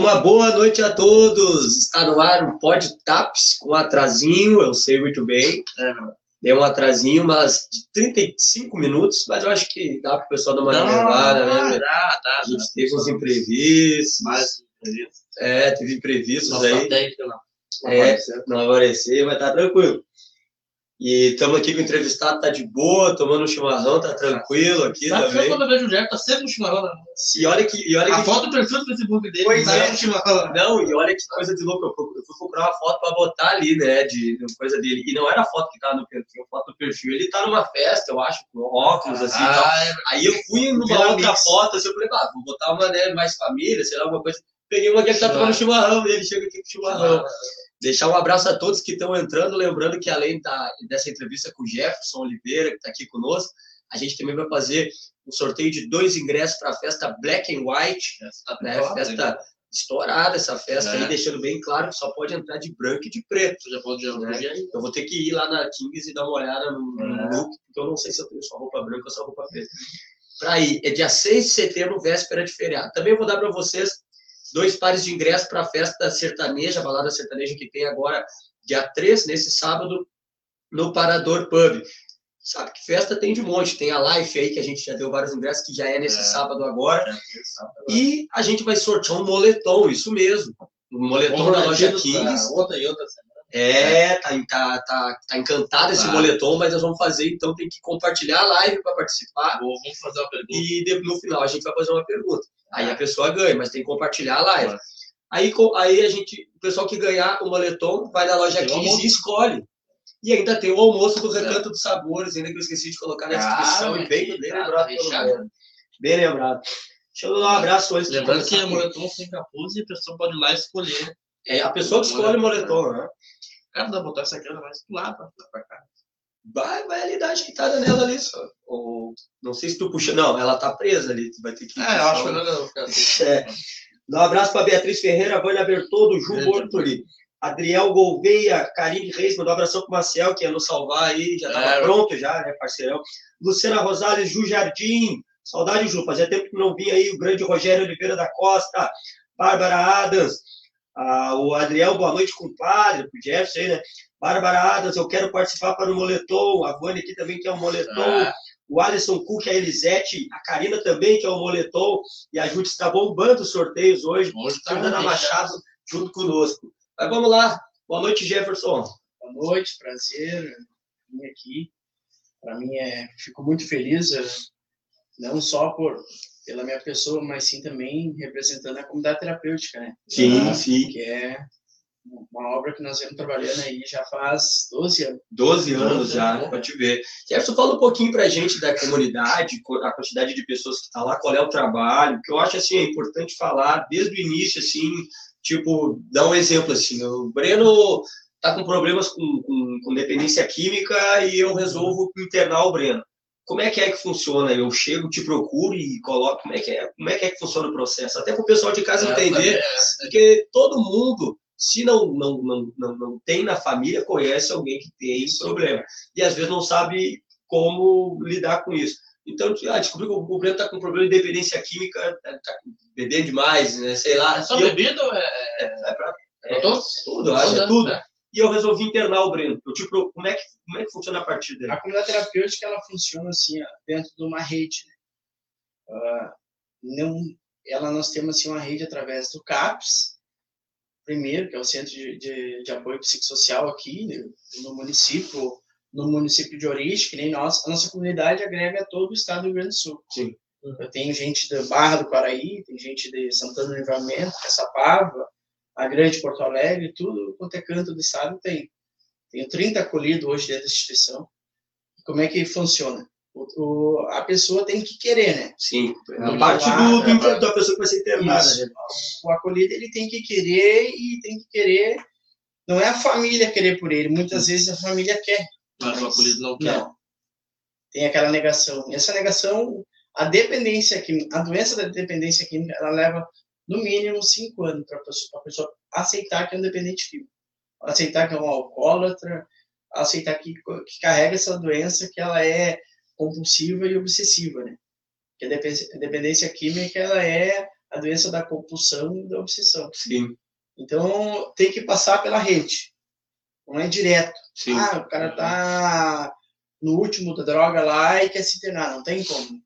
Uma boa noite a todos. Está no ar o Pod Taps com atrasinho, eu sei muito bem. É, deu um atrasinho, mas de 35 minutos, mas eu acho que dá para o pessoal dar uma reservada, né? Dá, dá, a gente teve uns imprevistos. Mais imprevistos. É, teve imprevistos Nossa, aí. Não, é, não aparecer, mas tá tranquilo. E estamos aqui com o entrevistado, tá de boa, tomando um chimarrão, tá tranquilo aqui tá também. quando eu vejo o Jeff, tá sempre um chimarrão na E olha que. E olha a que... foto do perfil do Facebook dele, pois tá é. um chimarrão. Não, e olha que coisa de louco. Eu fui comprar uma foto para botar ali, né, de, de, coisa dele. E não era a foto que tava no perfil, a foto do perfil. Ele tá numa festa, eu acho, com óculos, assim. Ah, é... Aí eu fui numa outra foto, assim, eu falei, ah, vou botar uma, né, mais família, sei lá, alguma coisa. Peguei uma que ele tá tomando chimarrão, e ele chega aqui com chimarrão. Deixar um abraço a todos que estão entrando, lembrando que além da, dessa entrevista com o Jefferson Oliveira, que está aqui conosco, a gente também vai fazer um sorteio de dois ingressos para a festa Black and White, né? festa estourada essa festa é. aí, deixando bem claro que só pode entrar de branco e de preto. Já pode já né? Eu vou ter que ir lá na Kings e dar uma olhada no, é. look, porque eu não sei se eu tenho só roupa branca ou só roupa preta. Para ir, é dia 6 de setembro, véspera de feriado. Também vou dar para vocês dois pares de ingressos para a festa sertaneja, a balada sertaneja que tem agora, dia 3, nesse sábado, no Parador Pub. Sabe que festa tem de monte, tem a Life aí, que a gente já deu vários ingressos, que já é nesse é, sábado agora. É sábado E a gente vai sortear um moletom, isso mesmo. Um moletom da loja 15. Outra e outra semana. É, tá, tá, tá, tá encantado esse moletom, mas nós vamos fazer, então tem que compartilhar a live para participar. Vamos fazer uma pergunta. E no final a gente vai fazer uma pergunta. Aí a pessoa ganha, mas tem que compartilhar a live. Aí, aí a gente, o pessoal que ganhar o moletom vai na loja 15 e escolhe. E ainda tem o almoço do Recanto dos Sabores, ainda que eu esqueci de colocar na descrição. Ah, e bem, bem lembrado. Bem lembrado. Deixa eu dar um abraço antes Lembrando que é moletom sem capuz e a pessoa pode ir lá escolher. É a pessoa que escolhe o moletom, né? Cara, dá botar essa grana mais pro lado, pra cá. Vai, vai ali dar agitada nela ali só. Ou, não sei se tu puxa. Não, ela tá presa ali. Tu vai ter que. É, eu acho melhor não. É. Dá um abraço para Beatriz Ferreira, Vânia Bertoldo, Ju Bortoli, Adriel Gouveia, Karine Reis, mandou um abração pro Maciel, que ia nos salvar aí, já tava é, pronto já, né, parceirão. Luciana Rosales, Ju Jardim, saudade, Ju, fazia tempo que não vinha aí, o grande Rogério Oliveira da Costa, Bárbara Adams, ah, o Adriel, boa noite, compadre, pro Jefferson aí, né? Bárbara Adams, eu quero participar para o moletom. A Vânia aqui também quer um moletom. Ah. O Alisson Cook, a Elisete, a Karina também quer um moletom. E a Júlia está bombando os sorteios hoje. Hoje está dando a Machado junto conosco. Mas vamos lá. Boa noite, Jefferson. Boa noite, prazer vir aqui. Para mim, é, fico muito feliz, eh, não só por pela minha pessoa, mas sim também representando a comunidade terapêutica, né? Sim, ah, sim. Que é uma obra que nós vemos trabalhando aí já faz 12 anos. 12 anos já, pode te ver. Jefferson, fala um pouquinho para a gente da comunidade, a quantidade de pessoas que está lá, qual é o trabalho, que eu acho assim, é importante falar desde o início, assim, tipo, dar um exemplo, assim, o Breno está com problemas com, com, com, dependência química e eu resolvo internar o Breno. Como é que é que funciona? Eu chego, te procuro e coloco. Como é que é, como é, que, é que funciona o processo? Até para o pessoal de casa é, entender, é, porque todo mundo se não, não, não, não, não tem na família, conhece alguém que tem esse problema. E às vezes não sabe como lidar com isso. Então, ah, descobri que o Breno está com problema de dependência química, está bebendo demais, né? sei lá. É só bebida ou é, é, é, pra, é, é tudo, acho, é tudo. Né? E eu resolvi internar o Breno. Eu, tipo, como, é que, como é que funciona a partir dele? A comunidade terapêutica ela funciona assim, dentro de uma rede. Né? Uh, não, ela, nós temos assim, uma rede através do CAPS, primeiro, que é o Centro de, de, de Apoio Psicossocial aqui né, no município, no município de origem, que nem nós, a nossa comunidade agrega todo o estado do Rio Grande do Sul. Sim. Eu tenho gente da Barra do Quaraí, tem gente de Santana do Livramento, Caçapava, a Grande Porto Alegre, tudo quanto é canto do estado tem. Tenho 30 acolhidos hoje dentro da instituição. Como é que funciona? O, o, a pessoa tem que querer, né? Sim, a parte do, do, é, da pessoa que vai ser internada. Né? O acolhido ele tem que querer e tem que querer. Não é a família querer por ele, muitas vezes a família quer. Mas, o acolhido não quer. Não. Tem aquela negação. E essa negação, a dependência química, a doença da dependência química, ela leva no mínimo cinco anos para a pessoa, aceitar que é um dependente químico, aceitar que é um alcoólatra, aceitar que, que carrega essa doença, que ela é compulsiva e obsessiva, né? Que a dependência química ela é a doença da compulsão e da obsessão. Sim, Então, tem que passar pela rede. Não é direto. sim. Ah, o cara tá no último da droga lá e quer se internar. Não tem como.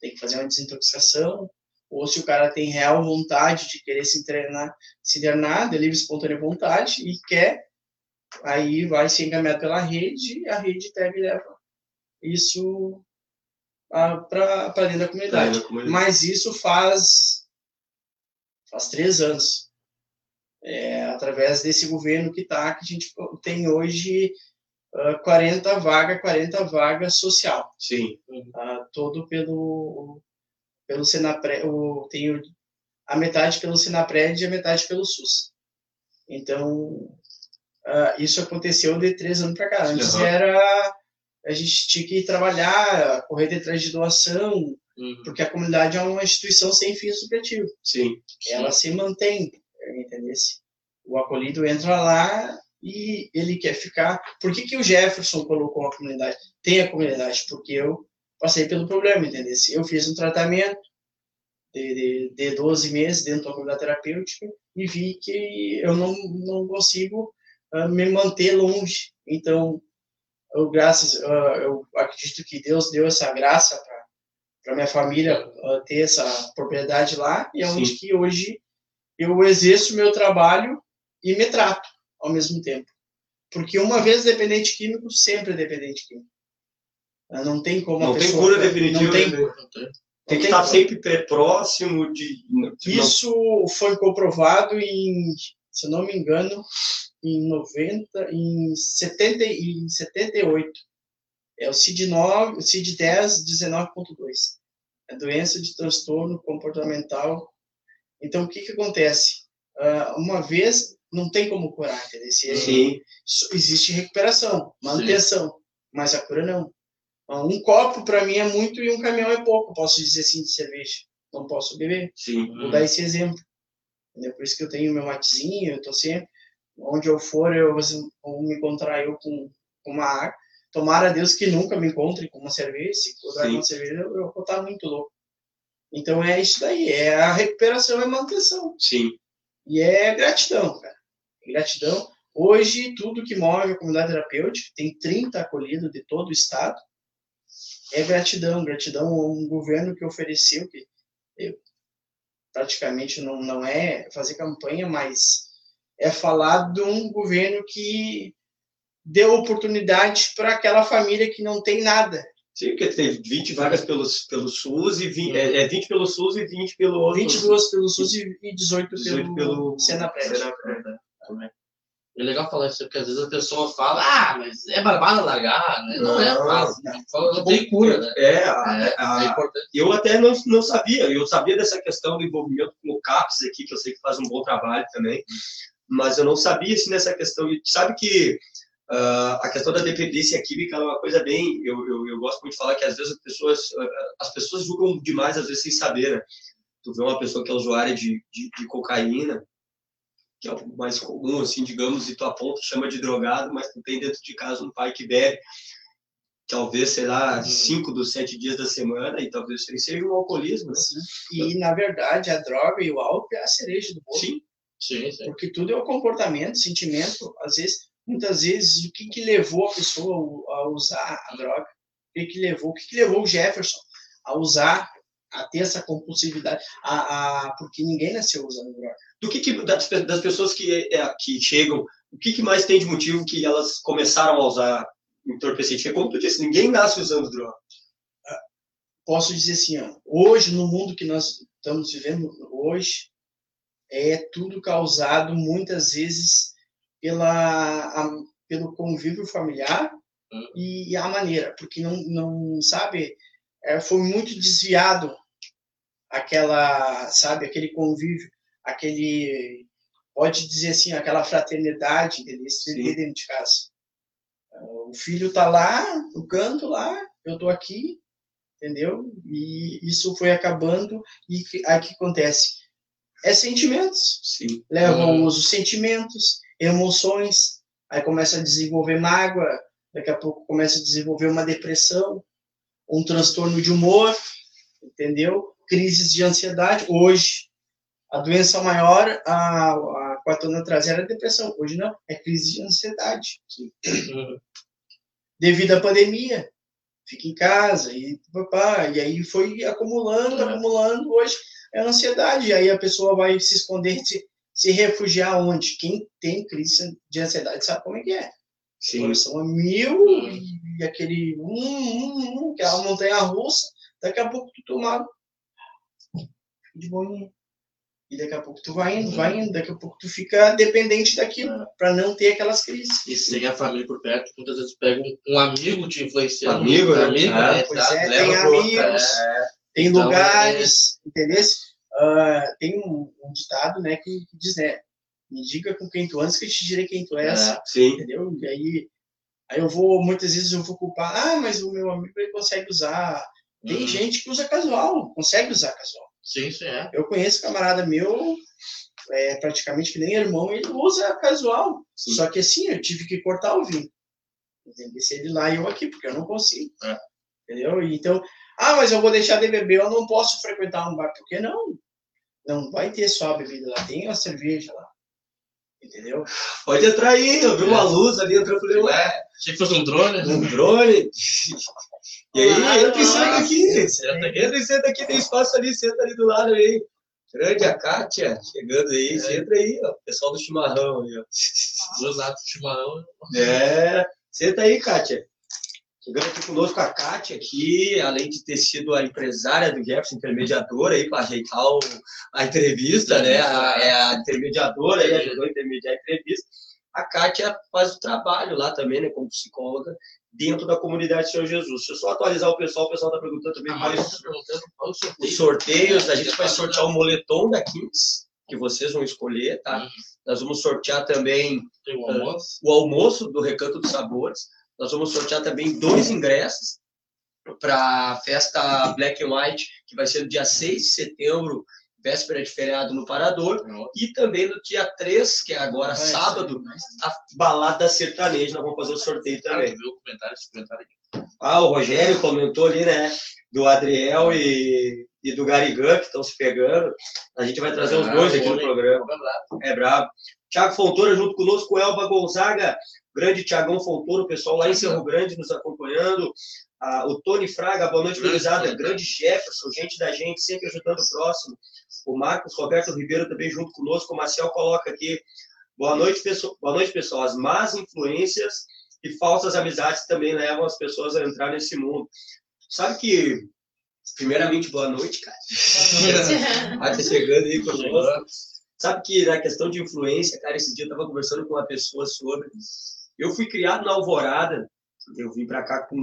Tem que fazer uma desintoxicação. Ou se o cara tem real vontade de querer se internar, se internar, de livre espontânea vontade, e quer, aí vai ser encaminhado pela rede, e a rede pega e leva isso para dentro da comunidade. Tá. Mas isso faz faz três anos. É, através desse governo que tá, que a gente tem hoje ah, 40 vagas, 40 vagas social, Sim, ah, todo pelo pelo Senapre, o, tem o- a metade pelo Senapred e a metade pelo SUS. Então, ah, isso aconteceu de três anos para cá. Antes Aham. era a gente tinha que trabalhar, correr atrás de doação, Uhum. porque a comunidade é uma instituição sem fins lucrativos. sim. Ela se mantém, entendeu? O acolhido entra lá e ele quer ficar. Por que, que o Jefferson colocou a comunidade? Tem a comunidade, porque eu passei pelo problema, entendeu? Eu fiz um tratamento de, de, de 12 meses dentro da comunidade terapêutica e vi que eu não, não consigo ah, me manter longe. Então, eu, graças, ah, eu acredito que Deus deu essa graça para minha família ah, ter essa propriedade lá e é onde Sim. que hoje eu exerço o meu trabalho e me trato ao mesmo tempo. Porque uma vez dependente químico, sempre dependente químico. Não tem como Não a tem cura definitiva, Não tem né? Não tem. Tem que estar como. sempre próximo de. Isso foi comprovado em, se eu não me engano, em 90, em 70, e- em 78. É o CID-9, o CID-10, 19.2. É doença de transtorno comportamental. Então, o que que acontece? Ah, uma vez, não tem como curar, entendeu? Sim, existe recuperação, manutenção, mas a cura não. Um copo para mim é muito e um caminhão é pouco, posso dizer assim, de cerveja. Não posso beber. sim. Vou dar esse exemplo. Entendeu? Por isso que eu tenho meu matezinho, eu tô sempre, onde eu for, eu vou me encontrar eu com, com uma água. Tomara a Deus que nunca me encontre com uma cerveja. Se encontrar uma cerveja, eu eu vou estar muito louco. Então é isso daí, é a recuperação e manutenção. Sim, E é gratidão, cara. Gratidão. Hoje, tudo que move a comunidade terapêutica, tem 30 acolhidos de todo o estado, é gratidão. Gratidão a um governo que ofereceu, que praticamente não, não é fazer campanha, mas é falar de um governo que deu oportunidade para aquela família que não tem nada. sim, porque tem 20 vagas pelo, pelo SUS e 20, é, é 20 pelo SUS e 20 pelo outro. 22 pelo SUS e e 18 18 pelo, pelo Senapred. Senapred. É legal falar isso, porque às vezes a pessoa fala, ah, mas é barbada largar, né? Não, é Não. fácil. né? Fala, Não tem cura, né? É, a- É, a- é importante. eu até não, não sabia, eu sabia dessa questão do envolvimento com o CAPS aqui, que eu sei que faz um bom trabalho também, mas eu não sabia assim, nessa questão. E sabe que ah, a questão da dependência química é uma coisa bem. Eu, eu, eu gosto muito de falar que às vezes as pessoas, ah, as pessoas julgam demais, às vezes sem saber, né? Tu vê uma pessoa que é usuária de, de, de cocaína, que é o mais comum, assim, digamos, e tu aponta, chama de drogado, mas tu tem dentro de casa um pai que bebe, talvez, sei lá, cinco dos sete dias da semana, e talvez isso seja um alcoolismo, né? E, na verdade, a droga e o álcool é a cereja do bolo. Sim, Sim, sim. Porque tudo é o comportamento, sentimento. Às vezes, muitas vezes, o que, que levou a pessoa a usar a droga? O que, que levou? O que, que levou o Jefferson a usar, a ter essa compulsividade? A, a, porque ninguém nasceu usando droga. do que, que das, das pessoas que, é, que chegam, o que, que mais tem de motivo que elas começaram a usar entorpecente? Porque, como tu disse, ninguém nasce usando droga. Posso dizer assim, ó, hoje, no mundo que nós estamos vivendo hoje, é tudo causado, muitas vezes, pela, a, pelo convívio familiar Hum. e a maneira, porque não, não sabe, é, foi muito desviado aquela, sabe, aquele convívio, aquele, pode dizer assim, aquela fraternidade deles Sim. dentro de casa. O filho tá lá, no canto lá, eu tô aqui, entendeu? E isso foi acabando e aí que acontece? É sentimentos, Sim. levam Uhum. os sentimentos, emoções, aí começa a desenvolver mágoa, daqui a pouco começa a desenvolver uma depressão, um transtorno de humor, entendeu? Crises de ansiedade. Hoje, a doença maior, a, a quatro anos atrás era depressão. Hoje não, é crise de ansiedade. Devido à pandemia. Fica em casa e papá, e aí foi acumulando, acumulando. Hoje é ansiedade. E aí a pessoa vai se esconder, se, se refugiar onde? Quem tem crise de ansiedade sabe como é que é. Sim. A mil e aquele hum, hum, hum, aquela montanha russa, daqui a pouco tu tomado de boinha. E daqui a pouco tu vai indo, vai indo, daqui a pouco tu fica dependente daquilo, é. para não ter aquelas crises. E sem a família por perto, muitas vezes pega um, amigo te influenciando. Amigo, né? amigo, é, né? Pois tá, é, tem amigos, é. tem então, lugares, é. entendeu? Uh, tem um, um, ditado, né, que, que, diz, né, me diga com quem tu andas que eu te direi quem tu és, é, sim. entendeu? E aí, aí eu vou, muitas vezes eu vou culpar, ah, mas o meu amigo ele consegue usar, tem uhum. gente que usa casual, consegue usar casual. Sim, sim, é. Eu conheço camarada meu, é, praticamente que nem irmão, ele usa casual. Sim. Só que assim, eu tive que cortar o vinho. Entendeu? Se ele lá e eu aqui, porque eu não consigo. É. Entendeu? Então, ah, mas eu vou deixar de beber, eu não posso frequentar um bar. Por que não? Não vai ter só a bebida lá, tem a cerveja lá. Entendeu? Pode entrar aí, eu vi uma luz ali, entrou, eu falei, ué. Achei que fosse um drone. Um drone. E aí, ah, entra e senta aqui. Senta. Entra e senta aqui, tem espaço ali, senta ali do lado aí. Grande a Kátia, chegando aí, é. entra aí, ó. Pessoal do chimarrão aí, ó. De chimarrão. É, senta aí, Kátia. Chegando aqui conosco a Kátia aqui, além de ter sido a empresária do Jefferson, intermediadora aí para ajeitar o, a entrevista, né? A, é a intermediadora aí, ajudou a intermediar a entrevista. A Kátia faz o trabalho lá também, né, como psicóloga, dentro da comunidade Senhor Jesus. Se eu só atualizar o pessoal, o pessoal está perguntando também ah, quais tá os sorteios. A gente vai sortear o moletom da Kings, que vocês vão escolher, tá? Uhum. Nós vamos sortear também o almoço. Uh, o almoço do Recanto dos Sabores. Nós vamos sortear também dois ingressos para a festa Black and White, que vai ser no dia 6 de setembro, véspera de feriado no Parador, e também no dia 3, que é agora sábado, a balada sertaneja, nós vamos fazer o sorteio também. Ah, o Rogério comentou ali, né, do Adriel e, e do Garigã, que estão se pegando. A gente vai trazer os dois aqui no programa. É brabo. Tiago Fontoura junto conosco, Elba Gonzaga, grande Tiagão Fontoura, o pessoal lá em Cerro Grande nos acompanhando. Ah, o Tony Fraga, boa noite, gurizada. Grande Jefferson, gente da gente, sempre ajudando o próximo. O Marcos Roberto Ribeiro também junto conosco. O Marcel coloca aqui. Boa noite, pessoal. Boa noite, pessoal. As más influências e falsas amizades também levam as pessoas a entrar nesse mundo. Sabe que, primeiramente, boa noite, cara. Vai tá chegando aí conosco. Sabe que na questão de influência, cara, esse dia eu estava conversando com uma pessoa sobre. Eu fui criado na Alvorada. Eu vim para cá com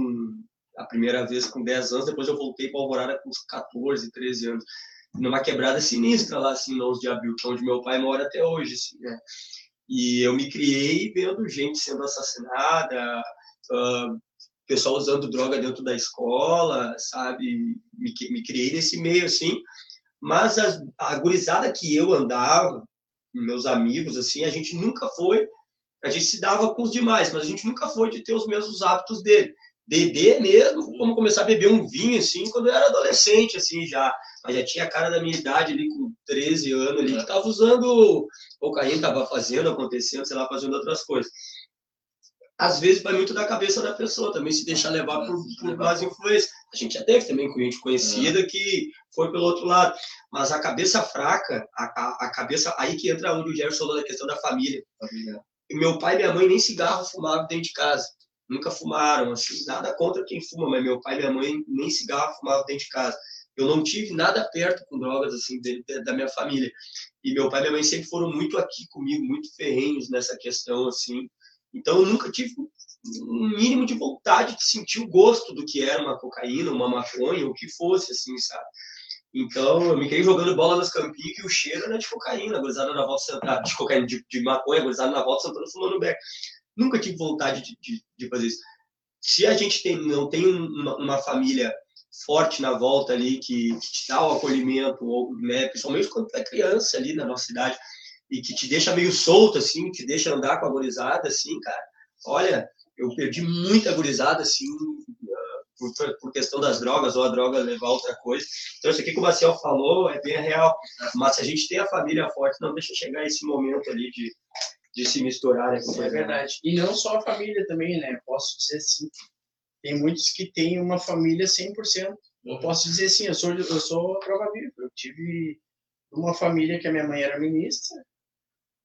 a primeira vez com 10 anos, depois eu voltei para Alvorada com uns 14, 13 anos. Numa quebrada sinistra lá, assim, 11 de abril, que é onde meu pai mora até hoje, assim, né? E eu me criei vendo gente sendo assassinada, uh, pessoal usando droga dentro da escola, sabe? Me, me criei nesse meio, assim. Mas a, a gurizada que eu andava, meus amigos, assim, a gente nunca foi. A gente se dava com os demais, mas a gente nunca foi de ter os mesmos hábitos dele beber mesmo, vamos começar a beber um vinho, assim, quando eu era adolescente, assim, já. Mas já tinha a cara da minha idade ali, com 13 anos ali, que tava usando cocaína, tava fazendo, acontecendo, sei lá, fazendo outras coisas. Às vezes vai muito da cabeça da pessoa também, se deixar levar por, por mais influências. A gente já teve também gente conhecida que foi pelo outro lado. Mas a cabeça fraca, a, a, a cabeça, aí que entra onde o Gerson falou da questão da família. família. Meu pai e minha mãe nem cigarro fumavam dentro de casa nunca fumaram, assim, nada contra quem fuma, mas meu pai e minha mãe nem cigarro fumavam dentro de casa. Eu não tive nada perto com drogas, assim, de, de, da minha família. E meu pai e minha mãe sempre foram muito aqui comigo, muito ferrenhos nessa questão, assim. Então, eu nunca tive um mínimo de vontade de sentir o gosto do que era uma cocaína, uma maconha, o que fosse, assim, sabe? Então, eu me criei jogando bola nas campinhas e o cheiro era de cocaína, gozada na volta central, de cocaína, de, de maconha, gozada na volta central, fumando beck. Nunca tive vontade de, de, de fazer isso. Se a gente tem, não tem uma, uma família forte na volta ali que, que, te dá o acolhimento, ou, né, principalmente quando tu é criança ali na nossa cidade, e que te deixa meio solto, assim, te deixa andar com a gurizada, assim, cara. Olha, eu perdi muita gurizada, assim, por, por, questão das drogas ou a droga levar a outra coisa. Então, isso aqui que o Marcel falou é bem real. Mas se a gente tem a família forte, não deixa chegar esse momento ali de, de se misturar. Né, é verdade. E não só a família também, né? Posso dizer assim, tem muitos que têm uma família 100%. Eu uhum. posso dizer assim, eu sou, eu sou a prova viva. Eu tive uma família que a minha mãe era ministra,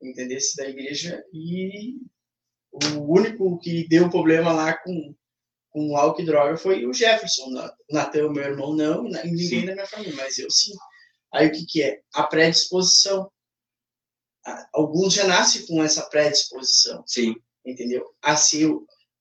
entendesse, da igreja, e o único que deu problema lá com, com álcool e droga foi o Jefferson. Natan, meu irmão, não, e ninguém sim. da minha família, mas eu sim. Aí o que, que é? A predisposição. Alguns já nascem com essa predisposição. Sim. Entendeu? A ser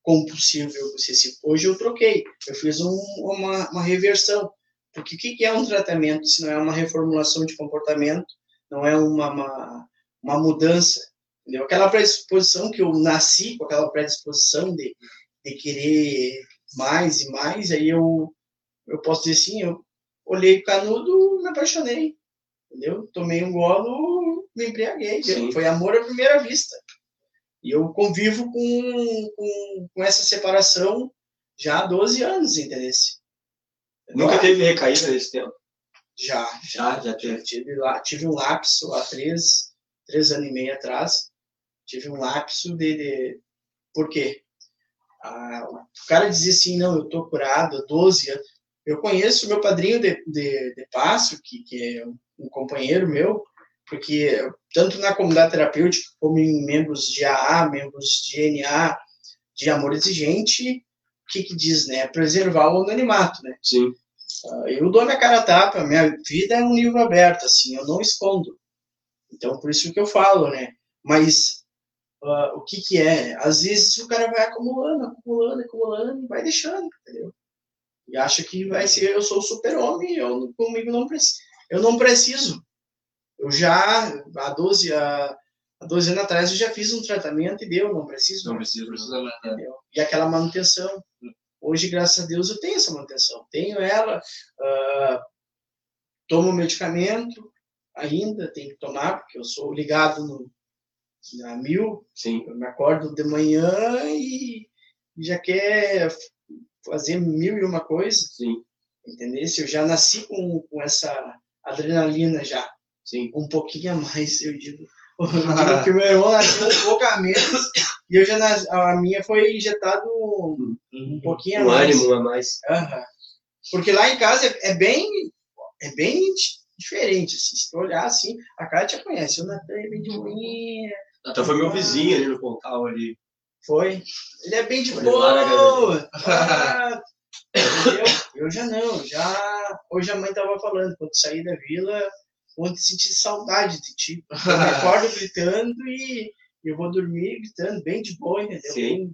compulsivo e obsessivo. Hoje eu troquei. Eu fiz um, uma, uma reversão. Porque o que, que é um tratamento se não é uma reformulação de comportamento, não é uma, uma, uma mudança Entendeu? Aquela predisposição que eu nasci com aquela predisposição de, de querer mais e mais, aí eu, eu posso dizer assim, eu olhei o canudo, me apaixonei, entendeu? Tomei um golo, me embriaguei, foi amor à primeira vista. E eu convivo com, com, com essa separação já há 12 anos, entendeu? Nunca teve recaída nesse tempo? Já, já, já, já teve. Tive, lá, tive um lapso há três, três anos e meio atrás, tive um lapso de, de por quê? Ah, o cara dizia assim, não, eu tô curado há 12 anos. Eu conheço meu padrinho de, de, de passo, que, que é um companheiro meu, porque tanto na comunidade terapêutica como em membros de AA, membros de NA, de amor exigente, o que que diz, né? Preservar o anonimato, né? Sim. Ah, eu dou minha cara a tapa, minha vida é um livro aberto, assim, eu não escondo. Então, por isso que eu falo, né? Mas uh, o que que é. Às vezes o cara vai acumulando, acumulando, acumulando e vai deixando, entendeu? E acha que vai ser, eu sou o super-homem, eu comigo não preciso. Eu não preciso. Eu já, há 12, há, há 12 anos atrás, eu já fiz um tratamento e deu, não preciso. Não preciso, precisa. Né? E aquela manutenção. Hoje, graças a Deus, eu tenho essa manutenção. Tenho ela, uh, tomo medicamento, ainda tenho que tomar, porque eu sou ligado no, a mil. Sim. Eu me acordo de manhã e já quer fazer mil e uma coisa. Sim. Entendeu? Eu já nasci com, com essa adrenalina já. Sim. Um pouquinho a mais, eu digo. Porque meu irmão nasceu um pouco a menos e eu já nas... a minha foi injetado um, um pouquinho a mais. Um ânimo a mais. Uhum. Porque lá em casa é, é bem é bem diferente, assim, se tu olhar assim, a cara te conhece, o Natan é bem de boinha, então foi meu vizinho ali no Pontal ali. Foi. Ele é bem de boa. Ah, eu, eu já não, já. Hoje a mãe tava falando, quando saí da vila, ontem senti saudade de ti. Eu me acordo gritando e eu vou dormir gritando, bem de boa, entendeu? Sim.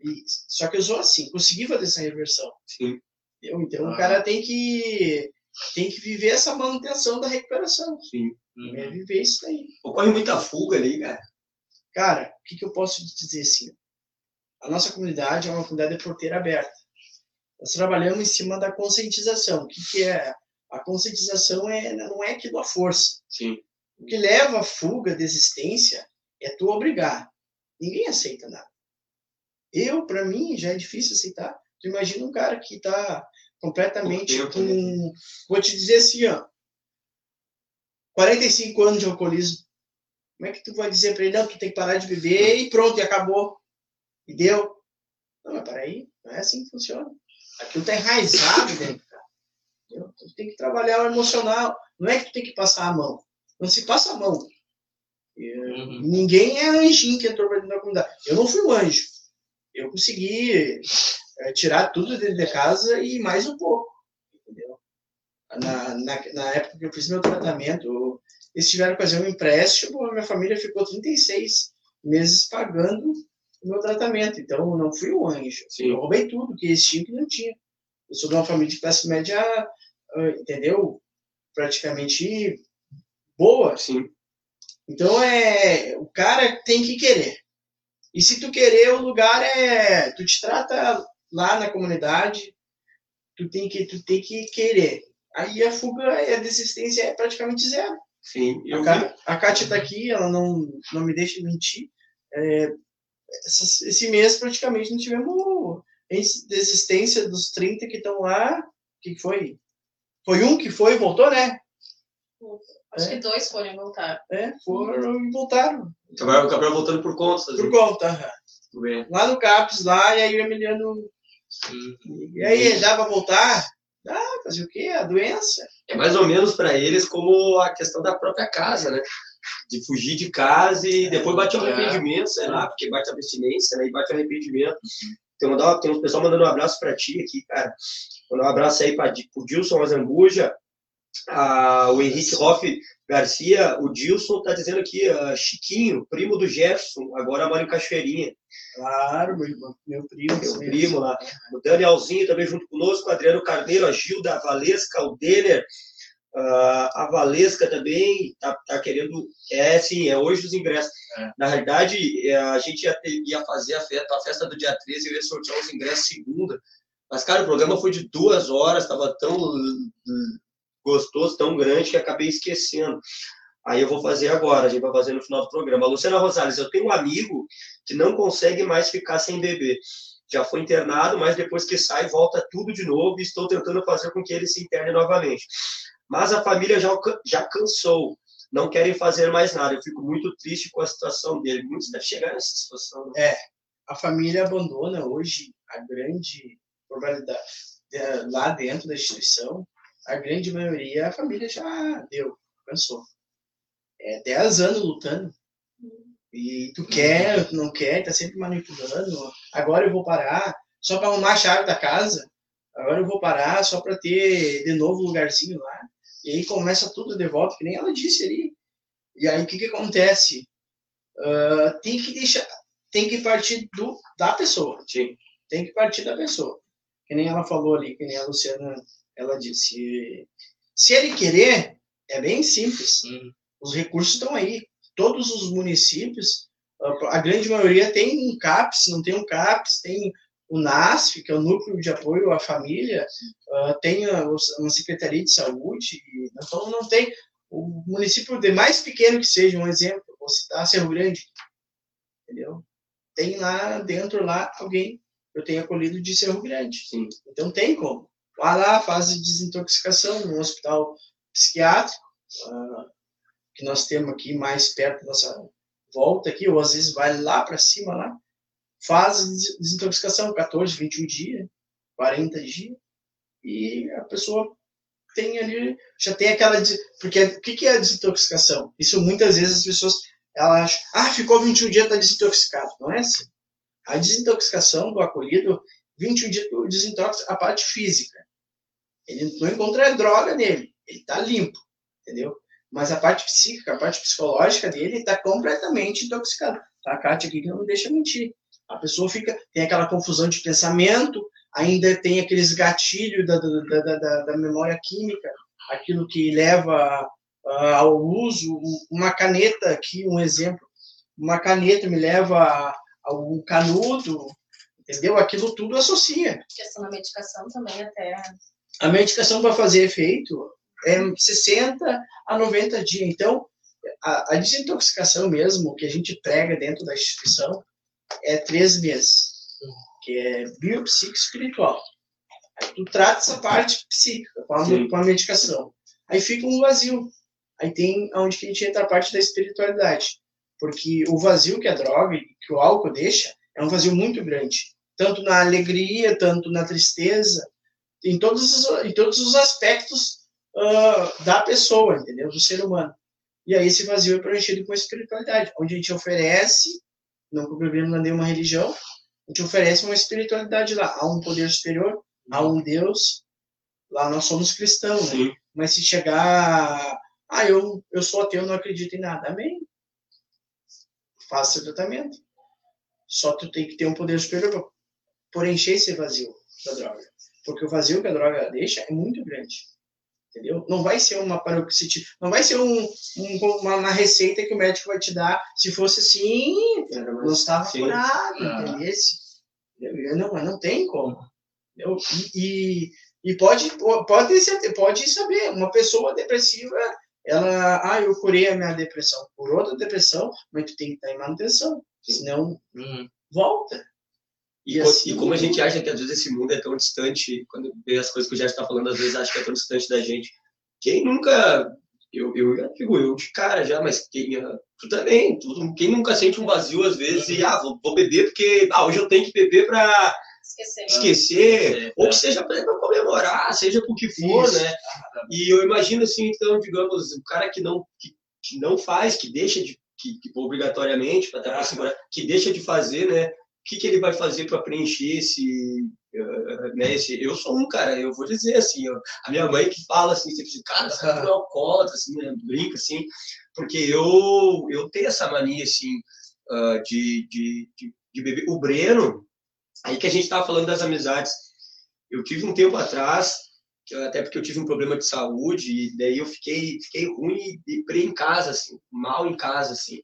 E, só que eu sou assim, consegui fazer essa reversão. Sim. Entendeu? Então ah. o cara tem que tem que viver essa manutenção da recuperação. Sim. Uhum. É viver isso aí. Ocorre muita fuga ali, cara. Cara, o que, que eu posso dizer assim? A nossa comunidade é uma comunidade de porteira aberta. Nós trabalhamos em cima da conscientização. O que, que é? A conscientização é, não é aquilo a força. Sim. O que leva a fuga, desistência, é tu obrigar. Ninguém aceita nada. Eu, para mim, já é difícil aceitar. Tu imagina um cara que está completamente com. Né? Vou te dizer assim, ó. 45 anos de alcoolismo. Como é que tu vai dizer para ele, não, tu tem que parar de beber e pronto, e acabou. E deu. Não, mas peraí, não é assim que funciona. Aquilo tá enraizado dentro, cara. Entendeu? Tu tem que trabalhar o emocional. Não é que tu tem que passar a mão. Não se passa a mão. Uhum. Ninguém é anjinho que entrou dentro da comunidade. Eu não fui um anjo. Eu consegui é, tirar tudo dentro de casa e mais um pouco. Entendeu? Na, na, na época que eu fiz meu tratamento, eles tiveram que fazer um empréstimo, a minha família ficou 36 meses pagando o meu tratamento. Então, não fui um anjo. Sim. Eu roubei tudo que eles tinham que não tinha. Eu sou de uma família de classe média, ah, entendeu? Praticamente boa. Sim. Então, é, o cara tem que querer. E se tu querer, o lugar é... Tu te trata lá na comunidade, tu tem que, tu tem que querer. Aí a fuga e a desistência é praticamente zero. Sim, eu a, a Kátia está aqui, ela não, não me deixa mentir. É, essa, esse mês praticamente não tivemos desistência dos 30 que estão lá, o que foi? Foi um que foi e voltou, né? Acho É. que dois foram voltar. É, foram e voltaram. O Gabriel voltando por conta. Por conta. Tudo bem. Lá no CAPS, lá, e aí o Emiliano. E aí, dá pra voltar? Dá, fazer o quê? A doença. É mais ou menos para eles como a questão da própria casa, né? De fugir de casa e depois bate o É. arrependimento, sei lá, porque bate a abstinência, né? E bate o arrependimento. Tem, mandar, tem um pessoal mandando um abraço para ti aqui, cara. Mandar um abraço aí para o Dilson Azambuja, a, o Henrique Hoff Garcia, o Dilson tá dizendo aqui, ah, Chiquinho, primo do Jefferson, agora mora em Cachoeirinha. Claro, meu, irmão, meu primo. Meu primo lá. O Danielzinho também junto conosco, o Adriano Carneiro, a Gilda, a Valesca, o Denner, ah, a Valesca também tá, tá querendo. É, sim, é hoje os ingressos. É. Na realidade, é, a gente ia, ter- ia fazer a festa, a festa do dia 13, eu ia sortear os ingressos segunda. Mas, cara, o programa foi de duas horas, estava tão gostoso, tão grande, que acabei esquecendo. Aí eu vou fazer agora, a gente vai fazer no final do programa. Luciana Rosales, eu tenho um amigo que não consegue mais ficar sem beber. Já foi internado, mas depois que sai, volta tudo de novo e estou tentando fazer com que ele se interne novamente. Mas a família já, já cansou, não querem fazer mais nada. Eu fico muito triste com a situação dele. Muitos devem chegar nessa situação. Né? A família abandona hoje a grande é, lá dentro da instituição. A grande maioria, a família já deu, cansou. É 10 anos lutando. E tu quer, tu não quer, tá sempre manipulando. Agora eu vou parar só para arrumar a chave da casa. Agora eu vou parar só para ter de novo lugarzinho lá. E aí começa tudo de volta, que nem ela disse ali. E aí o que que acontece? Ah, tem que deixar, tem que partir do, da pessoa. Sim. Tem que partir da pessoa. Que nem ela falou ali, que nem a Luciana, ela disse. Se ele querer, é bem simples. Uhum. Os recursos estão aí. Todos os municípios, a grande maioria tem um CAPS, não tem um CAPS, tem o NASF, que é o Núcleo de Apoio à Família, tem uma Secretaria de Saúde, então não tem. O município de mais pequeno que seja, um exemplo, vou citar Cerro Grande, entendeu? Tem lá dentro lá alguém, eu tenho acolhido de Cerro Grande, Sim. então tem como. Vai lá, faz desintoxicação no hospital psiquiátrico, que nós temos aqui mais perto da nossa volta aqui, ou às vezes vai lá para cima lá, faz desintoxicação, 14, 21 dias, 40 dias, e a pessoa tem ali, já tem aquela, porque o que que é a desintoxicação? Isso muitas vezes as pessoas, elas ah, ficou 21 dias, está desintoxicado, não é assim. A desintoxicação do acolhido, 21 dias, tu desintoxica a parte física. Ele não encontra droga nele, ele está limpo, entendeu? Mas a parte psíquica, a parte psicológica dele está completamente intoxicada. Tá, a Kátia aqui não me deixa mentir. A pessoa fica, tem aquela confusão de pensamento, ainda tem aqueles gatilhos da, da, da, da, memória química, aquilo que leva ah, ao uso. Uma caneta aqui, um exemplo, uma caneta me leva a, a um canudo, entendeu? Aquilo tudo associa. Questão da medicação também até. A medicação para fazer efeito é 60 a 90 dias. Então, a, a desintoxicação mesmo, que a gente prega dentro da instituição, é três meses, que é biopsico espiritual. Aí tu trata essa parte psíquica com a, com a medicação. Aí fica um vazio. Aí tem onde que a gente entra a parte da espiritualidade. Porque o vazio que a droga, que o álcool deixa, é um vazio muito grande. Tanto na alegria, tanto na tristeza, em todos os, em todos os aspectos ah, da pessoa, entendeu? Do ser humano. E aí esse vazio é preenchido com a espiritualidade, onde a gente oferece, não o problema não é uma religião, a gente oferece uma espiritualidade lá. Há um poder superior, há um Deus. Lá nós somos cristãos, né? Sim. Mas se chegar, ah, eu, eu sou ateu, não acredito em nada, amém. Faça seu tratamento. Só tu tem que ter um poder superior por encher esse vazio da droga. Porque o vazio que a droga deixa é muito grande. Entendeu? Não vai ser uma paroxítide, não vai ser um, um- uma, uma receita que o médico vai te dar. Se fosse assim, não estava Sim. curado, Ah. entendeu? Não, mas não tem como. entendeu? E, e, e pode, pode, ser, pode saber, uma pessoa depressiva, ela, ah, eu curei a minha depressão. Por outra depressão, mas tu tem que estar em manutenção, senão Uhum. volta. E, E assim- e como a gente acha que às vezes esse mundo é tão distante, quando vê as coisas que o Gerson está falando, às vezes acha que é tão distante da gente. Quem nunca. Eu, eu já digo, eu de cara já, mas quem, ah, tu também. Tu, quem nunca sente um vazio às vezes e, ah, vou, vou beber porque ah, hoje eu tenho que beber para Esquecer. esquecer, É, ou é. que seja para comemorar, seja por que for, Isso. né? E eu imagino assim, então, digamos, o cara que não, que, que não faz, que deixa de, que, que obrigatoriamente, até Ah. segurar, que deixa de fazer, né? O que, que ele vai fazer para preencher esse, eh, né? Esse, eu sou um cara, eu vou dizer assim, ó, a minha mãe que fala assim, sempre assim, cara, você é alcoólatra, assim, né? brinca assim, porque eu eu tenho essa mania assim ah, de, de, de, de beber. O Breno, aí que a gente estava falando das amizades, eu tive um tempo atrás eu- até porque eu tive um problema de saúde e daí eu fiquei fiquei ruim e pre em casa assim mal em casa assim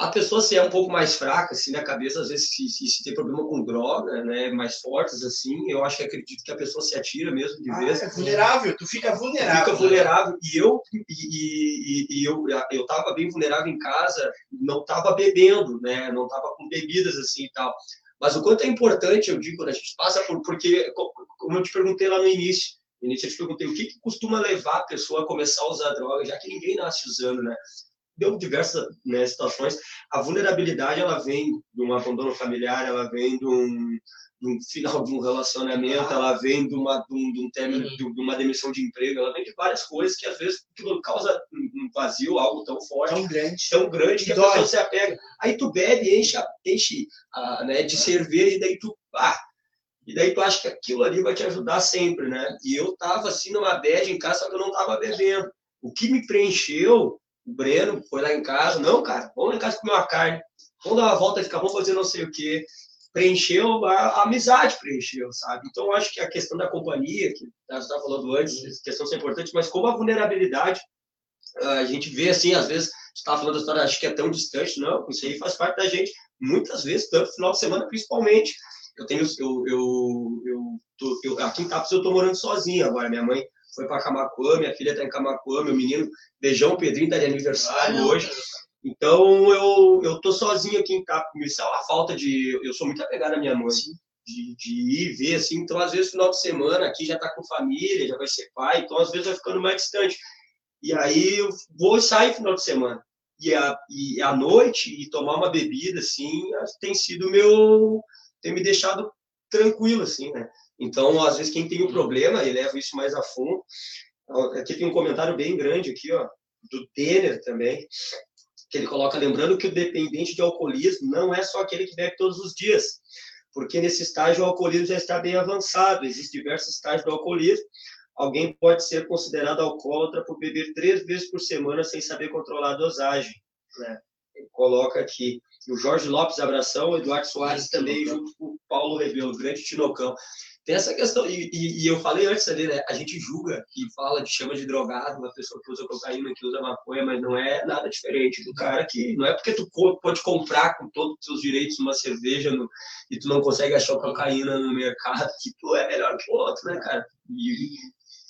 a pessoa se é um pouco mais fraca assim na cabeça às vezes se, se, se tem problema com droga né mais fortes assim eu acho que acredito que a pessoa se atira mesmo de Ah, vez é vulnerável, tu fica vulnerável. fica né? vulnerável e eu e, e, e eu eu tava bem vulnerável em casa não tava bebendo né não tava com bebidas assim e tal mas o quanto é importante eu digo quando a gente passa por porque co- como eu te perguntei lá no início no início eu te perguntei o que, que costuma levar a pessoa a começar a usar droga já que ninguém nasce usando né deu diversas né, situações a vulnerabilidade ela vem de um abandono familiar ela vem de um de um final de um relacionamento, ela vem de uma, de um, de um término, de uma demissão de emprego, ela vem de várias coisas que às vezes aquilo causa um vazio, algo tão forte, Tão grande. tão grande que a pessoa se apega. Aí tu bebe, enche, enche a, né, de cerveja e daí tu, ah, e daí tu acha que aquilo ali vai te ajudar sempre, né? E eu tava assim numa bad em casa, só que eu não tava bebendo. O que me preencheu, o Breno foi lá em casa, não, cara, vamos lá em casa comer uma carne, vamos dar uma volta e ficar, vamos fazer não sei o quê. Preencheu, a, a amizade preencheu, sabe? Então acho que a questão da companhia, que você estava falando antes, questão é importante, mas como a vulnerabilidade, a gente vê assim, às vezes, você estava falando da história, acho que é tão distante, não, isso aí faz parte da gente, muitas vezes, tanto final de semana principalmente. Eu tenho, eu, eu, eu, tô, eu aqui em Tapos eu tô morando sozinho agora, minha mãe foi para Camacuã, minha filha está em Camacuã, meu menino, beijão, Pedrinho tá de aniversário hoje. Então eu, eu tô sozinho aqui em Tapos, isso é uma falta de, eu sou muito apegado à minha mãe. De, de ir ver, assim, então às vezes final de semana aqui já tá com família, já vai ser pai, então às vezes vai ficando mais distante. E aí eu vou sair final de semana. E a, e à noite, e tomar uma bebida, assim, tem sido meu. tem me deixado tranquilo, assim, né? Então, às vezes, quem tem um problema e leva isso mais a fundo. Aqui tem um comentário bem grande aqui, ó, do Denner também, que ele coloca, lembrando que o dependente de alcoolismo não é só aquele que bebe todos os dias, porque nesse estágio o alcoolismo já está bem avançado, existem diversos estágios do alcoolismo, alguém pode ser considerado alcoólatra por beber três vezes por semana sem saber controlar a dosagem. Né? Ele coloca aqui. E o Jorge Lopes Abração, o Eduardo Soares também, junto com o Paulo Rebelo, grande Tinocão. Tem essa questão, e, e, e, eu falei antes ali, né? A gente julga e fala chama de drogado, uma pessoa que usa cocaína, que usa maconha, mas não é nada diferente do cara que. Não é porque tu pode comprar com todos os seus direitos uma cerveja no, e tu não consegue achar cocaína no mercado, que tu é melhor que o outro, né, cara? E,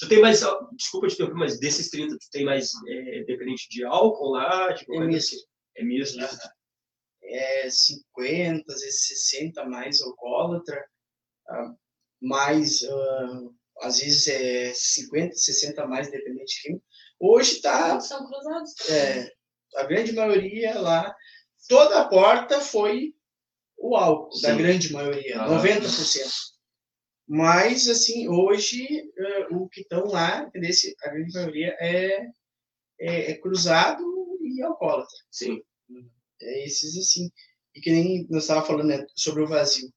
Tu tem mais, desculpa te interromper, mas desses 30, tu tem mais é, dependente de álcool lá? De é misto. É misto. Né? É 50, às vezes 60 mais alcoólatra, mais, uh, às vezes é 50, 60 mais dependente químico. Hoje tá. São cruzados. É, a grande maioria lá, toda a porta foi o álcool, Sim. da grande maioria, ah, 90%. Mas, assim, hoje, uh, o que estão lá, nesse, a grande maioria é, é, é, cruzado e alcoólatra. Sim. É esses, assim. E que nem nós estávamos falando né, sobre o vazio.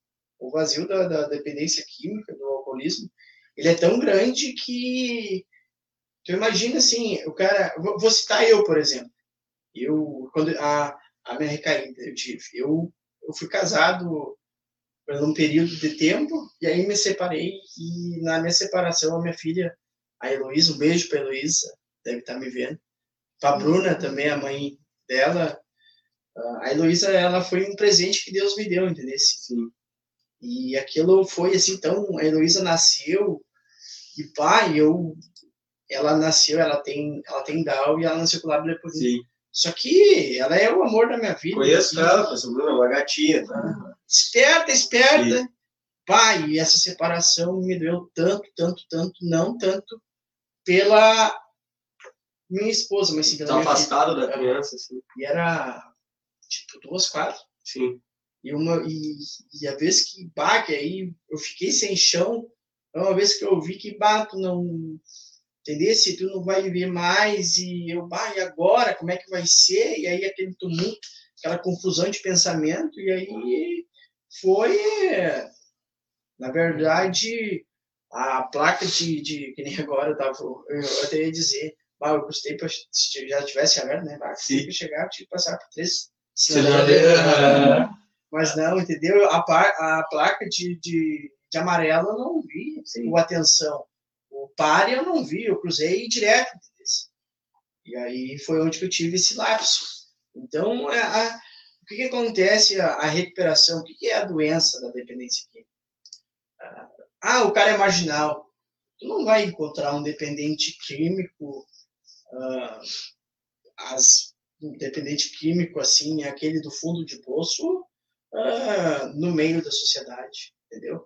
O vazio da, da, dependência química, do alcoolismo, ele é tão grande que... Tu imagina, assim, o cara... Vou citar eu, por exemplo. Eu, quando a, a minha recaída eu tive, eu, eu fui casado por um período de tempo, e aí me separei, e na minha separação, a minha filha, a Heloísa, um beijo para Heloísa, deve estar me vendo, para a Bruna também, a mãe dela, a Heloísa, ela foi um presente que Deus me deu, entendeu? Sim. E aquilo foi assim, então, a Heloísa nasceu, e pai, eu, ela nasceu, ela tem, ela tem Down, e ela nasceu com lábio leporino. Sim. Só que ela é o amor da minha vida. Conheço assim, ela, essa Bruna, uma gatinha, tá? esperta, esperta. Pai, e essa separação me doeu tanto, tanto, tanto, não tanto pela minha esposa, mas sim pela Tá minha afastado da criança, assim. E era tipo duas quadras. Sim. E, uma, e, e a vez que bah, que aí eu fiquei sem chão, é uma vez que eu vi que bato não. Entendeu? Se tu não vai viver mais, e eu, bah, e agora? Como é que vai ser? E aí aquele tumulto, aquela confusão de pensamento, e aí foi. Na verdade, a placa de. de que nem agora eu tava. Eu até ia dizer, bah, eu custei pra, se já tivesse aberto, né? Bah, custei Sim. pra chegar, tive que passar por três Sinaleira. mas não, entendeu? A, a placa de, de, de amarelo eu não vi. O atenção. O pare eu não vi. Eu cruzei direto. E aí foi onde que eu tive esse lapso. Então, é a- o que, que acontece? A, a recuperação. O que, que é a doença da dependência química? Ah, Ah, o cara é marginal. Tu não vai encontrar um dependente químico. ah, as, um dependente químico, assim, aquele do fundo de poço, ah, no meio da sociedade, entendeu?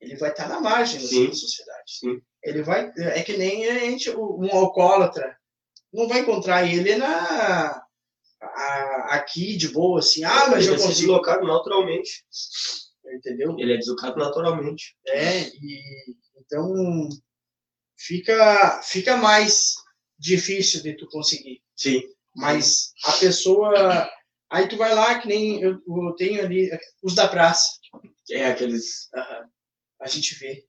Ele vai estar na margem Sim. da sociedade. Sim. Ele vai, é que nem a gente, um alcoólatra, não vai encontrar ele na a- aqui de boa assim, ah, mas ele eu consigo, deslocado naturalmente. entendeu? Ele é deslocado naturalmente. É, e então fica fica mais difícil de tu conseguir. Sim. Mas a pessoa. Aí tu vai lá, que nem eu, eu tenho ali, os da praça. É aqueles. A gente vê.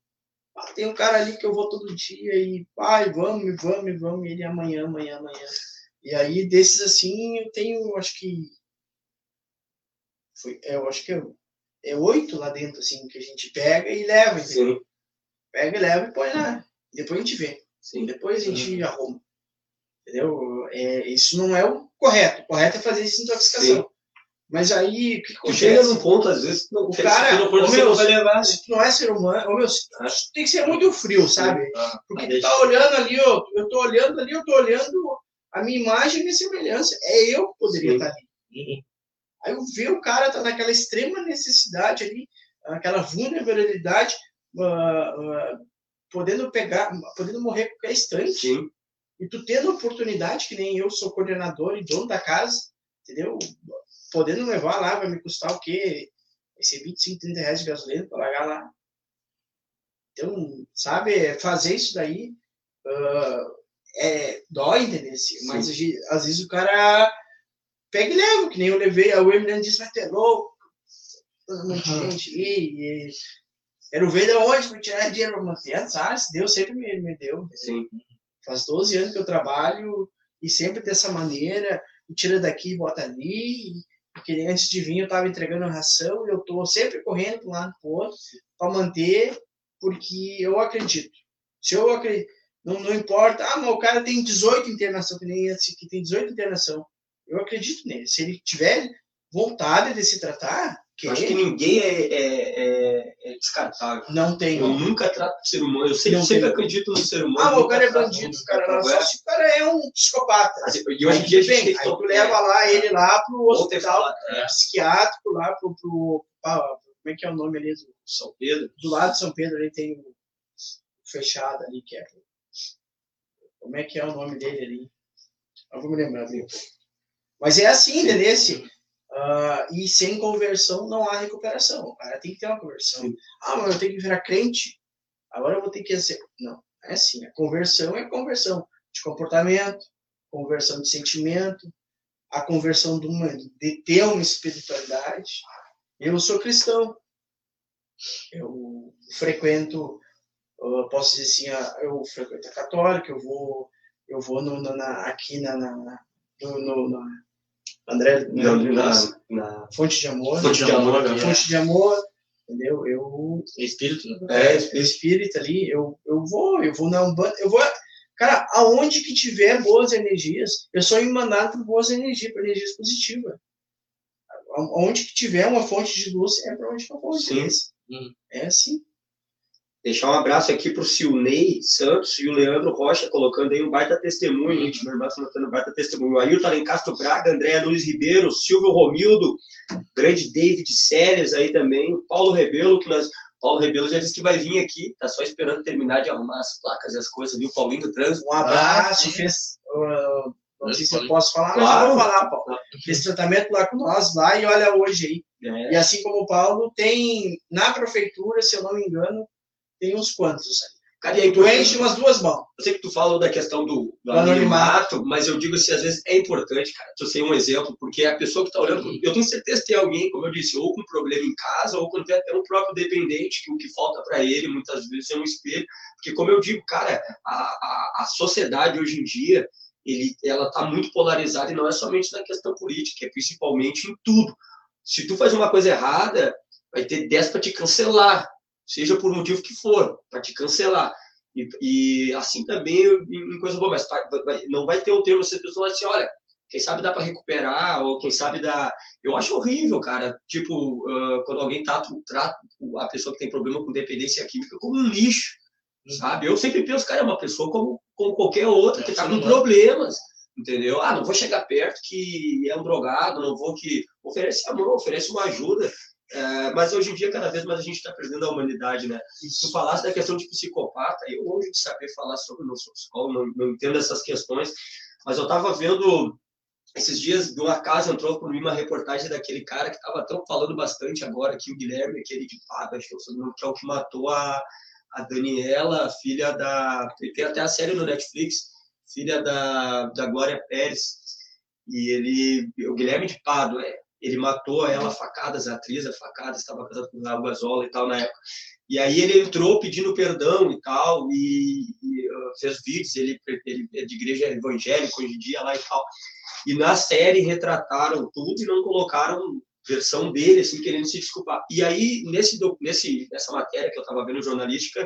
Ah, tem um cara ali que eu vou todo dia e, pai, vamos, vamos, vamos, e ele amanhã, amanhã, amanhã. E aí, desses assim, eu tenho, acho que. Foi, eu acho que é, é oito lá dentro, assim, que a gente pega e leva, entendeu? Sim. Pega e leva e põe lá. Depois a gente vê. Sim. Depois a gente arruma. Entendeu? É, isso não é o correto. O correto é fazer desintoxicação. Mas aí, o que chega acontece? num ponto, às vezes, que não, O que cara- se não for, meu, vai levar. Se tu não é ser humano, ô, meu, tu tem que ser muito frio, sabe? Ah, Porque tu tá olhando ali, ó, eu tô olhando ali, eu tô olhando a minha imagem e minha semelhança. É eu que poderia Sim. estar ali. Aí eu ver o cara tá naquela extrema necessidade ali, aquela vulnerabilidade, ah, ah, podendo pegar, podendo morrer a qualquer instante. Sim. E tu tendo a oportunidade, que nem eu sou coordenador e dono da casa, entendeu? Podendo levar lá, vai me custar o quê? Vai ser 25, 30 reais de gasolina para largar lá. Então, sabe, fazer isso daí ah, é, dói, entendeu? Mas às vezes o cara pega e leva, que nem eu levei, a Emiliano disse, vai ter louco, um monte de gente, e, e quero ver de onde para tirar dinheiro para manter, sabe? Deus sempre me, me deu. Sim. Faz 12 anos que eu trabalho e sempre dessa maneira, e tira daqui e bota ali. Porque antes de vir eu estava entregando ração e eu estou sempre correndo de um lado para para manter, porque eu acredito. Se eu acredito, não, não importa, ah, mas o cara tem 18 internação, que nem esse que tem 18 internação. Eu acredito nele. Se ele tiver vontade de se tratar, Eu acho que ninguém é, é, é, é descartável. não tem. Eu nunca trato o ser humano. Eu sempre, sempre acredito no ser humano. Ah, o cara é bandido, cara não só se o cara é um psicopata. E hoje em dia a gente tem aí tu leva lá ele lá pro hospital é, psiquiátrico, lá pro, pro como é que é o nome ali? Do, São Pedro. do lado de São Pedro ali tem o fechado ali, que é. Como é que é o nome dele ali? Eu vou me lembrar dele. Mas é assim, entendeu? Ah, e sem conversão não há recuperação. O cara tem que ter uma conversão. Ah, mas eu tenho que virar crente. Agora eu vou ter que ser. Não, é assim. A conversão é conversão de comportamento, conversão de sentimento, a conversão de, uma, de ter uma espiritualidade. Eu sou cristão. Eu frequento, eu posso dizer assim, ah, eu frequento a católica, eu vou, eu vou no, na, aqui na, na, no, no, André, Não, na, na, na Fonte de Amor. Fonte de Amor, né? Fonte de Amor, entendeu? Eu Espírito, né? É, espírita ali, eu, eu vou, eu vou na Umbanda, eu vou, cara, aonde que tiver boas energias, eu sou emanado por boas energias, por energias positivas. Aonde que tiver uma fonte de luz, é para onde que eu vou, Sim. Hum. É assim. Deixar um abraço aqui pro Silnei Santos e o Leandro Rocha, colocando aí um baita testemunho, gente. Meu irmão tá um baita testemunho. O Ailton Alencastro Braga, Andréa Nunes Ribeiro, Silvio Romildo, grande David Séries aí também, o Paulo Rebelo, que nós. Paulo Rebelo já disse que vai vir aqui, tá só esperando terminar de arrumar as placas e as coisas, viu? Paulinho do Trânsito. Um abraço, sim. fez. uh, não sei se eu posso falar, mas Claro. eu vou falar, Paulo. Fez tratamento lá com nós, lá e olha hoje aí. É, E assim como o Paulo, tem na prefeitura, se eu não me engano, tem uns quantos ali. Cara, e é Tu enche umas duas mãos. Eu sei que tu falou da questão do, do anonimato, mas eu digo assim, às vezes é importante, cara, tu ser um exemplo, porque a pessoa que está olhando, eu tenho certeza que tem alguém, como eu disse, ou com problema em casa, ou quando tem até um próprio dependente, que o que falta para ele, muitas vezes, é um espelho, porque como eu digo, cara, a, a, a sociedade hoje em dia, ele, ela está muito polarizada e não é somente na questão política, é principalmente em tudo. Se tu faz uma coisa errada, vai ter 10 para te cancelar, seja por motivo que for, para te cancelar. E, e assim também em, coisa boa, mas vai- não vai ter o termo, você pessoa assim, olha, quem sabe dá para recuperar, ou quem sabe dá. Eu acho horrível, cara. Tipo, ah, quando alguém trata, trata a pessoa que tem problema com dependência química como um lixo, sabe? Eu sempre penso, cara, é uma pessoa como, como qualquer outra, É, que tá ser com problemas, entendeu? Ah, não vou chegar perto que é um drogado, não vou que. Oferece amor, oferece uma ajuda. É, mas hoje em dia, cada vez mais a gente está perdendo a humanidade, né? Se tu falasse da questão de psicopata, eu longe de saber falar sobre, não sou psicólogo, não, não entendo essas questões, mas eu estava vendo esses dias, de uma casa entrou por mim uma reportagem daquele cara que estava tão falando bastante agora, que o Guilherme, aquele de que é que é o que matou a, a Daniela, filha da. Tem até a série no Netflix, filha da, da Glória Pérez. E ele, o Guilherme de Pado, é, ele matou ela facadas, a atriz a facadas, estava casado com o Raul Gazola e tal na época. E aí ele entrou pedindo perdão e tal, e, e, uh, fez vídeos, ele, ele é de igreja evangélica hoje em dia lá e tal. E na série retrataram tudo e não colocaram versão dele, assim, querendo se desculpar. E aí, nesse, nesse, nessa matéria que eu estava vendo jornalística,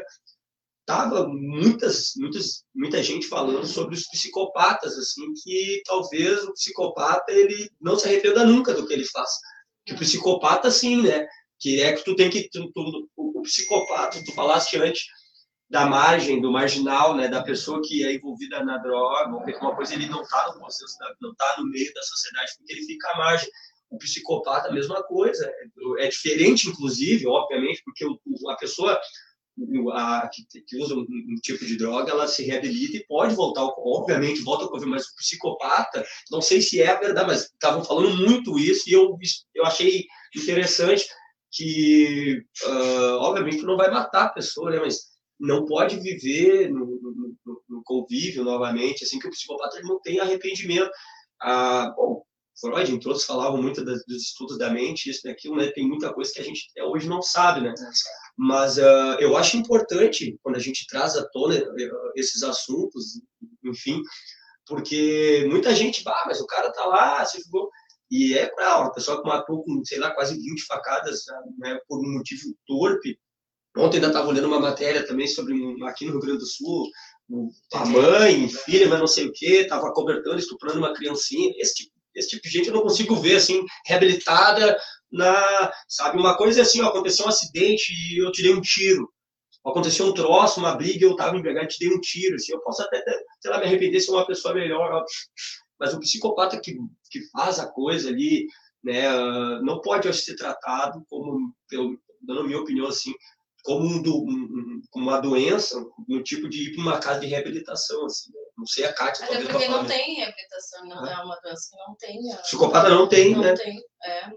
tava muitas, muitas, muita gente falando sobre os psicopatas, assim, que talvez o psicopata ele não se arrependa nunca do que ele faz. Que o psicopata, sim, né? Que é que tu tem que. Tu, tu- o, psicopata, tu falaste antes da margem, do marginal, né? Da pessoa que é envolvida na droga, ou alguma coisa, ele não tá no consenso, não tá no meio da sociedade, porque ele fica à margem. O psicopata, a mesma coisa. É, diferente, inclusive, obviamente, porque a pessoa a, que, que usa um, um tipo de droga, ela se reabilita e pode voltar, obviamente, volta ao convívio, mas o psicopata, não sei se é verdade, mas estavam falando muito isso e eu, eu achei interessante que, ah, obviamente, não vai matar a pessoa, né, mas não pode viver no, no- no- convívio novamente, assim, que o psicopata não tem arrependimento. Ah, bom, Freud, entre outros, falavam muito das- dos estudos da mente, isso e aquilo, né, tem muita coisa que a gente até hoje não sabe, né, mas ah, eu acho importante quando a gente traz à tona eh, esses assuntos, enfim, porque muita gente, bah, mas o cara tá lá, se ficou. E é claro, a pessoa que matou com, sei lá, quase 20 facadas né, por um motivo torpe. Ontem ainda estava olhando uma matéria também sobre aqui no Rio Grande do Sul, o- a mãe, filha, mas não sei o quê, estava cobertando, estuprando uma criancinha. Esse tipo, esse tipo de gente eu não consigo ver assim, reabilitada na, sabe, uma coisa é assim, ó, aconteceu um acidente e eu tirei um tiro. Aconteceu um troço, uma briga, eu estava embriagado e te dei um tiro. Assim, eu posso até, sei lá, me arrepender ser uma pessoa melhor. ó. Mas o psicopata que, que faz a coisa ali, né, ah, não pode acho, ser tratado como, dando a minha opinião assim, como, um, do- um- um- como uma doença, no tipo de ir para uma casa de reabilitação. Assim, né? Não sei a Kátia, Até porque não tem reabilitação, não é uma doença que não tem. ah, Psicopata não tem, não né? tem, é.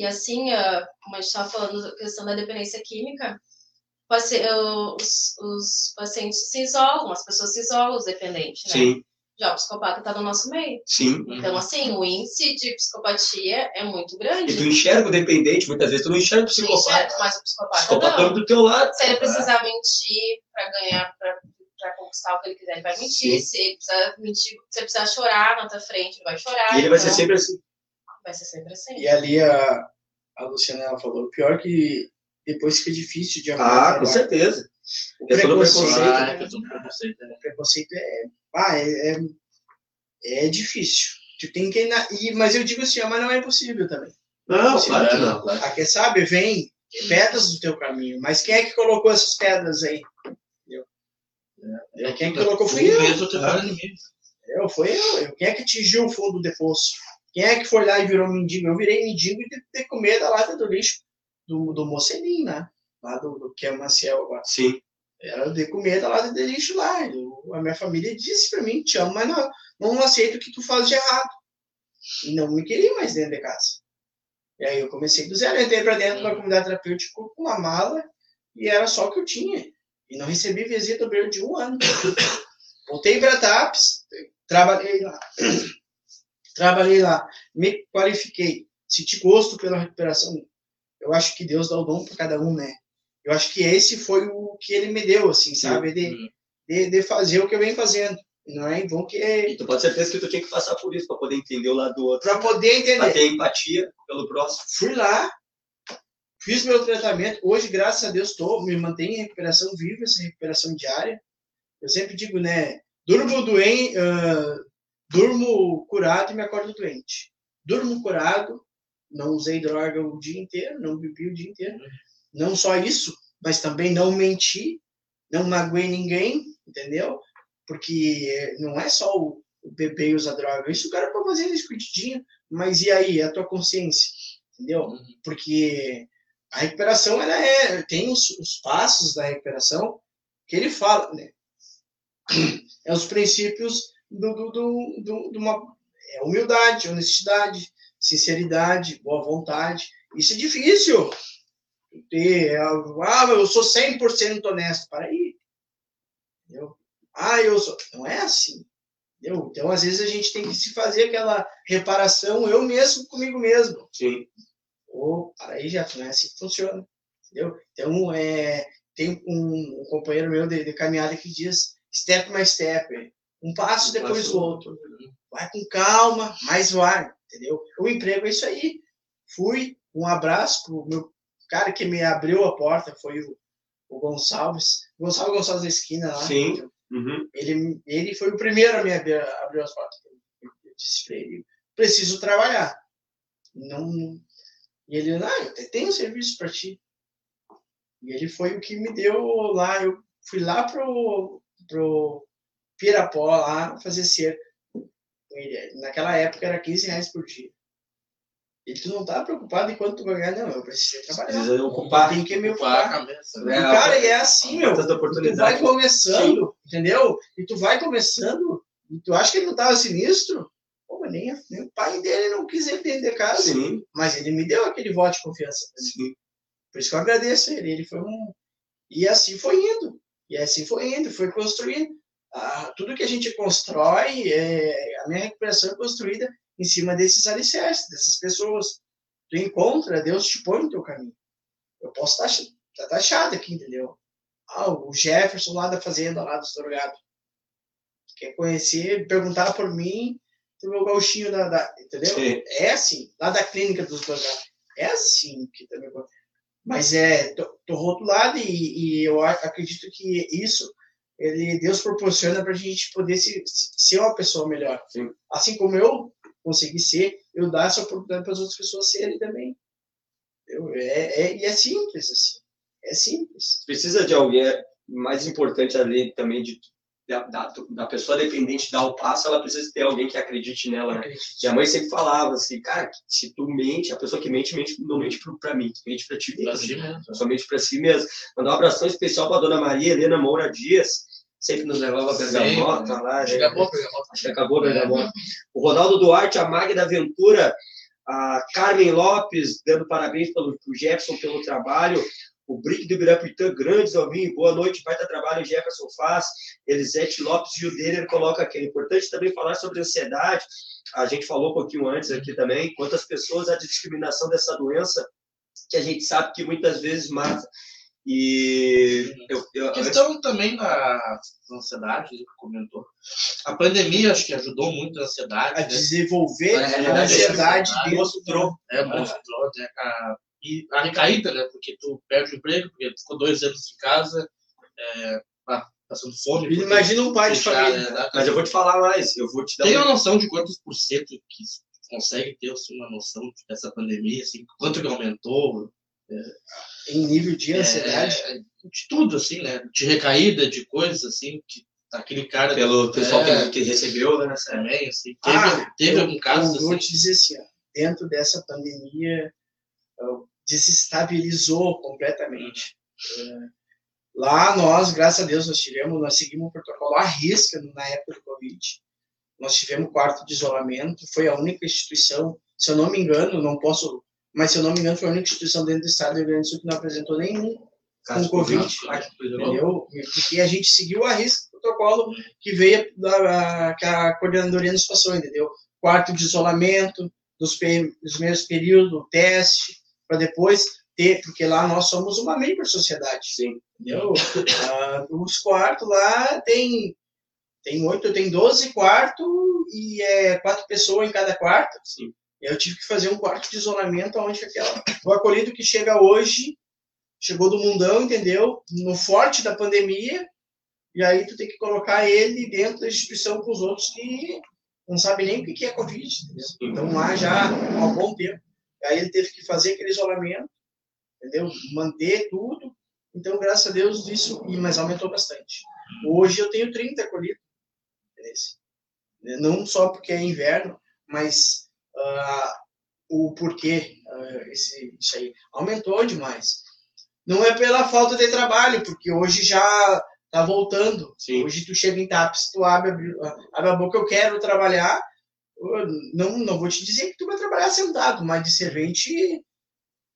E assim, ah, como a gente estava falando da questão da dependência química, os, os pacientes se isolam, as pessoas se isolam, os dependentes, né? Sim, Já o psicopata está no nosso meio. sim. Então, assim, o índice de psicopatia é muito grande. E tu enxerga o dependente, muitas vezes tu não enxerga o psicopata. certo, mas o psicopata psicopata não. é do teu lado. Se ele precisar mentir para ganhar, para conquistar o que ele quiser, ele vai mentir. Sim. Se ele precisar mentir, se ele precisar chorar na tua frente, ele vai chorar. E ele vai ser então, sempre assim. Vai ser sempre assim. E ali a, a Luciana ela falou, o pior que depois fica difícil de Ah, arrumar com trabalho. certeza. O do preconceito, preconceito. Ah, é do preconceito, né? o preconceito é, ah, é, é, é difícil. Tu tem que e, mas eu digo assim, mas não é impossível também. Não, claro que É, não. claro. A quem sabe vem pedras do teu caminho, mas quem é que colocou essas pedras aí? É Quem que colocou fui eu. mesmo cara inimigo. Eu, foi eu, eu. Quem é que atingiu o fundo do poço? Quem é que foi lá e virou mendigo? Eu virei mendigo de ter comer da lata do lixo do, do Mocelim, né? Lá do, do que é Maciel agora. Sim. Era de comer da lata de lixo lá. Eu- a minha família disse pra mim, te amo, mas não, não aceito o que tu faz de errado. E não me queria mais dentro de casa. E aí eu comecei do zero, entrei pra dentro da comunidade terapêutica com uma mala e era só o que eu tinha. E não recebi visita de um ano. Voltei para TAPS, trabalhei lá. Trabalhei lá, me qualifiquei, senti gosto pela recuperação. Eu acho que Deus dá o dom para cada um, né? Eu acho que esse foi o que ele me deu, assim, sabe? De, de, de fazer o que eu venho fazendo. Não é em vão que E tu pode ter certeza que tu tinha que passar por isso para poder entender o lado do outro. para poder entender. ter empatia pelo próximo. Fui lá, fiz meu tratamento. Hoje, graças a Deus, estou me mantenho em recuperação viva, essa recuperação diária. Eu sempre digo, né? Durmo doente, durmo curado e me acordo doente. Durmo curado, não usei droga o dia inteiro, não bebi o dia inteiro. Não só isso, mas também não menti, não magoei ninguém, entendeu? Porque não é só o, beber e usar droga. Isso o cara pode fazer escondidinho, mas e aí, a tua consciência? Entendeu? Uhum. Porque a recuperação, ela é, tem os, os passos da recuperação que ele fala, né? É os princípios do, do, do, do, de uma é humildade, honestidade, sinceridade, boa vontade. Isso é difícil. Ter, algo, ah, eu sou 100% honesto. Para aí. Entendeu? Ah, eu sou. Não é assim. Entendeu? Então, às vezes, a gente tem que se fazer aquela reparação eu mesmo comigo mesmo. Sim. Ou, para aí, já não é assim que funciona. Entendeu? Então, é, tem um, um companheiro meu de, de caminhada que diz step by step. Um passo depois do outro. Vai com calma, mas vai. Entendeu? O emprego é isso aí. Fui, um abraço pro meu cara que me abriu a porta, foi o, o Gonçalves. Gonçalves Gonçalves da esquina lá. Sim. Uhum. Ele, ele foi o primeiro a me abrir, abrir as portas. Eu disse para ele, preciso trabalhar. Não, e ele, não, eu tenho serviço para ti. E ele foi o que me deu lá. Eu fui lá pro, pro Pirapó lá fazer cerca. Naquela época era 15 reais por dia. E tu não tá preocupado em quanto tu vai ganhar, não. Eu preciso trabalhar. Precisa ocupar. Tem que me Ocupar a ocupar. cabeça. E, né? Cara, e é assim, meu. Tu vai começando, entendeu? E tu vai começando, e tu acha que ele não tava sinistro? Pô, mas nem, nem o pai dele não quis ele dentro de casa. Sim, Mas ele me deu aquele voto de confiança. sim. Por isso que eu agradeço a ele. Ele foi um. E assim foi indo. E assim foi indo, foi construindo. Tudo que a gente constrói, é, a minha recuperação é construída em cima desses alicerces, dessas pessoas. Tu encontra, Deus te põe no teu caminho. Eu posso estar tá taxado aqui, entendeu? Ah, o Jefferson lá da fazenda, lá dos drogados. Quer conhecer, perguntar por mim, pro meu gauchinho da, da- entendeu? Sim. É assim, lá da clínica dos drogados. É assim que também. Mas é, tô, tô rotulado e, e eu acredito que isso ele, Deus proporciona para a gente poder se, se- ser uma pessoa melhor. Sim. Assim como eu consegui ser, eu dar essa oportunidade para as outras pessoas serem também. Eu, é, é, e é simples, assim. É simples. Precisa de alguém é mais importante ali também de da, da, da pessoa dependente dar o passo, ela precisa ter alguém que acredite nela, né? Acredito. Minha mãe sempre falava assim, cara, se tu mente, a pessoa que mente, mente não mente pra mim, mente pra ti Pra mesmo. ti mesmo. somente para si mesmo. Mandar um abração especial para dona Maria Helena Moura Dias, sempre nos levava a bergamota Sempre. lá. Né? boa, bergamota. Acho que acabou a bergamota. O Ronaldo Duarte, a Magda Ventura, a Carmen Lopes, dando parabéns pelo pro Jefferson pelo trabalho. O Brick do Ibirapuitã, grandes Alvinho, boa noite, vai ter trabalho, Jefferson faz. Elisete Lopes e o Deller coloca aqui. É importante também falar sobre ansiedade. A gente falou um pouquinho antes aqui também, quantas pessoas a discriminação dessa doença, que a gente sabe que muitas vezes mata. E eu, eu, A questão também da ansiedade, que comentou. A pandemia acho que ajudou muito a ansiedade. A né? desenvolver Na a realidade, ansiedade é dentro mostrou. É, mostrou, né, a, e a recaída, né? Porque tu perde o emprego, porque tu ficou dois anos em casa, é, ah, passando fome. Imagina um pai de família. né, Mas eu vou te falar mais, eu vou te dar Tem um- uma noção de quantos por cento que consegue ter assim, uma noção dessa pandemia, assim, quanto que aumentou? Em nível de ansiedade. É, de tudo, assim, né? De recaída, de coisas, assim, que Aquele cara Pelo pessoal É. que, que recebeu, né? Nessa... também, assim. Teve, Ah, teve eu- algum caso Eu vou assim? te dizer assim, ó, dentro dessa pandemia, desestabilizou completamente. Eh, Lá nós, graças a Deus, nós tivemos, nós seguimos um protocolo à risca na época do Covid. Nós tivemos quarto de isolamento, foi a única instituição, se eu não me engano, não posso, mas se eu não me engano, foi a única instituição dentro do estado do Rio Grande do Sul que não apresentou nenhum Caso Com Covid. Louca. entendeu? Porque a gente seguiu a risca do protocolo que veio da que a coordenadoria nos passou, entendeu? Quarto de isolamento, dos, dos primeiros períodos, do teste, para depois ter, porque lá nós somos uma membro sociedade, Sim. entendeu? Ah, os quartos lá tem tem oito, tem 12 quartos e é quatro pessoas em cada quarto. Sim. Eu tive que fazer um quarto de isolamento onde aquela o acolhido que chega hoje chegou do mundão, entendeu? No forte da pandemia, e aí tu tem que colocar ele dentro da instituição com os outros que não sabem nem o que é Covid? Então lá já há um bom tempo. Aí ele teve que fazer aquele isolamento, entendeu? Manter tudo. Então, graças a Deus, isso, e- mas aumentou bastante. Hoje eu tenho 30 acolhidos. Não só porque é inverno, mas ah, o porquê ah, esse, isso aí aumentou demais. Não é pela falta de trabalho, porque hoje já tá voltando. Sim. Hoje tu chega em TAPS, tu abre, a- abre a boca, eu quero trabalhar. Eu Não, não vou te dizer que tu vai trabalhar sentado, mas de servente.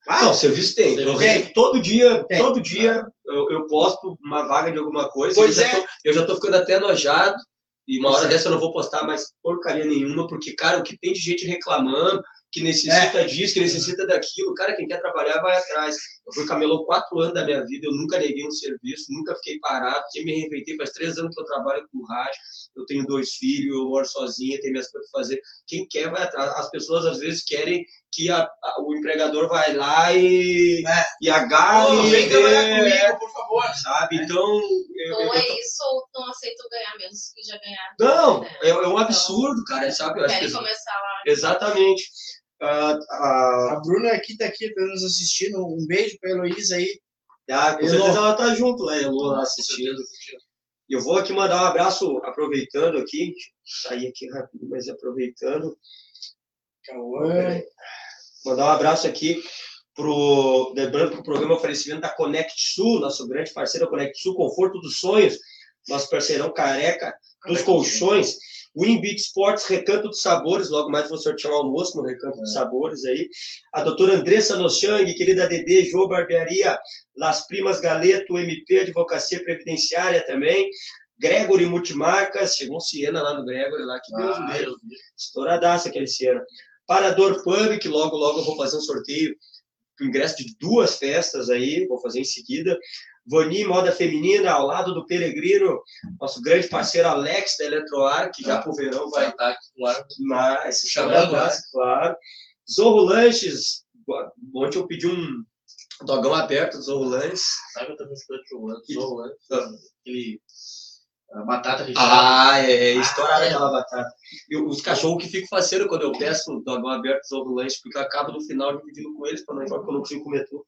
Ah, Não, serviço tem. Eu Tem. todo dia, Tem. todo dia eu, eu posto uma vaga de alguma coisa. Pois eu, já é. tô, eu já tô ficando até enojado. E uma hora dessa eu não vou postar mais porcaria nenhuma, porque, cara, o que tem de gente reclamando, que necessita É. disso, que necessita daquilo, cara, quem quer trabalhar vai atrás. Eu fui camelô quatro anos da minha vida, eu nunca neguei um serviço, nunca fiquei parado, porque me reinventei. Faz três anos que eu trabalho com rádio, eu tenho dois filhos, eu moro sozinha, tenho minhas coisas pra fazer. Quem quer vai atrás. As pessoas às vezes querem que a- a- o empregador vai lá e, É. e agarre. Ô, vem trabalhar é, comigo, por favor. Sabe? Então. eu- eu- Ou eu é tô- isso, ou não aceitam ganhar menos que já ganharam. Não, né? é, é um absurdo, cara, sabe? Eu acho Querem que- começar lá. Exatamente. Ah, A Bruna aqui tá aqui pra nos assistindo. Um beijo pra Heloísa aí. ah, com certeza ela tá junto lá assistindo. Eu vou aqui mandar um abraço, aproveitando aqui, sair aqui rápido, mas aproveitando, Cauã. mandar um abraço aqui pro, lembrando que o programa é oferecimento da Connect Sul, nosso grande parceiro da Connect Sul, Conforto dos Sonhos, nosso parceirão careca dos colchões, Winbeat Sports, Recanto dos Sabores, logo mais vou sortear um almoço no Recanto dos Sabores aí, a doutora Andressa Nochang, querida Dedê, Jô Barbearia, Las Primas Galeto, MP, Advocacia Previdenciária também, Gregory Multimarcas, chegou um Siena lá no Gregory, lá, que Deus Ah, Deus estouradaça aquele Siena. Parador Pub, que logo, logo eu vou fazer um sorteio, ingresso de duas festas aí, vou fazer em seguida. Vani Moda Feminina, ao lado do Peregrino, nosso grande parceiro Alex da Eletroar, que já pro verão vai estar aqui no ar. mas, Chamando, chamando, claro. Zorro Lanches, ontem eu pedi um dogão aberto do Zorro Lanches. Sabe, eu também estou. Que- Zou, né? Aquele. A batata recheada. Ah, é, é estourada aquela batata. E os cachorros que ficam faceiro quando eu peço dogão aberto do Zorro Lanches, porque eu acabo no final dividindo com eles, para não enjoar, porque eu não consigo comer tudo.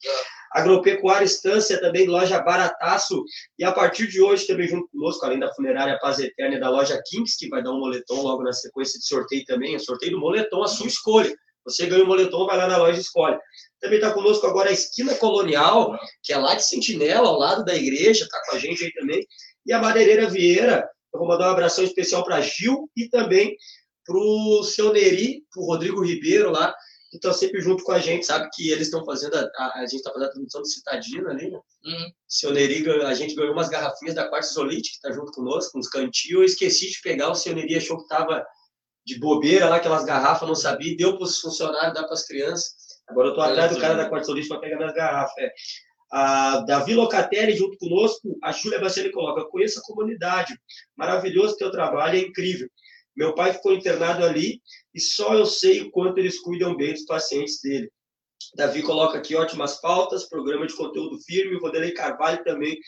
Agropecuária Estância, também loja Barataço. E a partir de hoje, também junto conosco, além da funerária Paz Eterna e da loja Kings, que vai dar um moletom logo na sequência de sorteio também. É sorteio do moletom, a sua escolha. Você ganha o moletom, vai lá na loja e escolhe. Também está conosco agora a Esquina Colonial, que é lá de Sentinela, ao lado da igreja, está com a gente aí também. E a Madeireira Vieira, eu vou mandar um abração especial para Gil e também para o seu Neri, para o Rodrigo Ribeiro lá, que estão sempre junto com a gente, sabe que eles estão fazendo, a, a, a gente está fazendo a transmissão do Citadino ali, né? Uhum. Seu Neri, a gente ganhou umas garrafinhas da Quartz Solite, que está junto conosco, uns cantinhos, eu esqueci de pegar, o seu Neri achou que estava de bobeira lá, aquelas garrafas, não sabia, deu para os funcionários, dá para as crianças. Agora eu estou atrás do cara da Quartz Solite para pegar minhas garrafas. É. A Davi Locatelli junto conosco, a Júlia Bacelli coloca, conheço a comunidade, maravilhoso teu trabalho, é incrível. Meu pai ficou internado ali e só eu sei o quanto eles cuidam bem dos pacientes dele. Davi coloca aqui ótimas pautas, programa de conteúdo firme, o Vanderlei Carvalho também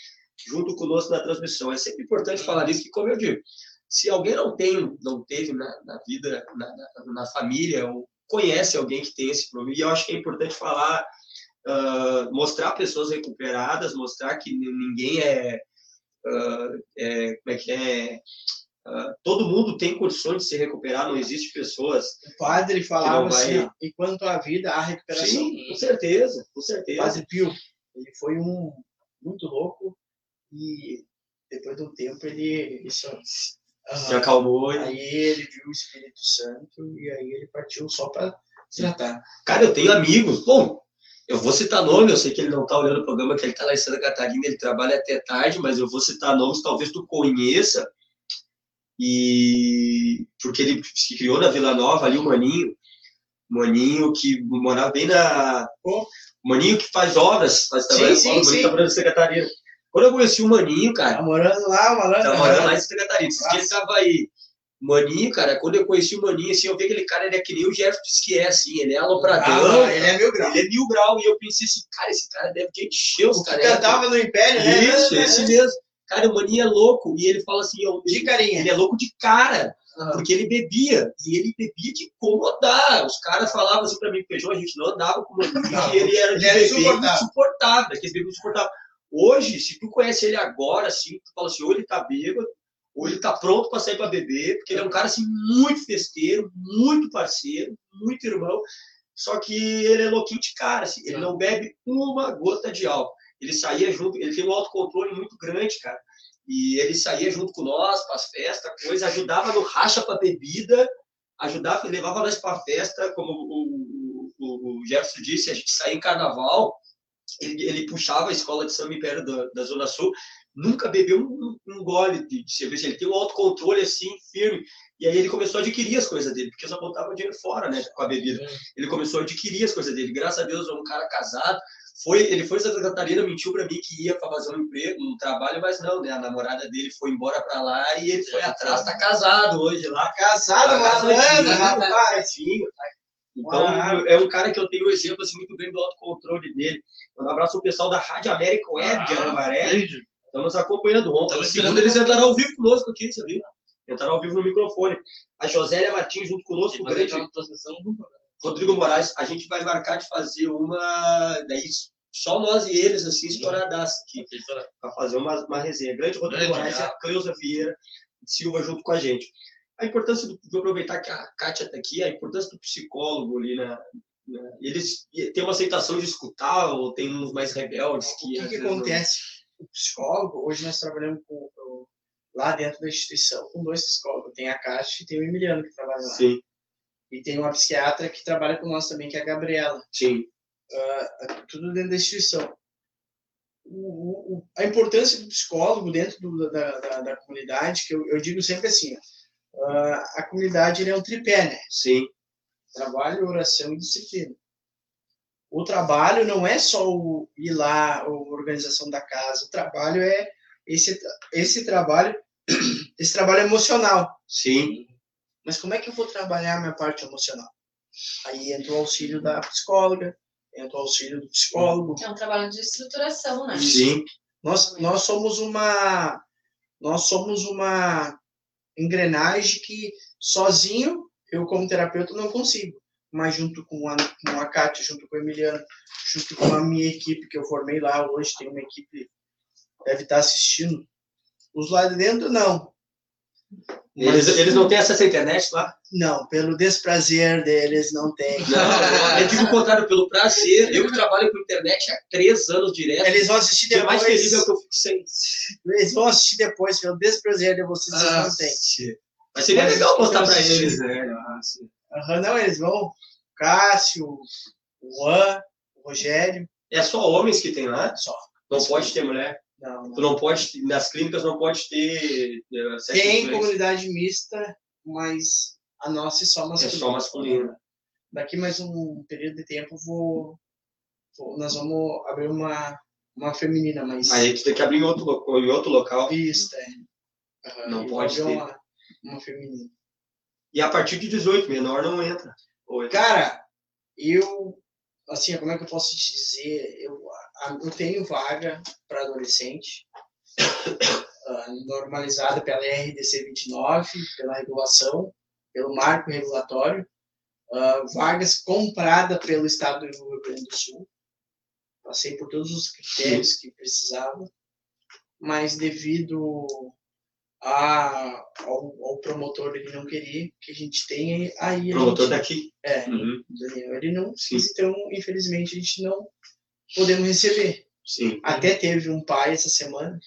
junto conosco na transmissão. É sempre importante falar isso, que como eu digo, se alguém não tem, não teve na, na vida, na, na, na família, ou conhece alguém que tem esse problema, e eu acho que é importante falar, ah, mostrar pessoas recuperadas, mostrar que ninguém é, ah, é, como é que é? Ah, todo mundo tem condições de se recuperar, não existe pessoas. O padre falava assim, enquanto há vida, há recuperação. Sim, com certeza, com O certeza. Padre Pio, ele foi um muito louco e depois de um tempo ele, ele só, Se acalmou. e- aí ele viu o Espírito Santo e aí ele partiu só para tratar. Cara, eu tenho amigos. Bom, eu vou citar nome, eu sei que ele não tá olhando o programa, que ele tá lá em Santa Catarina, ele trabalha até tarde, mas eu vou citar nomes, talvez tu conheça. E porque ele se criou na Vila Nova, ali o Maninho. Maninho que morava bem na. Maninho que faz obras, faz trabalho sim, Maninho sim. tá morando em Santa Catarina. Quando eu conheci o Maninho, cara, Tá morando lá, morando Tá morando lá em Santa Catarina. Esse dia ele tava aí. Maninho, cara, quando eu conheci o Maninho, assim, eu vi aquele cara, ele é que nem o disse que é, assim, ele é alopradão, Ah, ele é mil graus. ele é mil grau, e eu pensei assim, cara, esse cara deve ter encher os caras. cantava no Império, né? Isso, né? esse mesmo. Cara, o Maninho é louco, e ele fala assim, ó, De carinha. ele é louco de cara, porque ele bebia, e ele bebia de incomodar. Os caras falavam assim pra mim, Feijão, a gente não andava com o Maninho, e ele era de ele beber insuportável. Hoje, se tu conhece ele agora, assim, tu fala assim, ou ele tá bêbado, ou ele tá pronto para sair para beber, porque ele é um cara assim muito festeiro, muito parceiro, muito irmão, só que ele é louquinho de cara, assim, ele não bebe uma gota de álcool. Ele saía junto, ele tem um autocontrole muito grande, cara. E ele saía junto com nós para as festas, coisa, ajudava no racha para bebida, ajudava, levava nós para festa, como o, o, o Jefferson disse, a gente saía em carnaval, ele, ele puxava a escola de samba Império da, da Zona Sul, nunca bebeu um, um gole de, de cerveja, ele tem um autocontrole assim, firme, e aí ele começou a adquirir as coisas dele, porque só botava dinheiro fora, né, com a bebida. Ele começou a adquirir as coisas dele, graças a Deus, é um cara casado, foi, ele foi em Santa Catarina, mentiu para mim que ia para fazer um emprego, um trabalho, mas não, né, a namorada dele foi embora para lá e ele foi atrás, tá casado hoje lá, Casado, Tá malandro, casadinho, rapaz. tá? Então, Ah. é um cara que eu tenho um exemplo assim, muito bem do autocontrole dele. Um abraço ao pessoal da Rádio América Web de Arambaré. Estamos acompanhando ontem. Estamos Segundo, eles entraram ao vivo conosco aqui, sabia? Entraram ao vivo no microfone. A Josélia Martins junto conosco, o grande Rodrigo Moraes. A gente vai marcar de fazer uma. Daí, só nós e eles, assim, estouradaço aqui, para fazer uma, uma resenha. Grande Rodrigo Grande, Moraes e a Cleusa Vieira Silva junto com a gente. A importância do. Vou aproveitar que a Kátia está aqui, a importância do psicólogo ali na. eles têm uma aceitação de escutar, ou tem uns mais rebeldes O que. que, às que não- acontece? O psicólogo, hoje nós trabalhamos com, com- lá dentro da instituição com dois psicólogos. Tem a Cátia e tem o Emiliano que trabalha lá. Sim, E tem uma psiquiatra que trabalha com nós também, que é a Gabriela. sim. Tudo dentro da instituição. O- o- a importância do psicólogo dentro do- da, da, da comunidade, que eu, eu digo sempre assim, ah, a comunidade é um tripé, né? Sim, Trabalho, oração e disciplina. O trabalho não é só o ir lá, a organização da casa. O trabalho é esse, esse trabalho, esse trabalho emocional. sim, Mas como é que eu vou trabalhar a minha parte emocional? Aí entra o auxílio da psicóloga, entra o auxílio do psicólogo. É um trabalho de estruturação, né? sim. Nós, nós somos uma nós somos uma engrenagem que sozinho eu como terapeuta não consigo, mas junto com a com a Kátia, junto com a Emiliana, junto com a minha equipe que eu formei lá hoje, tem uma equipe deve estar assistindo. Os lá de dentro não. Eles, eles não têm acesso à internet lá? não, pelo desprazer deles não tem. Não, eu digo o contrário, pelo prazer. Eu que trabalho com internet há três anos direto. Eles vão assistir O dia mais depois. feliz é o que eu fico sem. Eles vão assistir depois, pelo desprazer de vocês, vocês Ah, não têm. Mas seria Mas legal mostrar pra assisti. eles, né? Ah, sim. Aham, não, eles vão. Cássio, Juan, Rogério. É só homens que tem lá? Só. Não pode ter mulher. Não, não. Tu não pode, nas clínicas não pode ter eh, Tem comunidade mista, mas a nossa é só É masculina. só masculino. Daqui mais um período de tempo vou, vou- nós vamos abrir uma, uma feminina, mas Aí tu tem que abrir em outro, em outro local. vista. É. Aham, Não pode ter. Uma, uma feminina. E a partir de 18, menor não entra. Entra. Cara, eu, assim, como é que eu posso te dizer? Eu, eu tenho vaga para adolescente, ah, normalizada pela RDC 29, pela regulação, pelo marco regulatório, ah, vagas compradas pelo Estado do Rio Grande do Sul. Passei por todos os critérios que precisava. mas devido a, ao, ao promotor ele não querer que a gente tenha, aí Promotor gente, daqui. é, Uhum. Daniel, ele não quis, então infelizmente a gente não podemos receber. Sim. Até teve um pai essa semana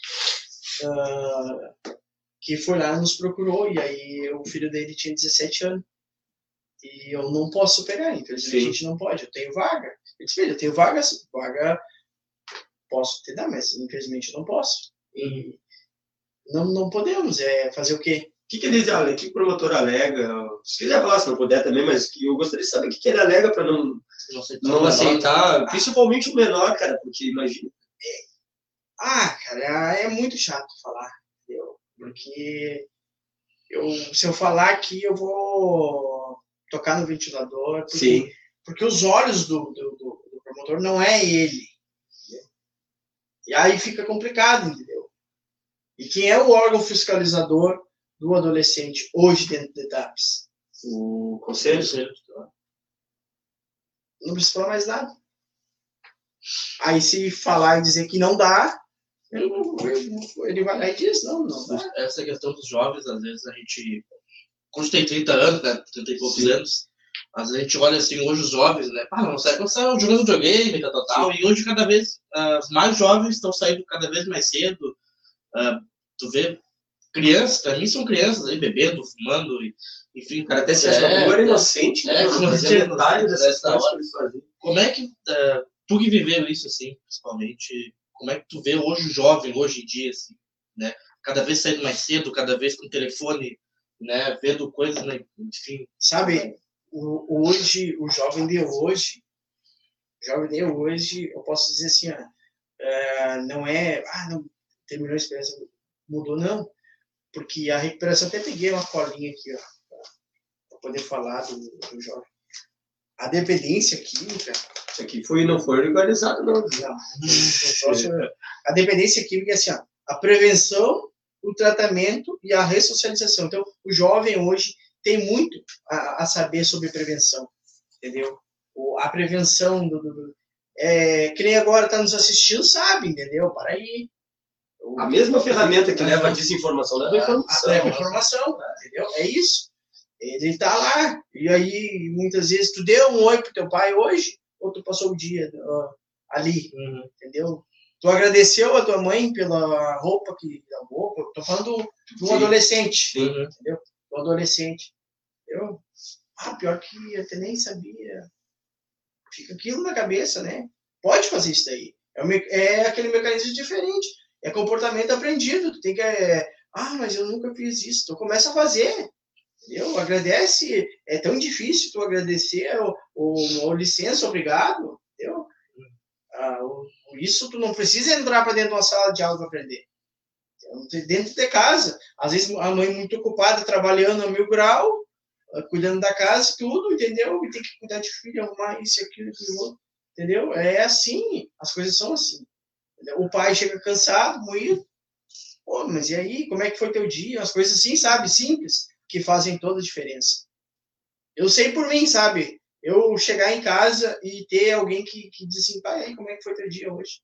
ah, que foi lá nos procurou e aí o filho dele tinha 17 anos. E eu não posso pegar, infelizmente Sim. a gente não pode. Eu tenho vaga. Eu disse, filho, eu tenho vaga, vaga posso te dar, mas infelizmente eu não posso. E não, não podemos. É fazer o quê? O que, que eles alegam? O que o promotor alega? Se quiser falar, se não puder também, mas que eu gostaria de saber o que, que ele alega para não, Não aceitar. não aceitar, principalmente o menor, cara, porque imagina. Ah, cara, é muito chato falar, entendeu? Porque eu, se eu falar aqui, eu vou tocar no ventilador, porque, Sim. porque os olhos do, do, do- do promotor não é ele. entendeu? E aí fica complicado, entendeu? E quem é o órgão fiscalizador do adolescente hoje dentro da ETAPS? O conselho. Não precisa falar mais nada. Aí se falar e dizer que não dá, ele, ele vai lá e diz, não, não dá. Essa questão dos jovens, às vezes a gente. Quando tem 30 anos, né? 30 e poucos Sim. anos, às vezes a gente olha assim, hoje os jovens, né? Ah, não, sai, começaram jogando videogame, tal, tal, tal. E hoje, cada vez, os mais jovens estão saindo cada vez mais cedo. Ah, tu vê crianças, pra mim são crianças aí, bebendo, fumando, e, enfim. Cara até se acha É, é, inocente, né? é, dessas nessa coisas hora. que eles. Como é que eh, tu que viveu isso assim, principalmente, como é que tu vê hoje o jovem hoje em dia assim, né? Cada vez saindo mais cedo, cada vez com o telefone, né, vendo coisas, né, enfim. Sabe, o, hoje, o jovem de hoje, o jovem de hoje, eu posso dizer assim, ó, é, não é, ah, não, terminou a experiência, mudou, não. Porque a recuperação, até peguei uma colinha aqui, ó, para poder falar do, do jovem. A dependência química, Isso aqui foi, não foi legalizado, não. não, o troço- a dependência química é assim, ó, a prevenção, o tratamento e a ressocialização. Então, o jovem hoje tem muito a, a saber sobre prevenção, entendeu? O- a prevenção do, do, do é, que nem agora está nos assistindo sabe, entendeu? Para aí. A mesma ferramenta que leva a desinformação leva a informação. leva informação, entendeu? É isso. Ele tá lá. E aí, muitas vezes, tu deu um oi pro teu pai hoje, ou tu passou o dia ó, ali, entendeu? Tu agradeceu a tua mãe pela roupa que lavou. Tô falando de um Sim. adolescente. Sim. Do adolescente. Entendeu? Ah, pior que eu até nem sabia. Fica aquilo na cabeça, né? Pode fazer isso daí. É, um é aquele mecanismo diferente. É comportamento aprendido. Tu tem que. é, ah, mas eu nunca fiz isso. Tu começa a fazer. Entendeu? Agradece. É tão difícil tu agradecer o, licença, obrigado. Entendeu? Ah, isso tu não precisa entrar para dentro de uma sala de aula para aprender. Então, Dentro de casa. Às vezes a mãe muito ocupada, trabalhando a mil grau, ah, cuidando da casa tudo, entendeu? E tem que cuidar de filho, arrumar isso, aquilo, aquilo. Entendeu? É assim. As coisas são assim. O pai chega cansado, moído. Pô, mas e aí? Como é que foi teu dia? As coisas assim, sabe? Simples, que fazem toda a diferença. Eu sei por mim, sabe? Eu chegar em casa e ter alguém que, que diz assim, pai, aí, como é que foi teu dia hoje?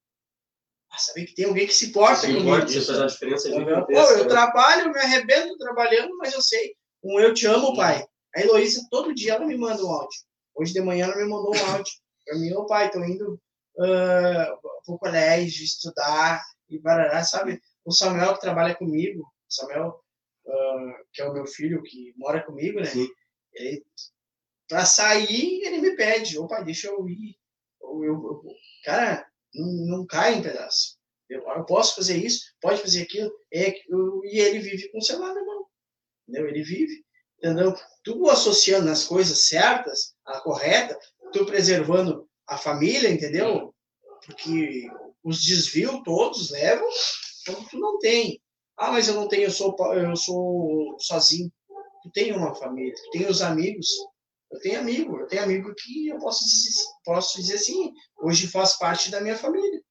Ah, saber que tem alguém que se importa Sim, comigo. pode você fazer uma diferença Pô, gigantesca. eu né? trabalho, eu me arrebento trabalhando, mas eu sei. Um eu te amo, pai. A Heloísa, todo dia, ela me manda um áudio. Hoje de manhã, ela me mandou um áudio. Pra mim, ô pai, tô indo uh, pro colégio estudar e barará, sabe? O Samuel, que trabalha comigo, o Samuel, ah, que é o meu filho, que mora comigo, né? Sim. Ele, pra sair, ele me pede, ô pai, deixa eu ir. Ou eu, eu- cara, não, não cai em pedaço. Eu, eu posso fazer isso, pode fazer aquilo. É, eu- e ele vive com o celular na mão. Entendeu? Ele vive. Entendeu? Tu associando as coisas certas, a correta, tu preservando a família, entendeu? Porque os desvios todos levam quando tu não tem. Ah, mas eu não tenho, eu sou, eu sou sozinho. Tu tem uma família, tu tem os amigos. Eu tenho amigo, eu tenho amigo que eu posso dizer, posso dizer assim, hoje faz parte da minha família.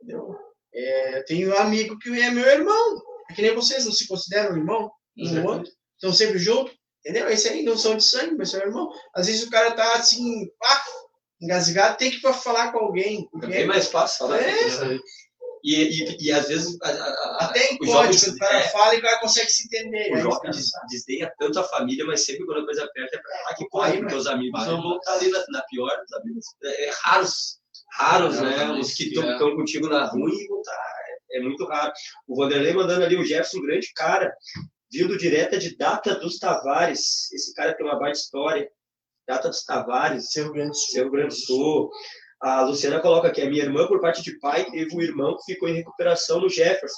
Entendeu? É, eu tenho um amigo que é meu irmão. É que nem vocês não se consideram irmão um do outro. Estão sempre juntos. Entendeu? Esse aí não são de sangue, mas são irmão. Às vezes o cara tá assim, pá, engasgado, tem que ir pra falar com alguém. É bem mais fácil falar. É. com você. E, e, e às vezes. A, a, Até em os código, jovens- o cara é. fala e o cara consegue se entender. o é jovem sabe? desdenha tanto a família, mas sempre quando a coisa aperta é pra lá que Aí, corre, porque os amigos Vai, não vão estar ali na, na pior, os amigos é, é raros, raros, É, né? Os que estão é. contigo na ruim e vão estar, é, é muito raro. O Vanderlei mandando ali o Jefferson, grande cara, vindo direta de Data dos Tavares, esse cara tem uma baita história, Data dos Tavares, Cerro Grande. Rio Grande do Sul. A Luciana coloca aqui, a minha irmã, por parte de pai, teve um irmão que ficou em recuperação no Jefferson.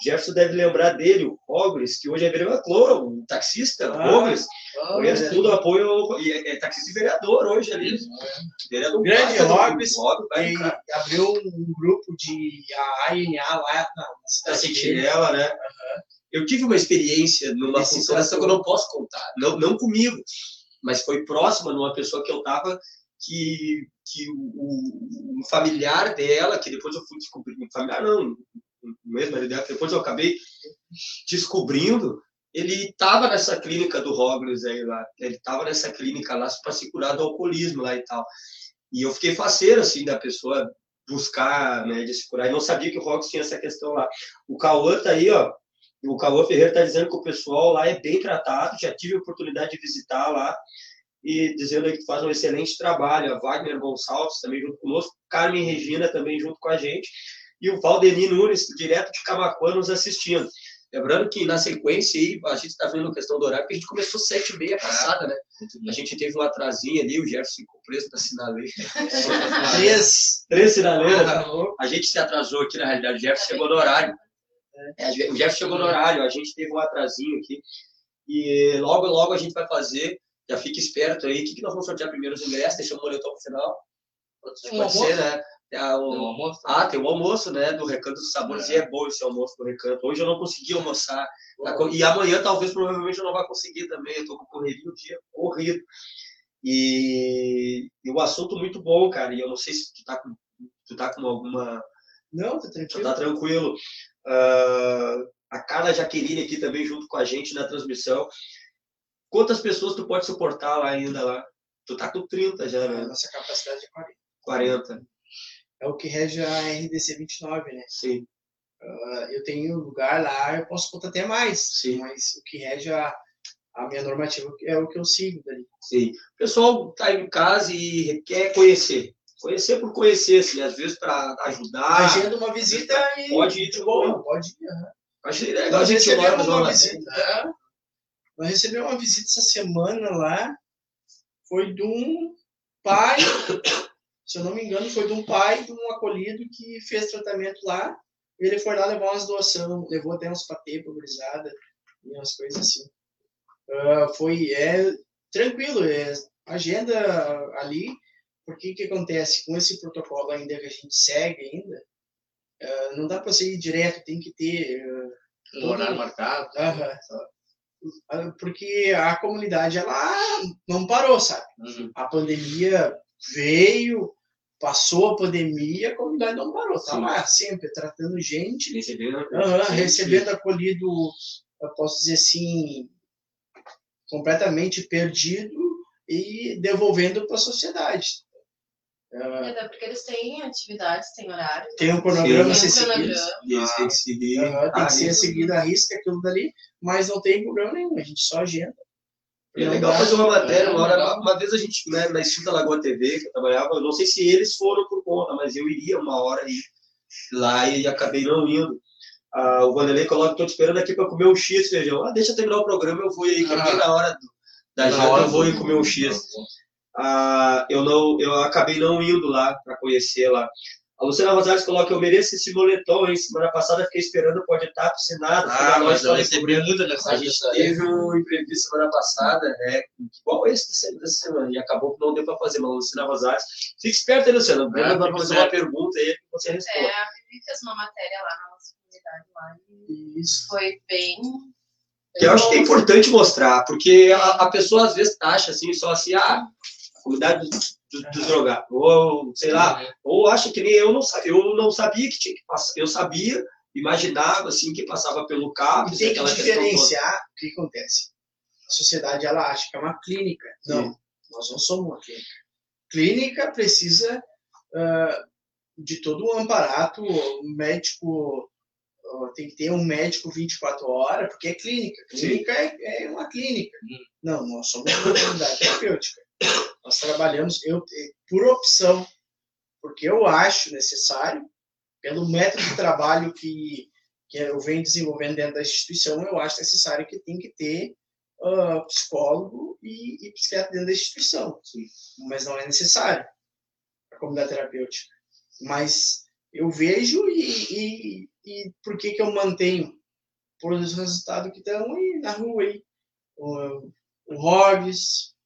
Jefferson deve lembrar dele, o Ogres, que hoje é vereador, um taxista, Ah, Ogres. Conhece é. tudo, apoio, ao- e é, é taxista e vereador hoje ali. Vereador Grande Ogres, abriu um grupo de a ANA lá na, na sentinela, né? Eu tive uma experiência numa Esse situação que eu não posso contar, não, não comigo, mas foi próxima numa pessoa que eu tava que, que o, um familiar dela, que depois eu fui descobrir, um familiar não, o ex-marido dela, depois eu acabei descobrindo, ele estava nessa clínica do Robles aí lá, ele estava nessa clínica lá para se curar do alcoolismo lá e tal. E eu fiquei faceiro, assim, da pessoa buscar, né, de se curar, e não sabia que o Robles tinha essa questão lá. O Cauã tá aí, ó, o Cauã Ferreira tá dizendo que o pessoal lá é bem tratado, já tive a oportunidade de visitar lá, e dizendo que faz um excelente trabalho. A Wagner Gonçalves também junto conosco, Carmen Regina também junto com a gente, e o Valdeni Nunes, direto de Camacuã, nos assistindo. Lembrando que na sequência aí, a gente está vendo a questão do horário, porque a gente começou sete e meia passada, né? A gente teve um atrasinho ali, o Jefferson ficou preso na sinaleira. Três. Três sinaleiras. A gente se atrasou aqui, na realidade, o Jefferson chegou no horário. É, o Jefferson chegou no horário, a gente teve um atrasinho aqui. E logo, logo a gente vai fazer. Já fica esperto aí. O que, que nós vamos sortear primeiro os ingressos? Deixamos o moletom pro final. Pode, Um ser, né? É, o- Tem um almoço? ah, tem o almoço, né? Do Recanto dos Sabores. E é bom esse almoço do Recanto. Hoje eu não consegui almoçar. Tá E amanhã, talvez, provavelmente, eu não vá conseguir também. Eu tô com correria o dia corrido. E, e o assunto muito bom, cara. E eu não sei se tu tá com, tu tá com alguma Não, tá tranquilo. tá tranquilo. Ah, a Carla Jaqueline aqui também junto com a gente na transmissão. Quantas pessoas tu pode suportar lá ainda lá? Tu tá com 30 já, né? nossa capacidade é 40. 40. É o que rege a RDC 29, né? Sim, Ah, Eu tenho lugar lá, eu posso botar até mais. Sim. Mas o que rege a, a minha normativa é o que eu sigo dali. sim. O pessoal tá em casa e quer conhecer. Conhecer por conhecer, assim, às vezes para ajudar. Agenda uma visita e. Pode ir de boa. Pode ir. aham. Achei legal a Nós recebemos uma visita. é. Nós recebemos uma visita essa semana lá. Foi de um pai, se eu não me engano, foi de um pai de um acolhido que fez tratamento lá. Ele foi lá levar umas doações, levou até uns patê pulverizada e umas coisas assim. Ah, foi é tranquilo, é agenda ali, porque o que acontece com esse protocolo ainda que a gente segue ainda, ah, não dá para você ir direto, tem que ter ah, Um horário marcado. Ah, Porque a comunidade ela não parou, sabe? Uhum. A pandemia veio, passou a pandemia, a comunidade não parou, tá Sim. lá sempre tratando gente, Recebendo, Sim, recebendo acolhido, eu posso dizer assim, completamente perdido e devolvendo para a sociedade. Ah, Até porque eles têm atividades, têm horário. tem um cronograma a ser Tem um seguido. E eles têm que seguir. aham, tem a que ser seguido a risca aquilo dali, mas não tem problema nenhum, a gente só agenda. É legal fazer uma matéria. Uma, hora, legal. uma vez a gente, né, na Extinta Lagoa TV, que eu trabalhava, eu não sei se eles foram por conta, mas eu iria uma hora aí, lá e acabei não indo. Ah, o Vanderlei coloca, estou te esperando aqui para comer um X, feijão. Ah, deixa eu terminar o programa, eu vou aí, que é bem Ah. na hora do- da janta, eu vou ir comer um X. Ah, eu, não, eu acabei não indo lá para conhecer lá. A Luciana Rosales coloca, eu mereço esse moletom, hein? Semana passada fiquei esperando, pode estar assinado. Ah, mas eu para recebi muita a mensagem gente teve um imprevisto semana passada, né? Igual esse dessa- semana, e acabou que não deu para fazer, mas Luciana Rosales. Fique esperto aí, Luciana. Breno Ah, vai fique fazer uma pergunta aí você É, responde. a Vivi fez uma matéria lá na nossa comunidade lá e Isso. foi bem. Que eu acho que é importante mostrar, porque a, a pessoa às vezes acha assim, só assim, ah, a comunidade dos, dos, dos drogados, ou sei lá, ou acha que nem eu não sabia, eu não sabia que tinha que passar, eu sabia, imaginava assim que passava pelo cabo, E tem que diferenciar o que acontece. A sociedade ela acha que é uma clínica. Não, nós não somos uma clínica. Clínica precisa ah, de todo o amparato, o médico tem que ter um médico 24 horas, porque é clínica. Clínica é, é, uma clínica. Hum. Não, nós somos uma comunidade terapêutica. Nós trabalhamos, eu, por opção, porque eu acho necessário, pelo método de trabalho que, que eu venho desenvolvendo dentro da instituição, eu acho necessário que tem que ter uh, psicólogo e, e, psiquiatra dentro da instituição. Mas não é necessário a comunidade terapêutica. Mas eu vejo e, e, e por que, que eu mantenho? Por os resultados que estão aí na rua aí. O, o Roggs,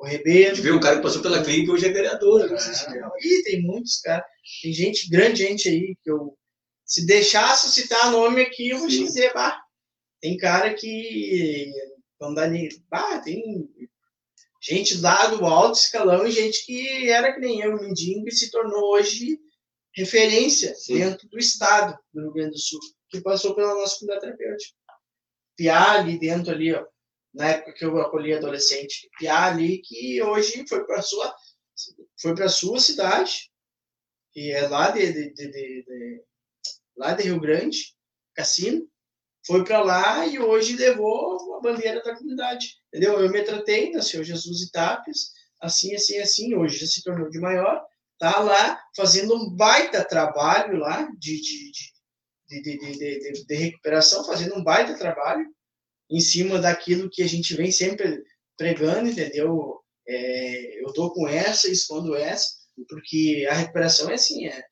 o, o Rebelo. De ver um cara que passou pela clínica hoje é vereador. Né? É, e tem muitos caras. Tem gente, grande gente aí, que eu. Se deixasse citar nome aqui, eu vou te dizer, bah, tem cara que. Não dá nem. Bah, tem gente lá do alto escalão e gente que era que nem eu, mendigo, e se tornou hoje referência Sim. dentro do estado do Rio Grande do Sul, que passou pela nossa comunidade terapêutica. Piá ali dentro ali, ó, na época que eu acolhi adolescente, Piá ali que hoje foi para sua foi para sua cidade, que é lá de, de, de, de, lá de Rio Grande, Cassino, foi para lá e hoje levou a bandeira da comunidade, entendeu? Eu me tratei, nasceu Jesus e Tapes, assim, assim, assim, hoje já se tornou de maior, tá lá fazendo um baita trabalho lá de, de, de, de, de, recuperação, fazendo um baita trabalho em cima daquilo que a gente vem sempre pregando, entendeu? É, eu tô com essa, escondo essa, porque a recuperação é assim, é,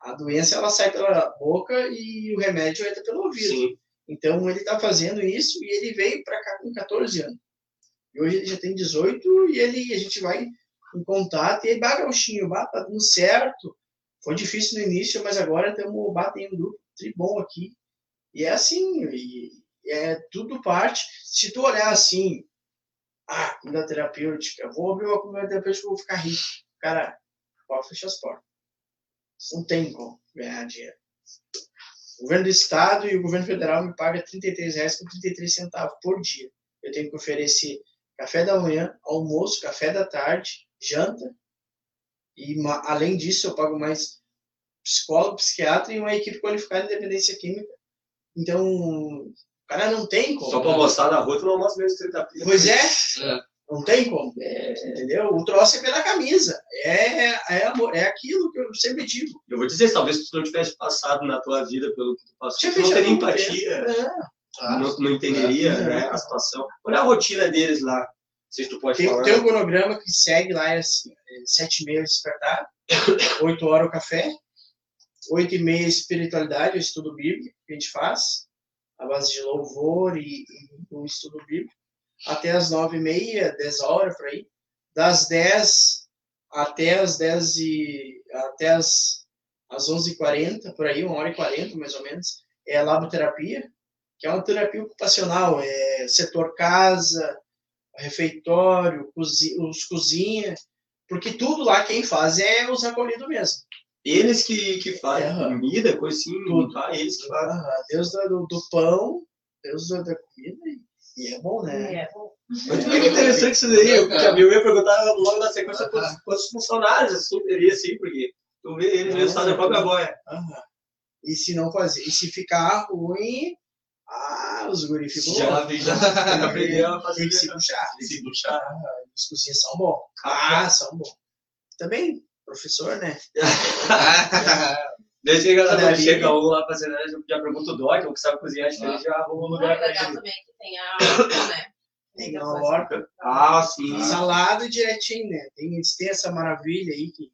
a doença ela sai pela boca e o remédio entra pelo ouvido. Sim. Então ele está fazendo isso e ele veio para cá com 14 anos. E hoje ele já tem 18 e ele a gente vai em contato e bah, Gauchinho, bah, tá dando certo. Foi difícil no início, mas agora temos batendo um grupo tribom aqui. E é assim, e é tudo parte. Se tu olhar assim, ah, comida terapêutica, vou abrir uma comida terapêutica, vou ficar rico. Cara, pode fechar as portas. Não tem como ganhar dinheiro. O governo do estado e o governo federal me paga R$ 33,33 por dia. Eu tenho que oferecer café da manhã, almoço, café da tarde, janta. E além disso, eu pago mais psicólogo, psiquiatra e uma equipe qualificada de dependência química. Então, cara não tem como. Só para almoçar na rua, tu não almoça mesmo 30 pila. Pois é. é. Não tem como. É, entendeu? O troço é pela camisa. É, é, amor, é aquilo que eu sempre digo. Eu vou dizer, talvez se tu não tivesse passado na tua vida pelo que tu passou, tu não teria empatia. É. Não, não entenderia é. né, a situação. Olha a rotina deles lá sei se tu pode tem, falar. Tem um cronograma que segue lá, é assim, é sete e meia despertar, oito horas o café, oito e meia espiritualidade, o estudo bíblico que a gente faz, a base de louvor e, e um estudo bíblico, até as nove e meia, dez horas, por aí, das dez até as dez e, até as, onze e quarenta, por aí, uma hora e quarenta, mais ou menos, é laboterapia, que é uma terapia ocupacional, é setor casa, refeitório, os cozinha, porque tudo lá quem faz é os acolhidos mesmo. Eles que, que fazem é, comida, coisa assim, tudo. Tá? eles que fazem. Deus do, do pão, Deus da, comida, e é bom, né? É bom. Muito é, interessante isso daí, eu, a minha ia perguntar logo na sequência quantos, quantos funcionários assim teria, assim, porque tu vê eles mesmo fazem a própria boia. E se não fazer, e se ficar ruim, ah, os guri ficam Já, já aprendeu a fazer. Tem que se puxar. Tem que se puxar. Ah, os cozinhas são bons. Ah, são bons. Também, professor, né? Desde que chega, chega um lá fazendo, já pergunta o Doc, o que sabe cozinhar, acho que ele já arruma um lugar pra gente. também que tem a horta, né? Tem a horta. Ah, sim. Salada direitinho, né? Tem, eles têm essa maravilha aí que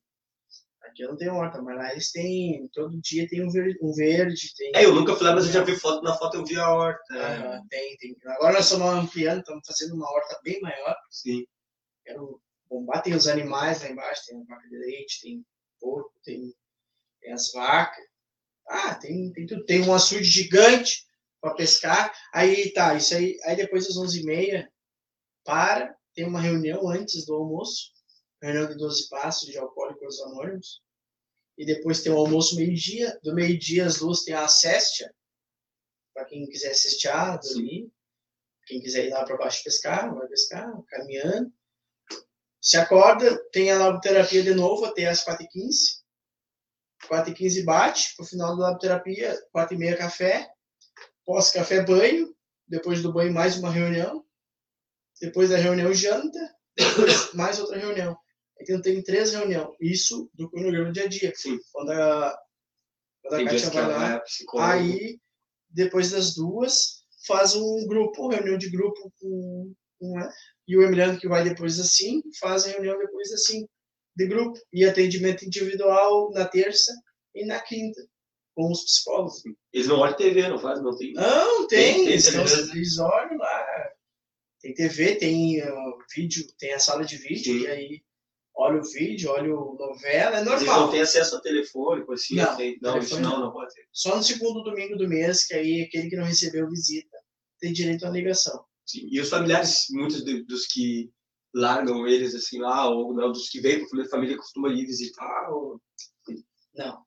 Aqui eu não tenho horta, mas lá eles têm. Todo dia tem um verde. Um verde tem, é, eu nunca fui lá, mas eu já vi foto. Na foto eu vi a horta. Ah, tem, tem. Agora nós estamos ampliando, estamos fazendo uma horta bem maior. Sim. Quero bombar, tem os animais lá embaixo, tem vaca de leite, tem porco, tem, tem as vacas. Ah, tem, tem tudo. Tem um açude gigante para pescar. Aí tá, isso aí. Aí depois das 11h30, para, tem uma reunião antes do almoço reunião de 12 passos de alcoólicos anônimos. E depois tem o almoço meio-dia. Do meio-dia às duas tem a céstia, para quem quiser assistir dormir. Quem quiser ir lá para baixo pescar, vai pescar, caminhando. Se acorda, tem a laboterapia de novo até as 4h15. 4 e 15 bate, pro final da laboterapia, 4 e meia café, pós-café banho, depois do banho mais uma reunião, depois da reunião janta, depois mais outra reunião. Então tem três reuniões, isso do cronograma dia a dia. Sim. Quando a, quando a Kátia vai lá, é. Aí, depois das duas, faz um grupo, reunião de grupo com, com? E o Emiliano que vai depois assim, faz a reunião depois assim, de grupo. E atendimento individual na terça e na quinta, com os psicólogos. Eles não olham TV, não faz? Não tem. Não, Tem- tem, tem eles, eles olham lá. Tem TV, tem ah, vídeo, tem a sala de vídeo, Sim. e aí olha o vídeo, olha o novela, é Eles não normal. têm acesso ao telefônico, assim. Não, tem- não telefone não, não. não pode ter. Só no segundo domingo do mês, que aí aquele que não recebeu visita tem direito à ligação. Sim, E os familiares, muitos do- dos que largam eles assim lá, ou não, dos que vêm para a família costuma ir visitar, ou... Não.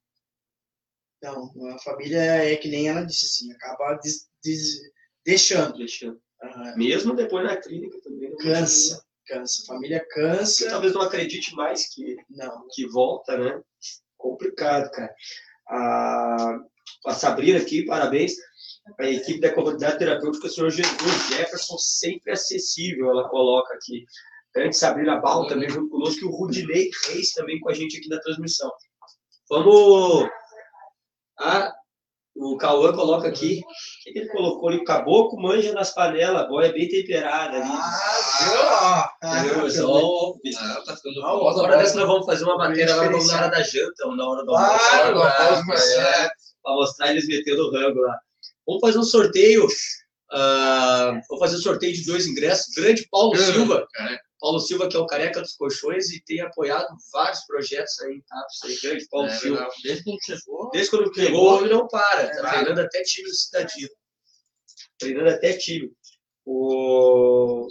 Não, a família é que nem ela disse assim, acaba des- des- deixando. deixando. Ah, Mesmo depois na clínica também. não cansa, cansa. A família cansa. talvez não acredite mais que, Não. que volta, né? Complicado, cara. A, a Sabrina aqui, parabéns. A equipe da comunidade terapêutica Senhor Jesus, Jefferson sempre acessível, ela coloca aqui. Grande Sabrina Bal também junto conosco e o Rudinei Reis também com a gente aqui na transmissão. Vamos. Ah, o Cauã coloca aqui. O que ele colocou ali? Caboclo manja nas panelas, boia bem temperada ali. Ah, Entendeu? viu? Só o- Ah, tá ficando Ah, famosa Agora dessa nós vamos fazer uma matéria lá na hora da janta ou na hora do Claro, almoço. após o Pra- almoço. é, mostrar eles metendo o rango lá. Vamos fazer um sorteio. ah, vou fazer um sorteio de dois ingressos. Grande Paulo Silva. Cara, Paulo Silva, que é o careca dos colchões e tem apoiado vários projetos aí, tá? Isso aí, grande Paulo é, Silva. Desde quando chegou. Desde quando o homem não para. Tá É, treinando até time do Cidadino. Treinando até time. O...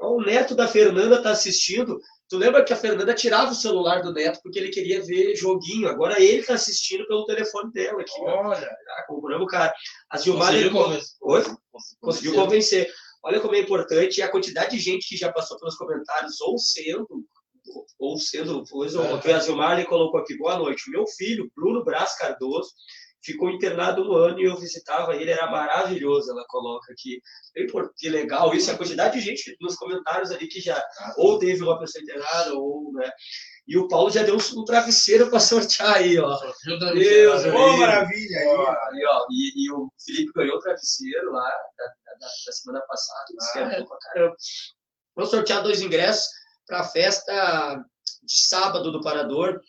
o neto da Fernanda tá assistindo. Tu lembra que a Fernanda tirava o celular do neto porque ele queria ver joguinho. Agora ele tá assistindo pelo telefone dela aqui. Olha, Tá comprando o cara. A Gilmar conseguiu. Oi? conseguiu convencer. Olha como é importante a quantidade de gente que já passou pelos comentários, ou sendo, ou sendo, pois, É. a Gilmar colocou aqui, boa noite. Meu filho, Bruno Braz Cardoso, ficou internado um ano e eu visitava ele, era maravilhoso, ela coloca aqui. Que legal isso, a quantidade de gente nos comentários ali que já ou teve uma pessoa internada, ou, né? E o Paulo já deu um, um travesseiro para sortear aí, ó. Meu Deus, Ô, Aí. maravilha! Aí, ó. Ali, ó, e, e o Felipe ganhou o travesseiro lá da, da- da semana passada. Ah, é? pra caramba. Vou sortear dois ingressos para a festa de sábado do Parador.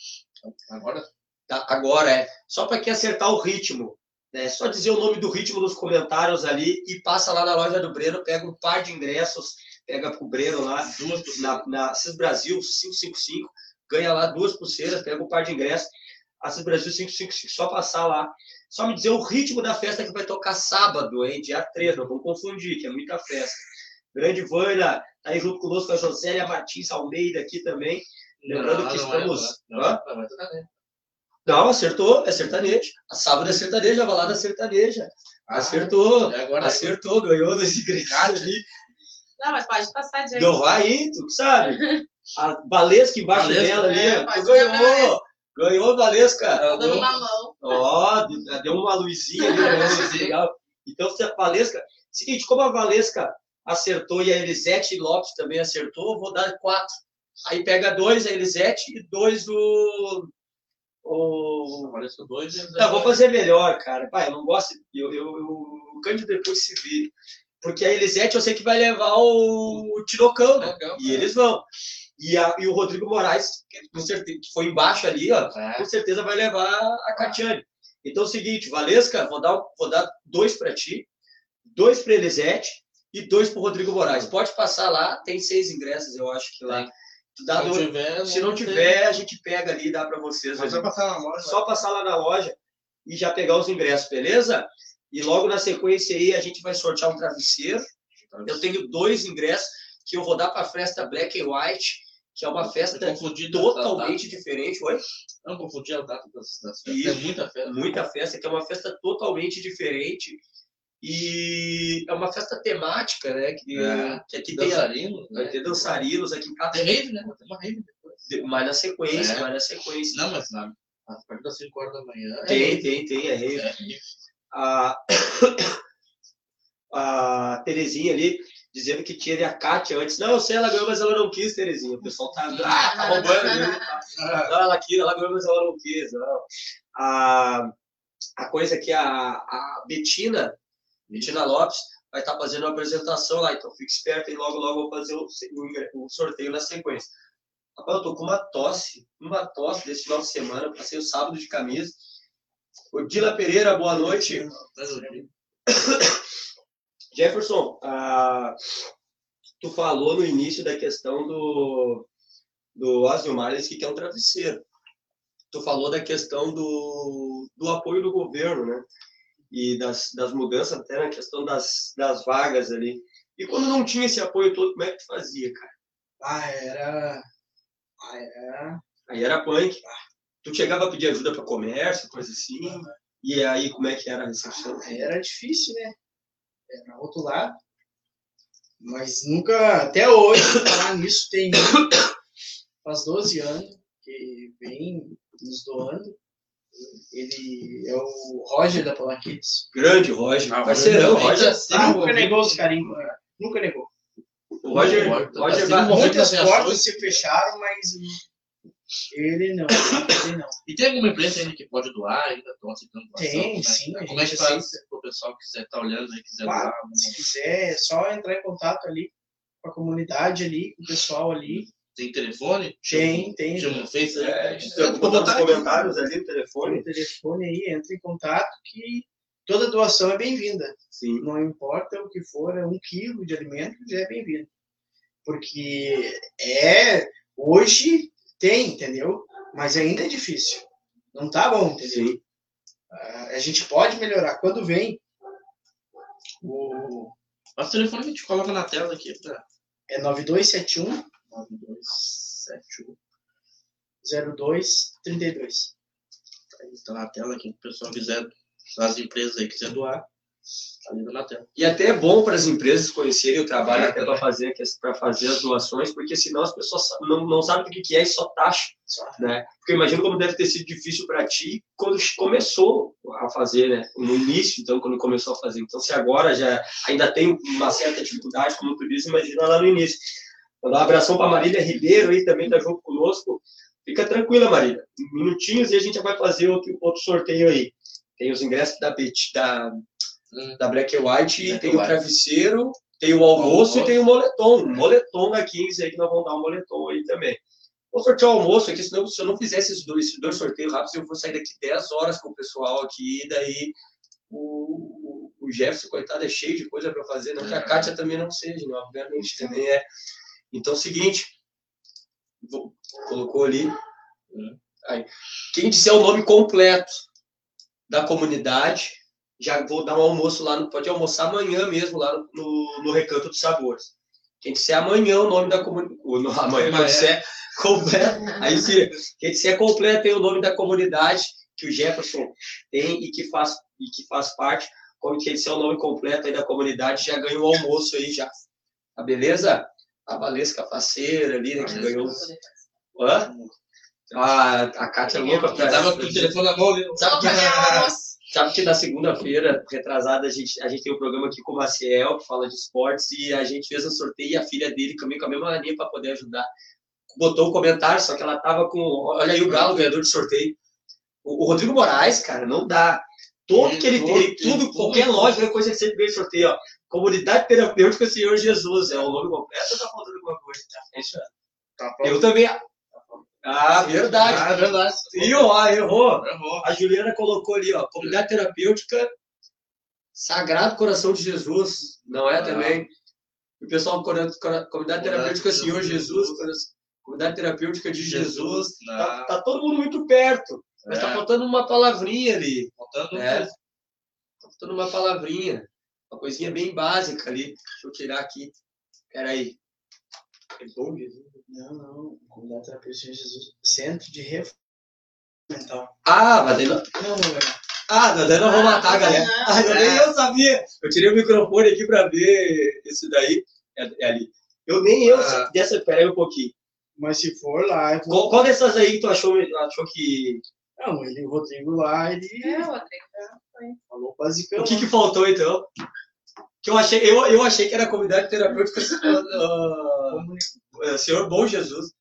Agora? Agora é só para quem acertar o ritmo. Né? Só dizer o nome do ritmo nos comentários ali e passa lá na loja do Breno, pega um par de ingressos, pega pro Breno lá, duas na, na CIS Brasil 555, ganha lá duas pulseiras, pega um par de ingressos. A CIS Brasil 555, só passar lá. Só me dizer o ritmo da festa que vai tocar sábado, hein? Dia 3, não vamos confundir, que é muita festa. Grande Vânia, tá aí junto conosco a Josélia Martins Almeida aqui também. Lembrando que estamos- Não, Hã? não, vai tocar, né? Não, acertou, é sertanejo. A sábado é sertaneja, a balada é sertaneja. Ah, Acertou, E agora, acertou, ganhou dois ingressos ali. Não, mas pode passar adiante. Não vai aí, tu sabe? A Valesca embaixo Valesca, dela ali, é, tu ganhou. Ganhou, Valesca. Tô dando uma mão. Ó, deu- deu uma luzinha ali, né? legal. Então, se a Valesca. Seguinte, como a Valesca acertou e a Elisete Lopes também acertou, eu vou dar quatro. Aí pega dois a Elisete e dois o. o... Apareceu dois. e- Não, vou fazer melhor, cara. Pai, eu não gosto. Eu, eu, eu, o Cândido depois se vira. Porque a Elisete eu sei que vai levar o, o Tirocão, né? Legal, E eles vão. E, a, e o Rodrigo Moraes, que com certeza que foi embaixo ali, ó, É. com certeza vai levar a Catiane. Então é o seguinte, Valesca, vou dar, vou dar dois para ti, dois para Elisete e dois para Rodrigo Moraes. Pode passar lá, tem seis ingressos, eu acho que lá. Tem. Dá Se não tiver, se não tem. tiver, a gente pega ali e dá para vocês. Mas ali. vai passar na loja. Só passar lá na loja e já pegar os ingressos, beleza? E logo na sequência aí a gente vai sortear um travesseiro. Eu tenho dois ingressos que eu vou dar para a festa Black and White, que é uma festa confundido totalmente diferente. Oi? Não confundir a data das, das festas. Isso. É muita festa. Muita festa, que é uma festa totalmente diferente. E é uma festa temática, né? Que, É. que aqui tem, a- Dançarino. vai Né? ter dançarinos aqui casa, Tem rave, né? Tem uma rave depois. mas na sequência, É. mas na sequência. Não, mas na, A partir das 5 horas da manhã. é Tem, tem, tem, é rave. É, A, a Terezinha ali dizendo que tinha a Kátia antes. Não, eu sei, ela ganhou, mas ela não quis, Terezinha. O pessoal tá, ah, tá roubando. né? Não, ela quis, ela ganhou, mas ela não quis. Não. A, a coisa que a, a Betina, Betina Lopes, vai estar fazendo uma apresentação lá, então fique esperto e logo, logo vou fazer o, o, o sorteio na sequência. Rapaz, eu tô com uma tosse, uma tosse desse final de semana, passei o sábado de camisa. Odila Pereira, boa noite. Jefferson, ah, tu falou no início da questão do, do Asio Marles que é um travesseiro. Tu falou da questão do, do apoio do governo, né? E das, das mudanças até na questão das, das vagas ali. E quando não tinha esse apoio todo, como é que tu fazia, cara? Ah, era. Ah, era. Aí era punk. Tu chegava a pedir ajuda para comércio, coisa assim. E aí, como é que era a recepção? Aí era difícil, né? Era outro lado. Mas nunca, até hoje, falar nisso, tem faz 12 anos que vem nos doando. Ele é o Roger da Polaquitos. Grande Roger, Ah, parceirão, Roger. Roger. Ah, nunca negou os carinhos. Nunca negou. O Roger, Roger, Roger vai- um momento Muitas portas se fecharam, mas ele não. Ele não. E tem alguma empresa ainda que pode doar, ainda estão aceitando doação? Tem, Como é- sim, a Como é que gente faz o pessoal que quiser estar olhando aí, quiser Claro, doar? se quiser, é só entrar em contato ali com a comunidade ali, com o pessoal ali. Tem telefone? Tem, tem. Chama no Face? É, nos aqui. comentários ali telefone. o telefone aí, entra em contato que toda doação é bem-vinda. Sim. Não importa o que for, é um quilo de alimento já é bem-vindo. Porque é, hoje tem, entendeu? Mas ainda é difícil. Não tá bom, entendeu? Sim. Ah, A gente pode melhorar. Quando vem, o, o telefone que a gente coloca na tela aqui pra é 9271 9271. 0232. Aí tá na tela aqui, o pessoal quiser, as empresas aí quiser doar, tá ali na tela. E até é bom para as empresas conhecerem o trabalho até para fazer, fazer as doações, porque senão as pessoas não, não sabem o que que é e só taxa, né? Porque eu imagino como deve ter sido difícil para ti quando começou a fazer, né? No início, então, quando começou a fazer. Então, se agora já ainda tem uma certa dificuldade, como tu disse, imagina lá no início. Vou dar um abração para Marília Ribeiro aí, também tá junto conosco. Fica tranquila, Marília. Minutinhos e a gente já vai fazer outro, outro sorteio aí. Tem os ingressos da, da, Hum. da Black White, Black tem and o White. travesseiro, tem o almoço Almoço. e tem o moletom. Um moletom da 15 aí, que nós vamos dar um moletom aí também. Vou sortear o almoço aqui, senão se eu não fizesse esses dois, esses dois sorteios rápidos, eu vou sair daqui 10 horas com o pessoal aqui, e daí o, o Jefferson, coitado, é cheio de coisa para fazer, não que a É. Kátia também não seja, né? obviamente também é. Então, é o seguinte, vou- colocou ali, aí, quem disser o nome completo da comunidade, já vou dar um almoço lá, no, pode almoçar amanhã mesmo, lá no, no, no Recanto dos Sabores. Quem disser amanhã o nome da comunidade, amanhã, Amanhã. quando disser completo, aí se, quem disser completo tem o nome da comunidade que o Jefferson tem e que faz, e que faz parte, como quem disser o nome completo aí da comunidade, já ganhou o almoço aí já. Tá beleza? A Valesca Faceira ali, né, que ganhou. Hã? A, a Kátia louca Eu pra tava com o telefone na mão ali. Sabe que, o almoço. sabe que na segunda-feira, retrasada, a gente, a gente tem um programa aqui com o Maciel, que fala de esportes, e a gente fez um sorteio e a filha dele também com a mesma mania para poder ajudar. Botou um comentário, só que ela tava com. Olha aí o Galo, ganhador de sorteio. O, o Rodrigo Moraes, cara, não dá. Todo que ele tem, tudo, qualquer loja, qualquer coisa que sempre ganha sorteio, ó. Comunidade Terapêutica Senhor Jesus, é o nome completo ou tá faltando alguma coisa? Isso aí. Tá. Eu também. Ah, verdade. Ah, é verdade. E ó, errou. Errou. A Juliana colocou ali, ó, comunidade terapêutica Sagrado Coração de Jesus, não é Ah. também? O pessoal, comunidade terapêutica Senhor Jesus. Jesus, comunidade terapêutica de Jesus. Não. Tá, tá todo mundo muito perto, mas tá É. faltando uma palavrinha ali. Faltando É. Tá faltando uma palavrinha, uma coisinha bem básica ali. Deixa eu tirar aqui. Peraí. É bom, Jesus. Não, não. Comunidade Terapêutica de Jesus. Centro de reforço mental. Ah, mas daí não, Não, não é. Ah, mas daí não vou matar a galera. não. Ah, nem eu sabia. Eu tirei o microfone aqui pra ver isso daí. É, é ali. Eu nem eu. Ah. Dessa, peraí um pouquinho. Mas se for lá, eu vou... Qual, qual dessas aí tu achou, achou que Não, ele, o Rodrigo lá, ele É, o Rodrigo. Falou basicão. O que, que faltou, então? Que eu achei, eu, eu achei que era comunidade terapêutica uh, uh, Senhor Bom Jesus.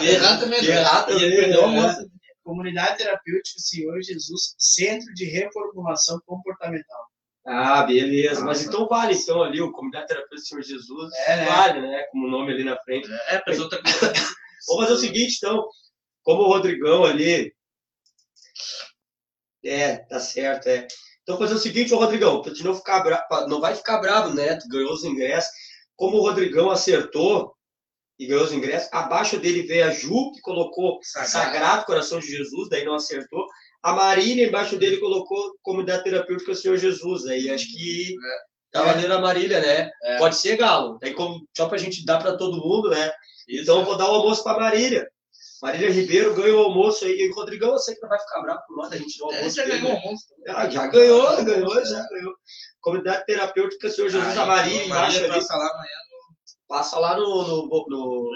Errado também. Errado a né? moça. Comunidade Terapêutica Senhor Jesus, Centro de Reformulação Comportamental. Ah, beleza. Mas Nossa. então vale, então, ali, o Comunidade Terapêutica Senhor Jesus. É, né? Vale, né? Como o nome ali na frente. É, a pessoa tá com. Vamos fazer o seguinte, então. Como o Rodrigão ali. É, tá certo, é. Então, fazer o seguinte, ô Rodrigão, pra não ficar não vai ficar bravo, né? Tu ganhou os ingressos. Como o Rodrigão acertou e ganhou os ingressos, abaixo dele veio a Ju, que colocou Sagrado. Sagrado Coração de Jesus, daí não acertou. A Marília, embaixo dele, colocou Comunidade Terapêutica Senhor Jesus. Aí acho que tá valendo a Marília, né? É. Pode ser, Galo. Daí, como, só pra gente dar pra todo mundo, né? Então, eu vou dar o almoço pra Marília. Marília Ribeiro ganha o almoço aí. E o Rodrigão, eu sei que não vai ficar bravo por nada, a gente dá o É, almoço. já ganhou né? o monstro. Ah, já ganhou, ganhou, já ganhou. Comunidade Terapêutica Senhor Jesus, Aí, a Marília embaixo ali. passa lá amanhã Passa lá no. no, no-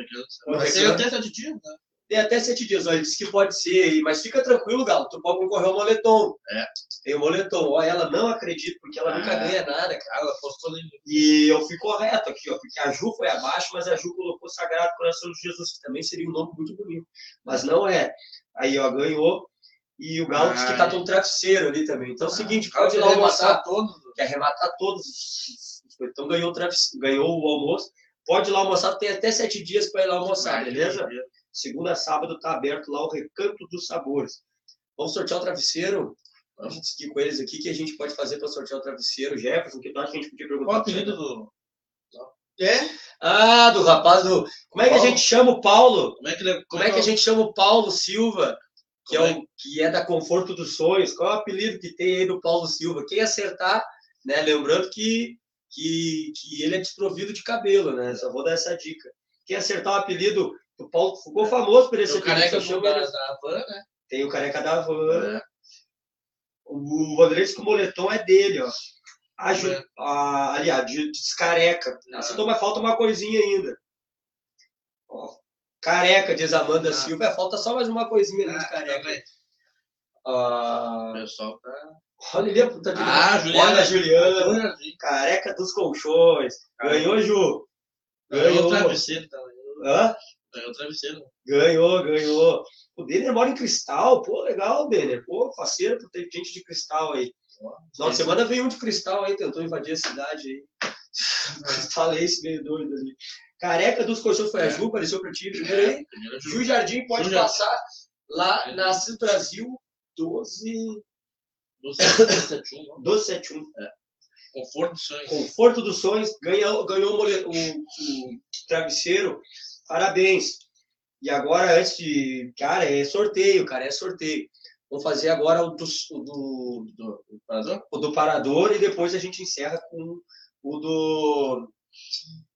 no. Ser até sete dias, né? Tem até sete dias, ó, ele disse que pode ser, mas fica tranquilo, Galo, tu pode concorrer ao moletom. É. Tem o moletom. Ó, ela não acredita, porque ela nunca Ah. ganha nada, cara. Ela postou. E eu fui correto aqui, ó, porque a Ju foi abaixo, mas a Ju colocou Sagrado Coração de Jesus, que também seria um nome muito bonito. Mas não é. Aí, ó, ganhou. E o Galo disse que tá Ai. com um travesseiro ali também. Então é o seguinte, Ela pode ir lá almoçar. todos. Quer arrematar todos. os- os- Então ganhou o, ganhou o almoço. Pode ir lá almoçar, tem até sete dias para ir lá almoçar, beleza? Segunda a sábado tá aberto lá o Recanto dos Sabores. Vamos sortear o travesseiro? Vamos discutir com eles aqui o que a gente pode fazer para sortear o travesseiro. Jefferson, o que tu acha que a gente podia perguntar? Qual o apelido do. É? Ah, do rapaz do. Como é que a gente chama o Paulo? Como é que ele. Como é que a gente chama o Paulo Silva? Que é, o, que é da Conforto dos Sonhos. Qual é o apelido que tem aí do Paulo Silva? Quem acertar, né? Lembrando que, que, que ele é desprovido de cabelo, né? Só vou dar essa dica. Quem acertar o apelido do Paulo ficou famoso por esse O careca só chama da, da né? Tem o careca da van. É. O Vanderlei que o moletom é dele, ó. A, Ju, É. a, aliás, de- descareca. Ah. Acertou, mas falta uma coisinha ainda. Ó, careca, diz Amanda Ah. Silva. É, falta só mais uma coisinha ali de Ah, careca. também. Ah, O pessoal tá. olha puta de Ah, Juliana. Olha Juliana. Careca dos colchões. Ganhou, Ju. Ganhou Ganhou. o travesseiro, tá? Hã? Ganhou o travesseiro. Ganhou, ganhou. O Denner mora em Cristal. Pô, legal, Denner. Pô, faceiro ter gente de Cristal aí. Final de semana veio um de Cristal aí, tentou invadir a cidade aí. Falei esse meio doido ali. Careca dos colchões foi a Ju, apareceu pra ti primeiro aí. Primeiro Ju. Jardim pode Ju Jardim. passar lá na Assis Brasil 12, Do 771, não? 1271. Conforto dos sonhos. Conforto dos sonhos, ganhou, ganhou o travesseiro. Parabéns. E agora, antes de. Cara, é sorteio, cara, é sorteio. Vamos fazer agora o do, o do, Do, o do parador e depois a gente encerra com o do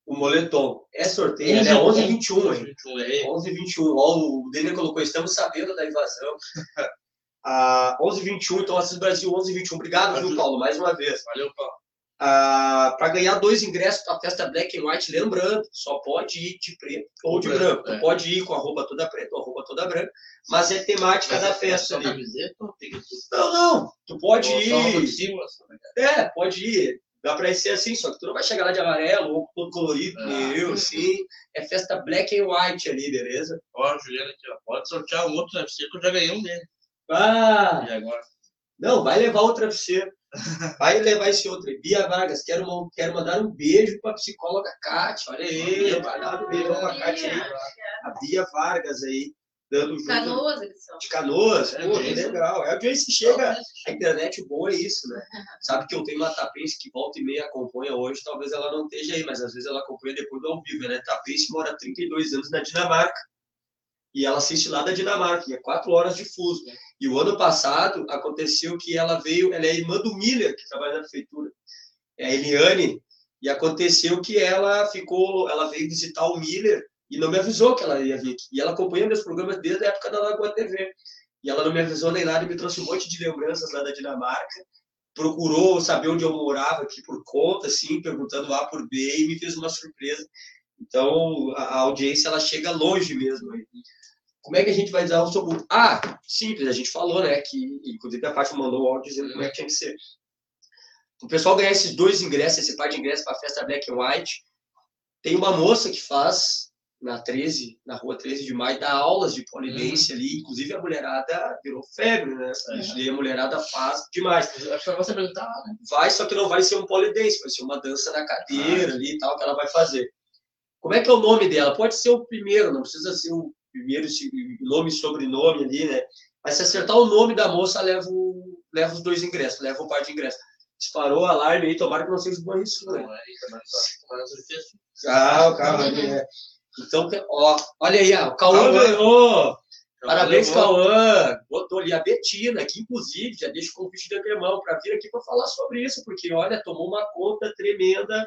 o moletom. É sorteio, né? 11 h 21, hein? 21, é. 11 h 21. Ó, o Denner colocou, estamos sabendo da invasão. Ah, 11 h 21, então Assis Brasil 11 h 21. Obrigado, viu, Paulo, mais uma vez. Valeu, Paulo. Para ganhar dois ingressos para a festa Black and White, lembrando, só pode ir de preto ou de Branco, branco. Tu é. pode ir com a roupa toda preta ou a roupa toda branca, mas é temática da festa Só ali. camiseta Não, não, tu pode Ou ir. cima, só- É, pode ir. Dá ir ser assim, só que tu não vai chegar lá de amarelo ou todo colorido, Ah. eu, assim. É festa Black and White ali, beleza? Ó, Juliana aqui, ó. Pode sortear um outro travesseiro que eu já ganhei um dele. Ah, E agora? não, vai levar o travesseiro. Vai levar esse outro aí. Bia Vargas, quero, uma- quero mandar um beijo pra psicóloga Kátia. Olha aí, vai dar um beijo pra Kátia aí. A Bia Vargas aí, dando junto Canoas, eles são. de canoas. É, Pô, que audiência. legal. É a audiência chega. A internet boa é isso, né? Sabe que eu tenho uma tapense que volta e meia acompanha hoje, talvez ela não esteja aí, mas às vezes ela acompanha depois do ao vivo, né? Tapense mora há 32 anos na Dinamarca. E ela assiste lá da Dinamarca, e é quatro horas de fuso. E o ano passado aconteceu que ela veio, ela é irmã do Miller, que trabalha na prefeitura, é a Eliane, e aconteceu que ela ficou, ela veio visitar o Miller e não me avisou que ela ia vir aqui. E ela acompanha meus programas desde a época da Lagoa TV. E ela não me avisou nem nada e me trouxe um monte de lembranças lá da Dinamarca. Procurou saber onde eu morava aqui por conta, assim, perguntando A por B e me fez uma surpresa. Então, a audiência ela chega longe mesmo. Como é que a gente vai dar o seu Ah, simples, a gente falou, né? Que, inclusive, a Fátima mandou o áudio dizendo como é que tinha que ser. O pessoal ganhar esses dois ingressos, esse par de ingressos para a festa Black and White. Tem uma moça que faz na 13, na rua 13 de maio, dá aulas de polidense uhum. ali, inclusive a mulherada virou febre, né? E a mulherada faz demais. Acho que perguntar lá, né? Vai, só que não vai ser um polidense, vai ser uma dança na cadeira ah. ali e tal que ela vai fazer. Como é que é o nome dela? Pode ser o primeiro, não precisa ser o primeiro nome e sobrenome ali, né? Mas se acertar o nome da moça, leva, o, leva os dois ingressos, leva o par de ingressos. Disparou o alarme aí, tomara que não seja bom isso, né? Ah, o carro ali, né? Então, ó, olha aí, ó, o Cauã ganhou. Parabéns, Cauã. Botou ali a Betina, que inclusive já deixa o convite de antemão para vir aqui para falar sobre isso, porque olha, tomou uma conta tremenda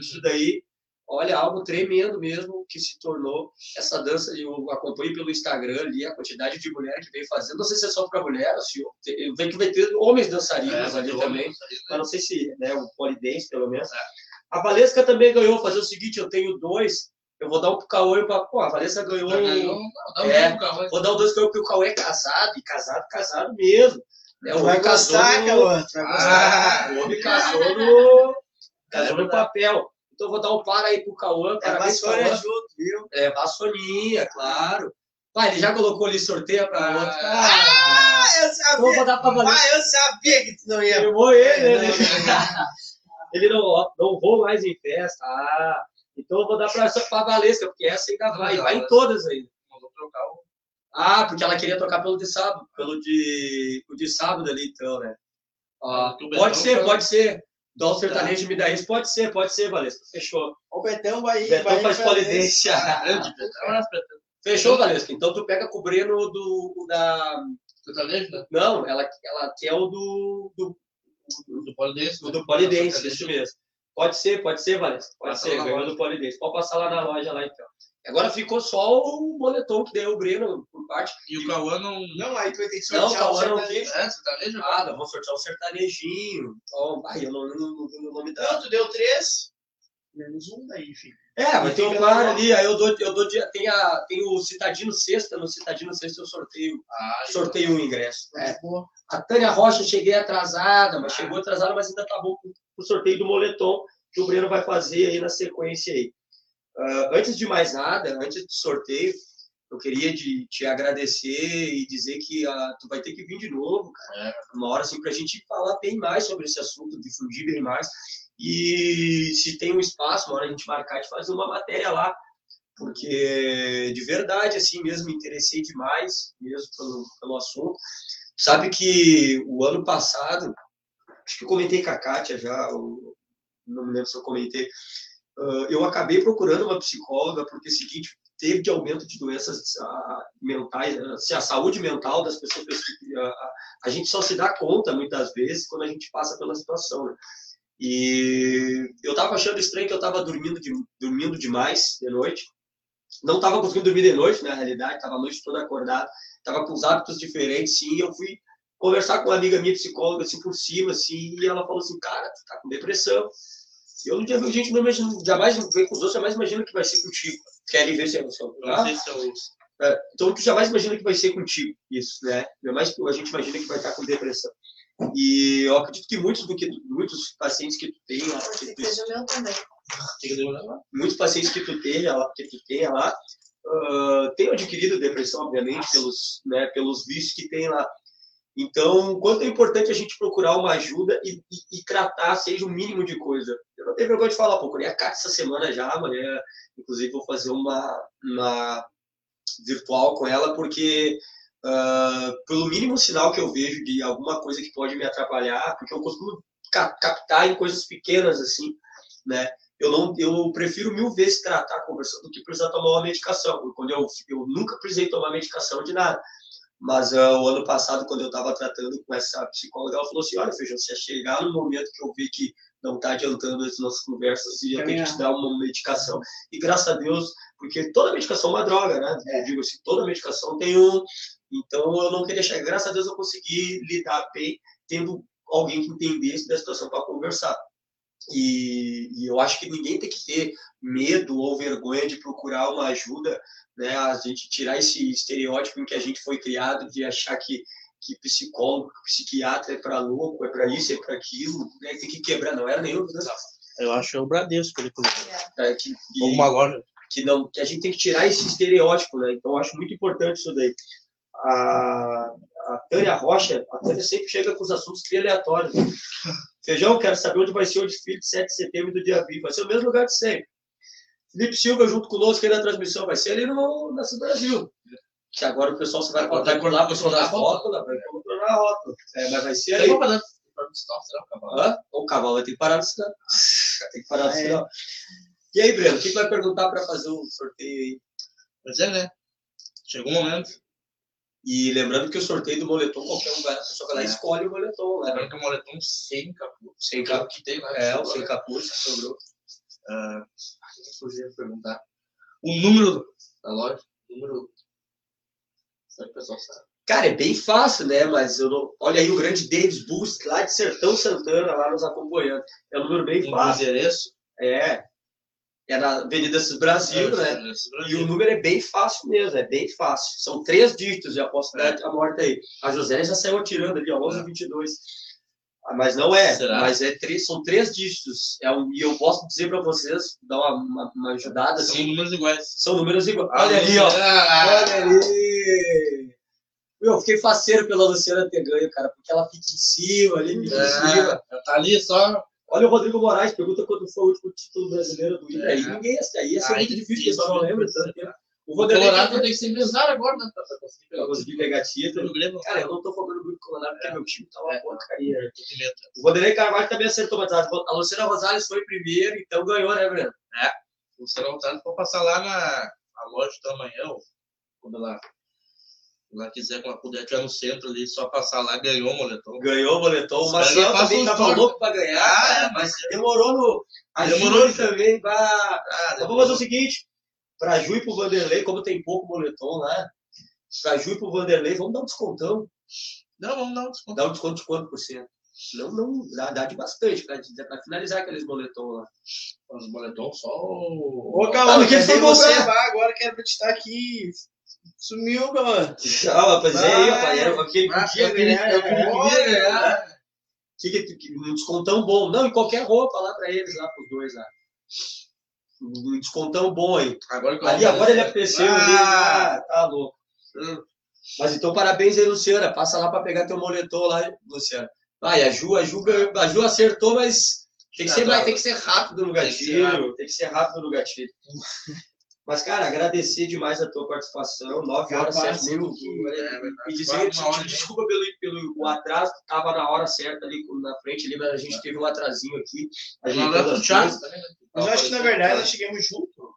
isso daí. Olha, algo tremendo mesmo que se tornou essa dança. Eu acompanho pelo Instagram ali a quantidade de mulheres que vem fazendo. Não sei se é só para mulher, eu vejo que vai ter homens dançarinos é, ali também, mas não sei se né, o polidense, pelo menos. É. A Valesca também ganhou. Fazer o seguinte: eu tenho dois eu vou dar um pro Cauê para Pô, a Vanessa ganhou. ganhou não, é, um vou dar um dois Cauê, porque o Cauê é casado, e casado, casado mesmo. É, o vai casar, no... ah, o homem casou no, casou no papel. Então vou dar um para aí pro Cauã. É vassoura junto, viu? É, vassourinha, claro. Pai, ele já colocou ali sorteio para ah, outro. Ah, eu sabia. Então vou dar pra Ah, eu sabia que tu não ia. Filmou ele, né? Ele não, não vou mais em festa. Ah, então eu vou dar para a Valesca, porque essa ainda vai, vai em todas aí. Vou trocar o... Ah, porque ela queria trocar pelo de sábado, pelo de, o de sábado ali, então, né? Ah, pode ser, pode ser. Dó sertanejo tá. me dá isso, pode ser, pode ser, Valesca. Fechou. O Betão vai. Betão vai faz polidência. Fechou, Valesca. Então tu pega com o Breno do, da. Sertanejo, né? Não, ela, ela quer o do. Do, do, do polidense. Do, do polidense, isso mesmo. Pode ser, pode ser, Valência. Pode Passa ser, ganhou do Polidense. Pode passar lá na loja lá então. Agora ficou só o boletom que deu o Breno por parte. E o Cauã não. Não, aí tu vai ter que sortear. Não, o Cauã não quis. É, sertanejo? Ah, não, vou sortear um sertanejinho. Oh, ai, eu não, não, não, não, não me dá. Não, tu deu três. Menos um daí, filho. É, mas tem um par ali, aí eu dou, eu dou tem, a, tem o Citadino Sexta, no Citadino Sexta eu sorteio, ah, sorteio um ingresso. É. A Tânia Rocha cheguei atrasada, mas ah. chegou atrasada, mas ainda tá bom o sorteio do moletom que o Breno vai fazer aí na sequência aí. Uh, antes de mais nada, antes do sorteio, eu queria de, te agradecer e dizer que uh, tu vai ter que vir de novo, cara. Uma hora assim para a gente falar bem mais sobre esse assunto, difundir bem mais. E se tem um espaço, uma hora a gente marcar de fazer uma matéria lá, porque de verdade, assim mesmo, me interessei demais mesmo pelo, pelo assunto. Sabe que o ano passado, acho que eu comentei com a Kátia já, não me lembro se eu comentei, eu acabei procurando uma psicóloga porque o seguinte, teve de aumento de doenças uh, mentais, assim, a saúde mental das pessoas, a gente só se dá conta muitas vezes quando a gente passa pela situação, né? E eu estava achando estranho que eu estava dormindo, de, dormindo demais de noite. Não estava conseguindo dormir de noite, na realidade, estava a noite toda acordado, estava com os hábitos diferentes, sim. Eu fui conversar com uma amiga minha psicóloga, assim, por cima, assim, e ela falou assim, cara, tu tá com depressão. Eu não tinha visto gente, não imagino, jamais ver com os outros, jamais imagino que vai ser contigo. Querem ver se é você. Tá? É, então, tu jamais imagina que vai ser contigo, isso, né? Jamais a gente imagina que vai estar com depressão. E eu acredito que muitos do que muitos pacientes que tu tem lá, que tu, seja meu também. Muitos pacientes que tu tenha lá, que tu tenha lá, uh, tenham adquirido depressão, obviamente, pelos, né, pelos vícios que tem lá. Então, quanto é importante a gente procurar uma ajuda e, e, e tratar, seja o mínimo de coisa. Eu não tenho vergonha de falar, procurei a Cátia essa semana já, amanhã, inclusive, vou fazer uma, uma virtual com ela, porque uh, pelo mínimo sinal que eu vejo de alguma coisa que pode me atrapalhar, porque eu costumo captar em coisas pequenas, assim, né? Eu, não, eu prefiro mil vezes tratar conversando do que precisar tomar uma medicação. Quando eu, eu nunca precisei tomar medicação de nada. Mas uh, o ano passado, quando eu estava tratando com essa psicóloga, ela falou assim: olha, Feijão, se chegar no momento que eu ver que não está adiantando as nossas conversas e eu tenho que te dar uma medicação. E graças a Deus, porque toda medicação é uma droga, né? Eu digo assim: toda medicação tem um. Então eu não queria chegar. Graças a Deus eu consegui lidar bem, tendo alguém que entendesse da situação para conversar. E, e, eu acho que ninguém tem que ter medo ou vergonha de procurar uma ajuda né? A gente tirar esse estereótipo em que a gente foi criado de achar que que psicólogo, psiquiatra é para louco, é para isso, é para aquilo, né? Tem que quebrar, não era nenhum, né? Eu acho que é o Bradesco ele É, que, que, Uma loja. que não, que a gente tem que tirar esse estereótipo, né? Então eu acho muito importante isso daí. A, a Tânia Rocha, a Tânia sempre chega com os assuntos bem aleatórios. né? Feijão, quero saber onde vai ser o desfile de 7 de setembro do dia 20. Vai ser o mesmo lugar de sempre. Felipe Silva junto conosco aí na transmissão, vai ser ali no Nasce Brasil. Que agora o pessoal se vai Agora vai vai colar para controlar a a rótula, vai controlar a rótula. É, mas vai ser Tem ali. será o cavalo? Vai ter que parar no sinal. Vai ter que parar no Ah, é. sinal. E aí, Breno, o que vai perguntar para fazer o sorteio aí? Mas é, né? Chegou o momento. E lembrando que o sorteio do moletom, qualquer um vai, a pessoa vai lá e É. escolhe o moletom, né? Lembrando que o moletom sem capuz. Sem é capuz. que tem lá. É, o sem capuz que sobrou. Ah, podia perguntar? O número da loja? O número. Será que o pessoal sabe? Cara, é bem fácil, né? Mas eu não... olha aí o grande Davis Boost lá de Sertão Santana, lá nos acompanhando. É um número bem fácil. endereço? É. É na Avenida Cis Brasil, né? endereço E Brasil. o número é bem fácil mesmo, é bem fácil. São três dígitos, já posso dar a morte aí. A José já saiu atirando ali, ó, 11 22. Ah, Mas não é, Será? mas é três, são três dígitos. É um, e eu posso dizer para vocês, dar uma, uma, uma ajudada, São assim, números iguais. são números iguais. Olha ali, ó. Ah, Olha ali. Eu fiquei faceiro pela Luciana ter ganho, cara, porque ela fica em cima, ali, fica em cima. Ah, tá ali só. Olha o Rodrigo Moraes, pergunta quando foi o último título brasileiro do Inter. É. Aí ninguém ia ser Aí muito difícil, o pessoal não difícil, lembra difícil. tanto tempo. O O Vanderlei Colorado tem que ser empresário agora, né? Pra pra conseguir pegar pra o conseguir pegar título. Grêmio. Cara, eu não tô falando muito do Colorado porque meu time tá uma É. porcaria. Medo. O Vanderlei Carvalho também acertou, mas a Luciana Rosales foi primeiro, então ganhou, né, Breno? O Serão Voltado for passar lá na, na loja do amanhã, quando ela, ela quiser, quando ela puder estiver no centro ali, só passar lá, ganhou o moletom. Ganhou o boletom. O Marcelo também tava louco pra ganhar, Ah, cara, é, mas demorou no. Demorou, também. Bah, Ah, Então vamos fazer o seguinte: pra Ju e pro Vanderlei, como tem pouco moletom lá, pra Ju e pro Vanderlei, vamos dar um descontão. Não, vamos dar um desconto. Dá um desconto de quanto por cento? Não, não, dá, dá de bastante pra finalizar aqueles moletom lá. Os moletom só o... Ô, Calma, cadê foi você? comprar? Agora quero pra te estar aqui. Sumiu, Calma. Ah, rapaz, e aí, rapaz, aquele eu ganhar, queria- eu queria ganhar. Que, que, que, um descontão bom. Não, em qualquer roupa lá pra eles, lá pros dois lá. Um descontão bom aí. Agora Ali agora ele apareceu ali. Ah, Ah, tá louco. Hum. Mas então parabéns aí, Luciana. Passa lá pra pegar teu moletom lá, Luciana. Vai, a Ju, a Ju, a Ju acertou, mas tem que, ser, mais, tem que ser rápido no Tem que ser gatilho. Tem que ser rápido no gatilho. Mas, cara, agradecer demais a tua participação. Nove horas, sete minutos. é verdade. E dizer, te- desculpa pelo, pelo o atraso, tava na hora certa ali na frente ali, mas a gente teve um atrasinho aqui. Também, né? Mas eu acho que na verdade nós chegamos junto.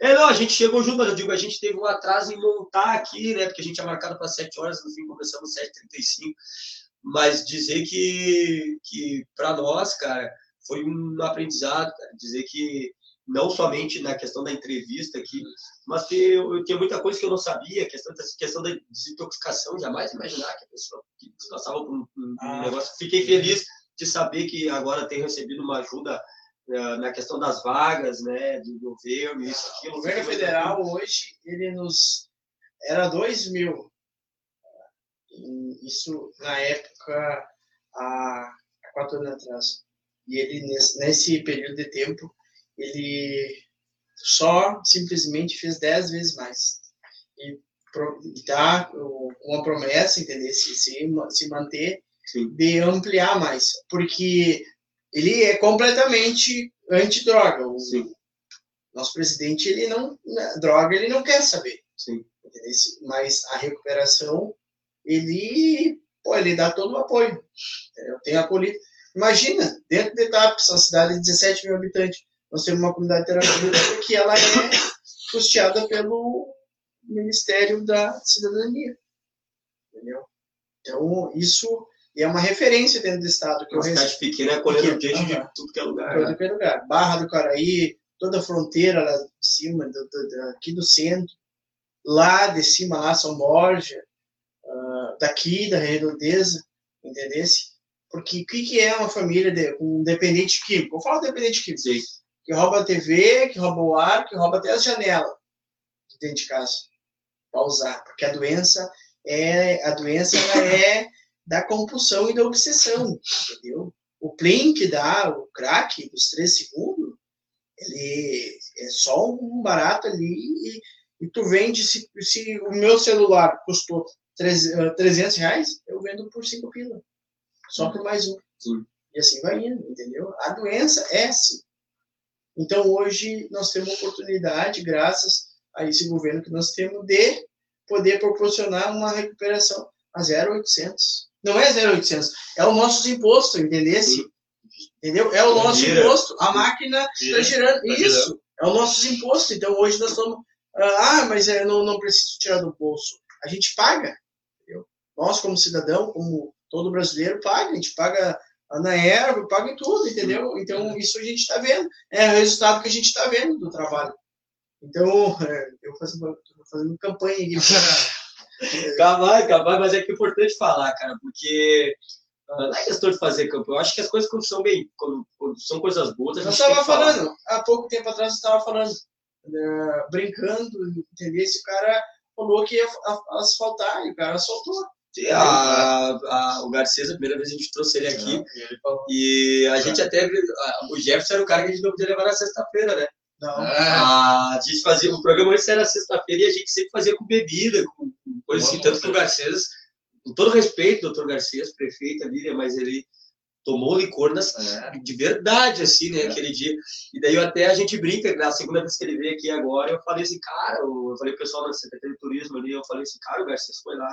É, não, a gente chegou junto, mas eu digo, a gente teve um atraso em montar aqui, né? Porque a gente tinha marcado para 7 horas, no fim começamos 7h35. Mas dizer que, que para nós, cara, foi um aprendizado, cara. Dizer que não somente na questão da entrevista aqui, mas que eu, eu tinha muita coisa que eu não sabia, questão, da- questão da desintoxicação, jamais imaginar que a pessoa que passava por um, um Ah. negócio. Fiquei feliz de saber que agora tem recebido uma ajuda eh, na questão das vagas, né, do governo, isso, O aquilo. governo Fiquei muito federal hoje, ele nos. Era 2 mil. Isso na época, há, há quatro anos atrás. E ele, nesse, nesse período de tempo, ele só simplesmente fez 10 vezes mais. E com uma promessa, entendeu? Se, se, se manter Sim. de ampliar mais. Porque ele é completamente antidroga. O, Sim. nosso presidente, ele não. né, Droga, ele não quer saber. Sim. Mas a recuperação, ele. Pô, ele dá todo o apoio. Eu tenho acolhido. Imagina, dentro de Tapes, uma cidade de 17 mil habitantes, nós temos uma comunidade terapêutica que ela é custeada pelo Ministério da Cidadania. Entendeu? Então, isso é uma referência dentro do Estado que Uma cidade pequena é colhendo gente de tudo que é lugar. Todo né? aquele lugar. Barra do Caraí, toda a fronteira lá de cima, do, do- aqui do centro, lá de cima, lá São Borja, ah, daqui da Redondeza, entendesse? Porque o que, que é uma família de, com um dependente químico? Vou falar dependente químico. Sim. Que rouba a TV, que rouba o ar, que rouba até as janelas. dentro de casa para usar, porque a doença é a doença é da compulsão e da obsessão, entendeu? O plim que dá o crack dos três segundos, ele é só um barato ali e, e tu vende se, se o meu celular custou 300 reais, eu vendo por 5 pila. Só por mais um. Sim. E assim vai indo, entendeu? A doença é assim. Então, hoje, nós temos oportunidade, graças a esse governo que nós temos, de poder proporcionar uma recuperação a 0,800. Não é 0,800, é o nosso imposto, entendeu? Entendeu? É o nosso Gira. imposto. A máquina está Gira. girando. Tá Isso, é o nosso imposto. Então, hoje nós estamos. Ah, mas é, não, não preciso tirar do bolso. A gente paga. Entendeu? Nós, como cidadão, como todo brasileiro, paga. A gente paga na erva, paga em tudo, entendeu? Então, isso a gente está vendo. É o resultado que a gente está vendo do trabalho. Então, é, eu fazendo, fazendo campanha aqui. Capaz, capaz, mas é que é importante falar, cara, porque ah, não é questão de fazer campo. Eu acho que as coisas quando são bem, quando, quando são coisas boas, a Eu gente estava que falar. falando, há pouco tempo atrás, eu estava falando, eh, brincando, entendeu? Esse cara falou que ia asfaltar, e o cara asfaltou. Sim, a- a- o Garcês, a primeira vez a gente trouxe ele aqui, E ele falou, e a gente até. O Jefferson era o cara que a gente não podia levar na sexta-feira, né? Não. "Ah, A gente fazia, o programa antes era sexta-feira e a gente sempre fazia com bebida, com, com coisa assim, tanto que o Garcês, com todo respeito, doutor Garcês, prefeito ali, né, mas ele tomou licor nas, É. de verdade, assim, né, É. aquele dia. E daí até a gente brinca, na segunda vez que ele veio aqui agora, eu falei assim, cara, eu falei pro pessoal da Secretaria de Turismo ali, eu falei assim, cara, o Garcês foi lá,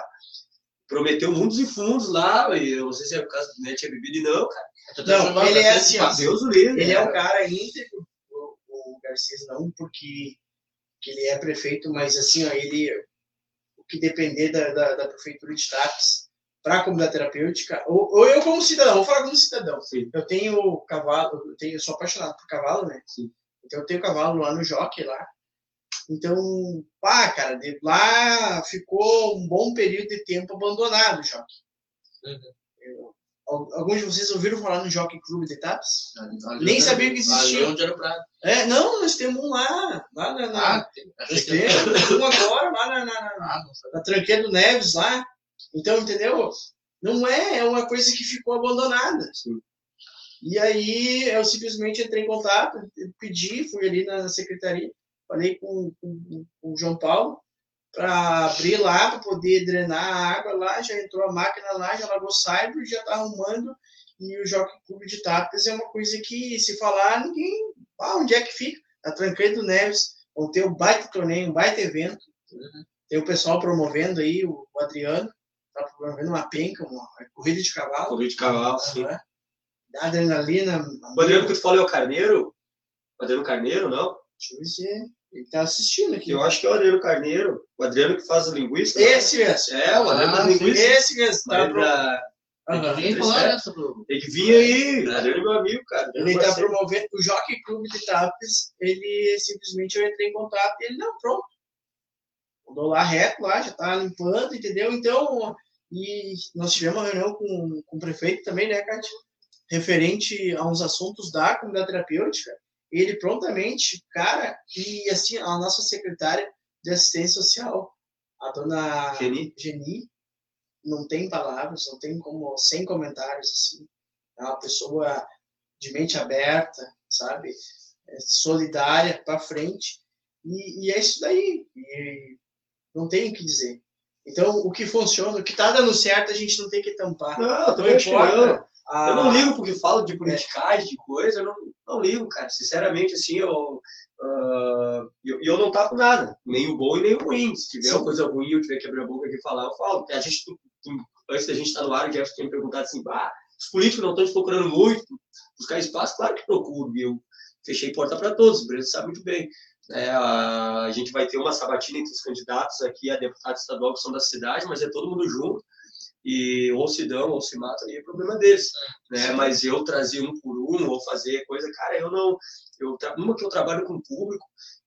prometeu mundos e fundos lá, e eu não sei se é por causa do né, tinha bebido e não, cara. Não, ele é assim, ó, Deus o livre. Ele é cara. um cara íntegro, o, o Garcês não, porque que ele é prefeito, mas assim, ó, ele, o que depender da, da, da prefeitura de Tapes para a comunidade terapêutica, ou, ou eu como cidadão, vou falar como cidadão, Sim. eu tenho cavalo, eu, tenho, eu sou apaixonado por cavalo, né? Sim. Então eu tenho cavalo lá no Jockey lá. Então, pá, cara, de lá ficou um bom período de tempo abandonado o Jockey. Uhum. Alguns de vocês ouviram falar no Jockey Clube de Tapes? Ali Nem sabia que existia. Onde era o Prado. É, não, nós temos um lá, lá na, na, Ah, nós temos um agora lá na, na, na, Ah, na Tranqueira do Neves lá. Então, entendeu? Não é, é uma coisa que ficou abandonada. Sim. E aí eu simplesmente entrei em contato, pedi, fui ali na secretaria, falei com, com, com o João Paulo para abrir lá, para poder drenar a água lá, já entrou a máquina lá, já lavou cyber, já está arrumando. E o Jockey Clube de Tapas é uma coisa que, se falar, ninguém. Ah, onde é que fica? Na Tranqueira do Neves, vão ter um baita torneio, um baita evento. Tem o pessoal promovendo aí, o, Adriano, tá promovendo uma penca, uma corrida de cavalo. Corrida de cavalo, sim. Dá adrenalina. O Adriano que tu falou é o Carneiro? O Adriano Carneiro, não? Deixa eu ver se é- ele tá assistindo aqui. Eu acho que é o Adriano Carneiro. O Adriano que faz o linguiça. né? Esse mesmo. É, o Adriano Ah, das linguiças. Esse mesmo. Tá Mas, pro- ah, Aham. Ninguém Três falou sete. né, sobre o- Tem que vir aí. É meu amigo, cara. Ele está promovendo o Jockey Clube de Tapes. Ele simplesmente eu entrei em contato e ele, não, pronto. Mandou lá reto, lá, já tá limpando, entendeu? Então, e nós tivemos uma reunião com, com o prefeito também, né, Cátia? Referente a uns assuntos da comunidade terapêutica. Ele prontamente, cara, e assim, a nossa secretária de assistência social, a dona Geni. Geni, não tem palavras, não tem como, sem comentários, assim. É uma pessoa de mente aberta, sabe? É solidária para frente. E, e é isso daí. E não tem o que dizer. Então, o que funciona, o que está dando certo, a gente não tem que tampar. Não, eu Não importa. não. A- Eu não ligo porque falo de politicagem, de coisa, eu não, não ligo, cara. Sinceramente, assim, eu, ah, eu, eu não tapo nada, nem o bom e nem o ruim. Se tiver Sim. uma coisa ruim eu tiver que abrir a boca aqui e falar, eu falo. A gente, antes da gente estar no ar, o Jefferson tinha me perguntado assim, bah, os políticos não estão te procurando muito, buscar espaço, claro que procuro. Eu fechei porta para todos, o Breno sabe muito bem. É, a, a gente vai ter uma sabatina entre os candidatos aqui a deputado estadual que são da cidade, mas é todo mundo junto. E ou se dão ou se matam, aí é problema deles. Né? Mas eu trazer um por um ou fazer coisa, cara, eu não. Eu, uma que eu trabalho com o público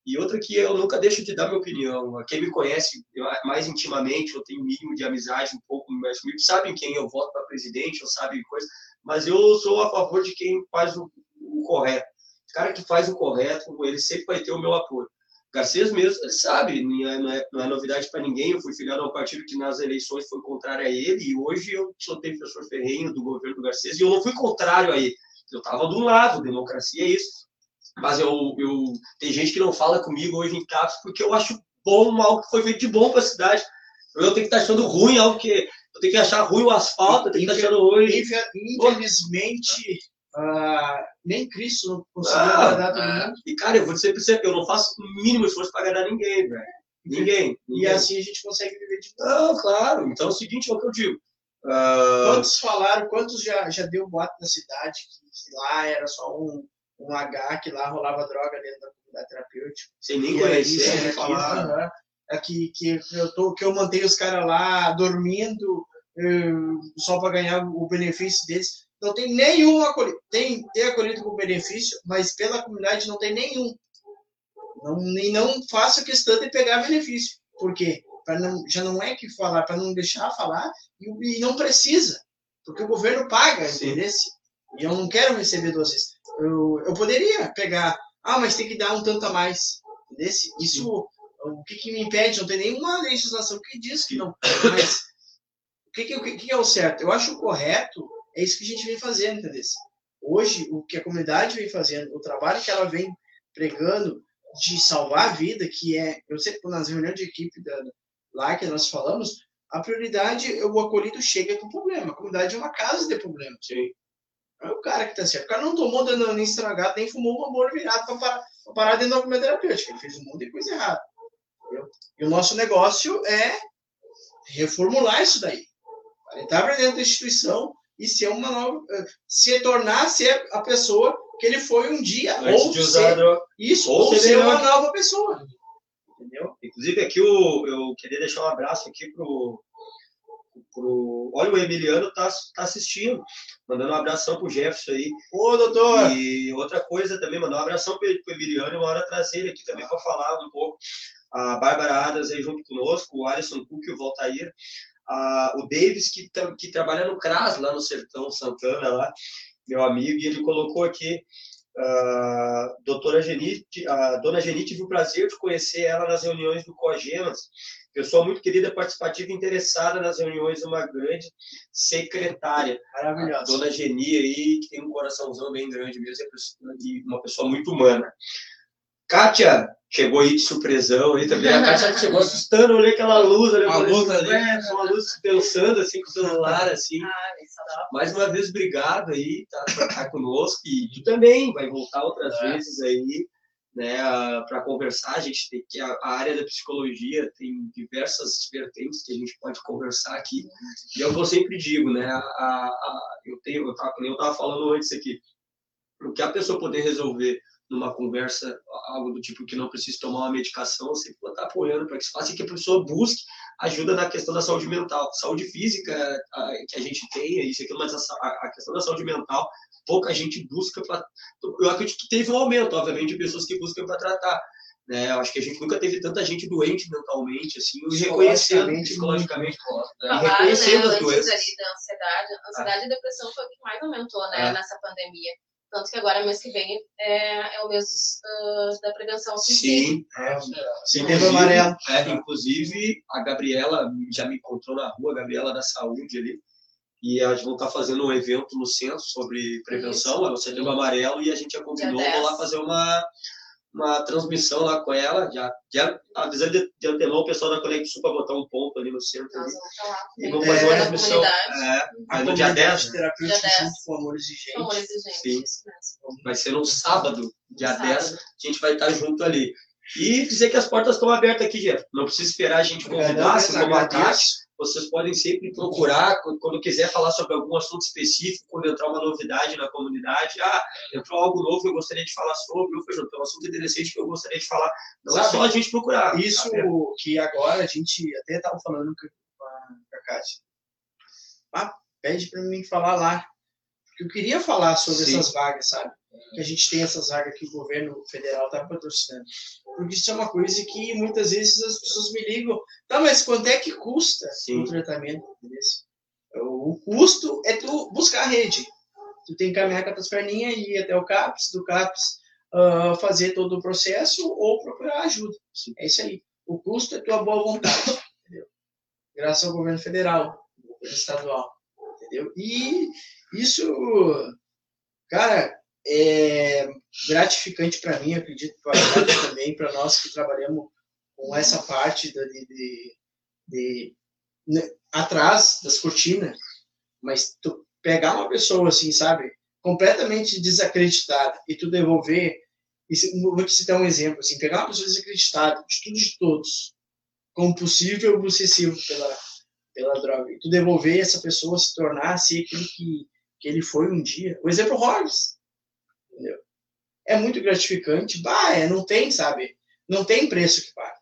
e outra que eu nunca deixo de dar minha opinião. Quem me conhece mais intimamente, eu tenho mínimo de amizade, um pouco mais comigo, sabem quem eu voto para presidente, ou sabem coisa, mas eu sou a favor de quem faz o, o correto. O cara que faz o correto, ele sempre vai ter o meu apoio. Garcês mesmo, ele sabe, não é, não é, não é novidade para ninguém. Eu fui filiado a um partido que nas eleições foi contrário a ele, e hoje eu sou defensor ferrenho do governo do Garcês, e eu não fui contrário a ele. Eu estava do lado, democracia é isso. Mas eu, eu, tem gente que não fala comigo hoje em CAPS porque eu acho bom algo que foi feito de bom para a cidade. Eu tenho que estar achando ruim algo que. Eu tenho que achar ruim o asfalto, eu tenho que estar achando ruim. Infelizmente, uh, nem Cristo não conseguiu ah, agradar todo mundo. E, cara, eu vou dizer para você, eu não faço o mínimo esforço para agradar ninguém, velho. Ninguém, ninguém. E assim a gente consegue viver de Não, claro. Então é o seguinte, é o que eu digo. Uh... Quantos falaram, quantos já, já deu boato na cidade que, que lá era só um, um H, que lá rolava droga dentro da comunidade terapêutica. Sem nem conhecer, né? Falar, né? É que, que, eu tô, que eu mantenho os caras lá dormindo uh, só para ganhar o benefício deles. Não tem nenhum acolhido. Tem, tem acolhido com benefício, mas pela comunidade não tem nenhum. Não, e não faço questão de pegar benefício. Por quê? Não, já não é que falar, para não deixar falar, e, e, não precisa. Porque o governo paga, entendeu? E eu não quero receber duas vezes. Eu, eu poderia pegar, ah, mas tem que dar um tanto a mais. Entendeu? Isso, o que, que me impede? Não tem nenhuma legislação que diz que não. Mas o que, que, o que, que é o certo? Eu acho correto, é isso que a gente vem fazendo, entendeu? Hoje, o que a comunidade vem fazendo, o trabalho que ela vem pregando de salvar a vida, que é, eu sei que nas reuniões de equipe da, lá que nós falamos, a prioridade, o acolhido chega com problema. A comunidade é uma casa de problema. Sim. É o cara que tá certo. O cara não tomou dano nem estragado, nem fumou um amor virado para parar, pra parar dentro da comunidade terapêutica. Ele fez um monte de coisa errada. Entendeu? E o nosso negócio é reformular isso daí. Ele entrar para dentro da instituição e ser uma nova. Eh, se tornar ser a pessoa que ele foi um dia. Antes ou de usar ser, isso, ou, ser, ser uma nova pessoa. Entendeu? Inclusive, aqui eu, eu queria deixar um abraço aqui pro, pro. Olha, o Emiliano tá, tá assistindo. Mandando um abração pro Jefferson aí. Ô, doutor! E outra coisa também, mandar um abração pro, pro Emiliano e uma hora trazer ele aqui também para falar um pouco. A Bárbara Adas aí junto conosco, o Alisson Cook e o Voltair. A, o Davis, que, que trabalha no CRAS, lá no Sertão Santana, lá, meu amigo, e ele colocou aqui a doutora Genite, a dona Genite viu o prazer de conhecer ela nas reuniões do Cogemas. Pessoa muito querida, participativa e interessada nas reuniões, uma grande secretária. Maravilhosa. Dona Geni aí, que tem um coraçãozão bem grande mesmo, e uma pessoa muito humana. Kátia, chegou aí de surpresão aí também. A Kátia chegou assustando, eu olhei aquela luz ali. Uma luz ali. É, uma luz pensando assim com o celular, assim. Mais uma vez, obrigado aí, tá, por estar conosco. E tu também vai voltar outras é. vezes aí, né, para conversar. A gente tem que a, a, área da psicologia tem diversas vertentes que a gente pode conversar aqui. E eu sempre digo, né, a, a, eu tenho, eu tava, eu tava falando antes aqui, o que a pessoa poder resolver numa conversa, algo do tipo que não precisa tomar uma medicação, você pode estar apoiando para que se faça e que a pessoa busque ajuda na questão da saúde mental. Saúde física a, que a gente tem, isso aquilo, mas a, a, questão da saúde mental, pouca gente busca para. Eu acredito que teve um aumento, obviamente, de pessoas que buscam para tratar. Né? Eu acho que a gente nunca teve tanta gente doente mentalmente, assim, e reconhecendo psicologicamente, né? e reconhecendo né, as doenças. Ali da ansiedade, a ansiedade ah. e depressão foi o que mais aumentou, né, ah. nessa pandemia. Tanto que agora, mês que vem, é, é o mês uh, da prevenção Sim, é, Setembro amarelo. É, inclusive, a Gabriela já me encontrou na rua, a Gabriela da Saúde ali, e elas vão estar fazendo um evento no centro sobre prevenção, é o Setembro Amarelo, e a gente já combinou, vou lá fazer uma, uma transmissão lá com ela, já, já avisando de, de antemão o pessoal da Conexão para botar um ponto ali no centro. Ali. E vamos fazer uma transmissão é, no dia 10. Terapia dia 10. junto com Amor Exigente. Amor Exigente, Sim. Vai ser no sábado, dia sábado. 10, a gente vai estar junto ali. E dizer que as portas estão abertas aqui, Jeff. Não precisa esperar a gente convidar, se como a vocês podem sempre procurar, quando quiser falar sobre algum assunto específico, quando entrar uma novidade na comunidade. Ah, entrou algo novo que eu gostaria de falar sobre, ou feijão, tem um assunto interessante que eu gostaria de falar. Não Sabe, é só a gente procurar. Isso que agora a gente até estava falando com a, Cátia. Ah, pede para mim falar lá. Eu queria falar sobre Sim. essas vagas, sabe? que a gente tem essas vagas que o governo federal está patrocinando. Porque isso é uma coisa que muitas vezes as pessoas me ligam, tá, mas quanto é que custa Sim. o tratamento desse? O custo é tu buscar a rede. Tu tem que caminhar com as tuas perninhas e ir até o CAPS, do CAPS uh, fazer todo o processo ou procurar ajuda. É isso aí. O custo é tua boa vontade, entendeu? Graças ao governo federal, governo estadual, entendeu? E isso, cara, é gratificante para mim, acredito que também para nós que trabalhamos com essa parte de, de, de, de né, atrás das cortinas, mas tu pegar uma pessoa assim, sabe, completamente desacreditada e tu devolver, e vou te citar um exemplo, assim, pegar uma pessoa desacreditada, estudo de todos, como possível obsessivo pela, pela droga, e tu devolver essa pessoa se tornar ser aquilo que, que ele foi um dia. O exemplo Hollis, entendeu? É muito gratificante, bah, é, não tem, sabe, não tem preço que pague,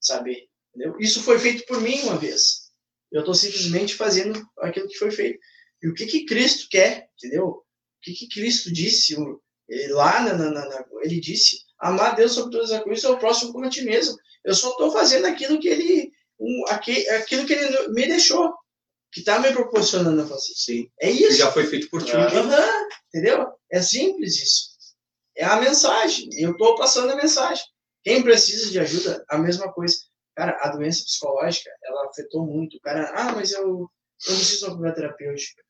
sabe, entendeu? Isso foi feito por mim uma vez, eu estou simplesmente fazendo aquilo que foi feito. E o que que Cristo quer, entendeu? O que que Cristo disse lá na, na, na ele disse amar Deus sobre todas as coisas e o próximo como a ti mesmo. Eu só estou fazendo aquilo que ele um, aquilo que ele me deixou, que está me proporcionando a fazer. Sim. É isso. Já foi feito por ti. Uhum, entendeu? É simples isso. É a mensagem. Eu estou passando a mensagem. Quem precisa de ajuda, a mesma coisa. Cara, a doença psicológica, ela afetou muito. O cara, ah, mas eu, eu preciso de uma terapêutica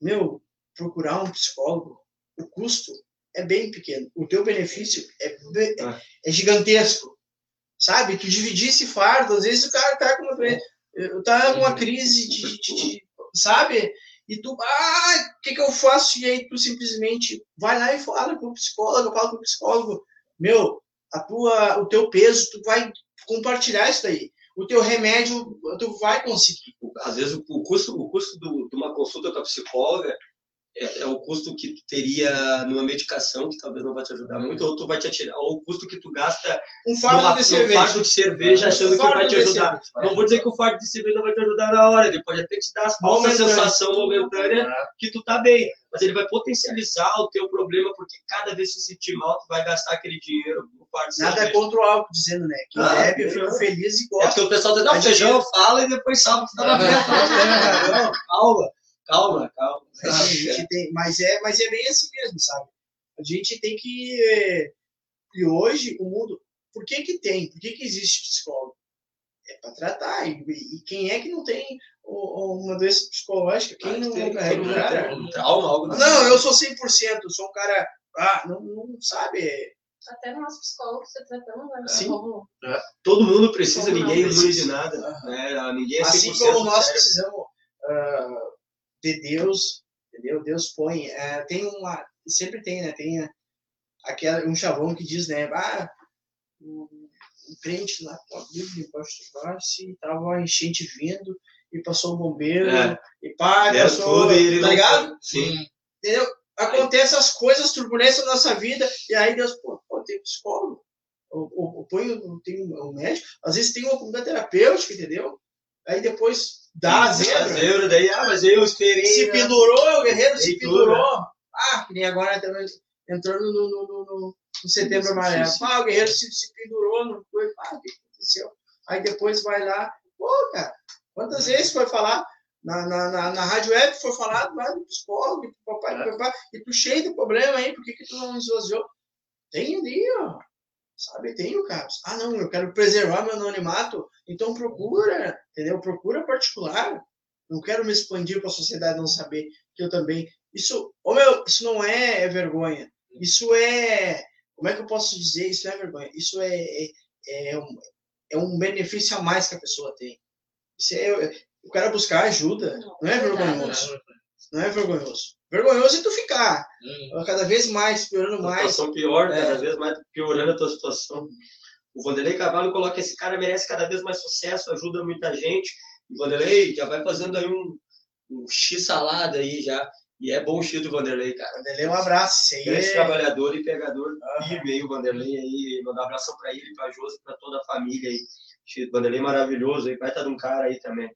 meu, procurar um psicólogo, o custo é bem pequeno. O teu benefício é, é, é gigantesco. Sabe? Tu dividir esse fardo, às vezes o cara tá com uma, tá uma crise de, de, de sabe? E tu, ah, o que que eu faço? E aí tu simplesmente vai lá e fala com o psicólogo, fala com o psicólogo, meu, a tua, o teu peso, tu vai compartilhar isso daí o teu remédio tu vai conseguir. Às vezes o custo, o custo do, de uma consulta com a psicóloga é, é, o custo que tu teria numa medicação que talvez não vai te ajudar muito, ou tu vai te atirar, ou o custo que tu gasta um fardo numa, de cerveja, fardo de cerveja achando que vai te ajudar. Não vou dizer que o fardo de cerveja não vai te ajudar na hora, ele pode até te dar a sensação momentânea que tu tá bem, mas ele vai potencializar o teu problema porque cada vez que se sentir mal tu vai gastar aquele dinheiro no fardo de Nada cerveja. contra o álcool dizendo, né? Que ah, bebe, eu fico feliz e gosta. É porque o pessoal tá, não, feijão fala e depois salva que tá na frente. Calma. Calma, calma. A gente tem, mas, é, mas é bem assim mesmo, sabe? A gente tem que. E hoje, o mundo. Por que, que tem? Por que, que existe psicólogo? É para tratar. E, e, quem é que não tem uma doença psicológica? Quem não, tem, carrega um, cara? um trauma, algo assim? Não, eu sou 100%, sou um cara. Ah, não, não sabe. Até nós psicólogos se tratando, né? Sim. Como... É. Todo mundo precisa, como ninguém é imune de nada. Uhum. Né? Ninguém é assim como nós precisamos. Uh, de Deus, entendeu? Deus põe, é, tem uma, sempre tem, né? Tem aquela, um chavão que diz, né? Ah, um, um crente lá com a Bíblia embaixo do braço e tava a enchente vindo e passou o bombeiro é. e pá, Deu passou, tudo ele tá ligado? Sim. Entendeu? Acontece as coisas, turbulência na nossa vida e aí Deus, pô, pô tem psicólogo, ou, ou, ou põe, tem um médico, às vezes tem uma terapêutica, entendeu? Aí depois dá a zebra. zebra, daí, ah, mas eu esperei. Se né? pendurou, o guerreiro se pendurou. Ah, que nem agora entrando no, no, no, no setembro amarelo. Ah, o guerreiro se, se pendurou, não foi. Ah, o que aconteceu? Aí depois vai lá. Pô, cara, quantas vezes foi falar? Na, na, na, na rádio web foi falado lá do psicólogo, do papai, do papai, e tu cheio de problema aí, por que, que tu não esvaziou? Tem ali, ó. Sabe, tem o caso. Ah, não, eu quero preservar meu anonimato, então procura, entendeu? Procura particular. Não quero me expandir para a sociedade não saber que eu também. Isso, oh meu, isso não é, é, vergonha. Isso é. Como é que eu posso dizer? Isso não é vergonha. Isso é, é, é, um, é um benefício a mais que a pessoa tem. Isso é, o cara buscar ajuda. Não é vergonhoso. Não é vergonhoso. Vergonhoso é tu ficar hum. cada vez mais, piorando mais. A situação pior, é. cada vez mais piorando a tua situação. O Vanderlei Carvalho coloca esse cara merece cada vez mais sucesso, ajuda muita gente. O Vanderlei já vai fazendo aí um, um X salada aí já. E é bom o X do Vanderlei, cara. Vanderlei, um abraço. Grande é... trabalhador e pegador uhum. meio o Vanderlei aí. Mandar um abração para ele, para Josi, para toda a família aí. Vanderlei maravilhoso aí, vai estar de um cara aí também.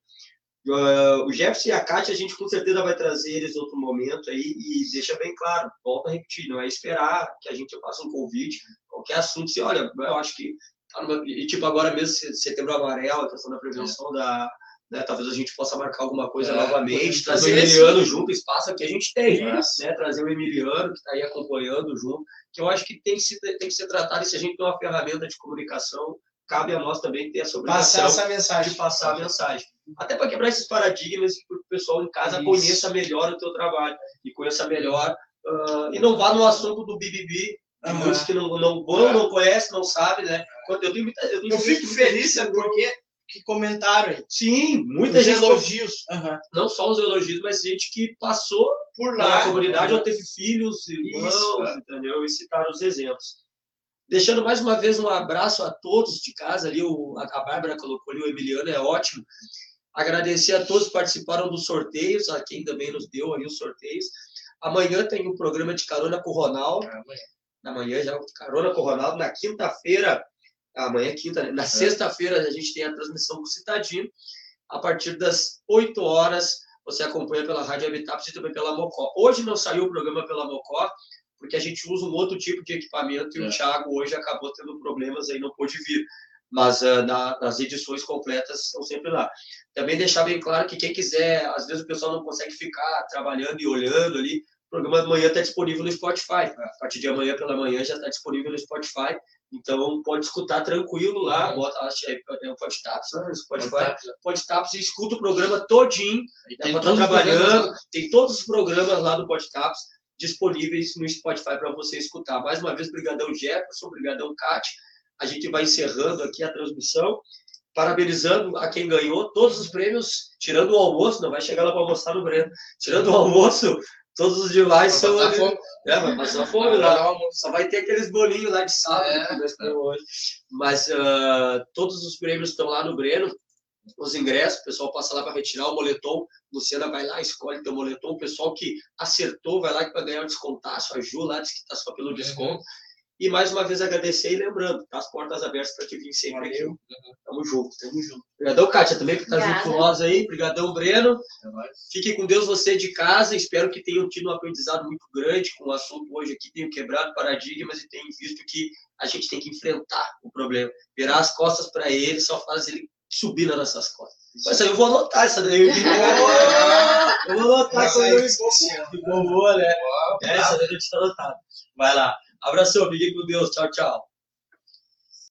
Uh, o Jefferson e a Kátia, a gente com certeza vai trazer eles em outro momento aí e deixa bem claro, volta a repetir, não é esperar que a gente faça um convite, qualquer assunto, se olha, eu acho que, tá e tipo agora mesmo, setembro amarelo, a questão da prevenção é. da, né? Talvez a gente possa marcar alguma coisa É, novamente, podemos trazer o isso. Emiliano junto, espaço que a gente tem, Isso. né? Trazer o Emiliano, que está aí acompanhando junto, que eu acho que tem que, se, tem que ser tratado, e se a gente tem uma ferramenta de comunicação, cabe a nós também ter essa obrigação Passar essa mensagem. de passar a mensagem. Até para quebrar esses paradigmas e que o pessoal em casa Isso. conheça melhor o teu trabalho e conheça melhor. ah, e não vá no assunto do BBB, de muitos que não, não vão, não conhecem, não sabem, né? Quando eu, tenho muita, eu, tenho Eu fico feliz, sabe por quê? Que comentaram aí. Sim, muita Os gente. elogios. Aham. Não só os elogios, mas gente que passou Por na lá. comunidade ou teve filhos, irmãos, Isso, é. entendeu? E citaram os exemplos. Deixando mais uma vez um abraço a todos de casa ali, o, a, a Bárbara colocou ali, o Emiliano é ótimo. Agradecer a todos que participaram dos sorteios, a quem também nos deu ali os sorteios. Amanhã tem um programa de carona com o Ronaldo. Na manhã já carona com o Ronaldo. Na quinta-feira, amanhã é quinta, né? na sexta-feira a gente tem a transmissão com o Citadino. A partir das 8 horas, você acompanha pela Rádio Habitat e também pela Mocó. Hoje não saiu o programa pela Mocó, porque a gente usa um outro tipo de equipamento e É. o Thiago hoje acabou tendo problemas aí, não pôde vir. Mas ah, na- nas edições completas estão sempre lá. Também deixar bem claro que quem quiser, às vezes o pessoal não consegue ficar trabalhando e olhando ali, o programa de manhã está disponível no Spotify. A partir de amanhã pela manhã já está disponível no Spotify. Então pode escutar tranquilo lá, bota, acho que é, é o Podtaps, né? Spotify. Podtaps e escuta o programa todinho E os trabalhando, tem todos os programas lá do Podcaps disponíveis no Spotify para você escutar. Mais uma vez, brigadão Jefferson, brigadão Kátia. A gente vai encerrando aqui a transmissão, parabenizando a quem ganhou todos os prêmios, tirando o almoço, não vai chegar lá para almoçar no Breno, tirando o almoço, todos os demais Pra são... passar fome. É, vai passar fome Vai lá. Só vai ter aqueles bolinhos lá de sábado É, que nós temos hoje. Mas ah, todos os prêmios estão lá no Breno. Os ingressos, o pessoal passa lá para retirar o moletom. Luciana vai lá, escolhe teu moletom. O pessoal que acertou vai lá para ganhar o descontaço. A Ju lá disse que está só pelo desconto. E mais uma vez agradecer e lembrando, tá as portas abertas para te vir sempre aqui. Valeu. Tamo junto, tamo junto. Obrigadão, Kátia, também por estar junto com nós aí. Obrigadão, Breno. É nóis. Fiquem com Deus você de casa. Espero que tenham tido um aprendizado muito grande com o assunto hoje aqui. Tenham quebrado paradigmas e tenham visto que a gente tem que enfrentar o problema. Virar as costas para ele só faz ele subir nas nossas costas. Mas aí eu vou anotar essa daí. Eu vou anotar Essa quando aí eu ficou esqueci. boa. Ficou boa, né? Essa daí eu tinha anotado. Vai lá. Abração, fiquem com Deus. Tchau, tchau.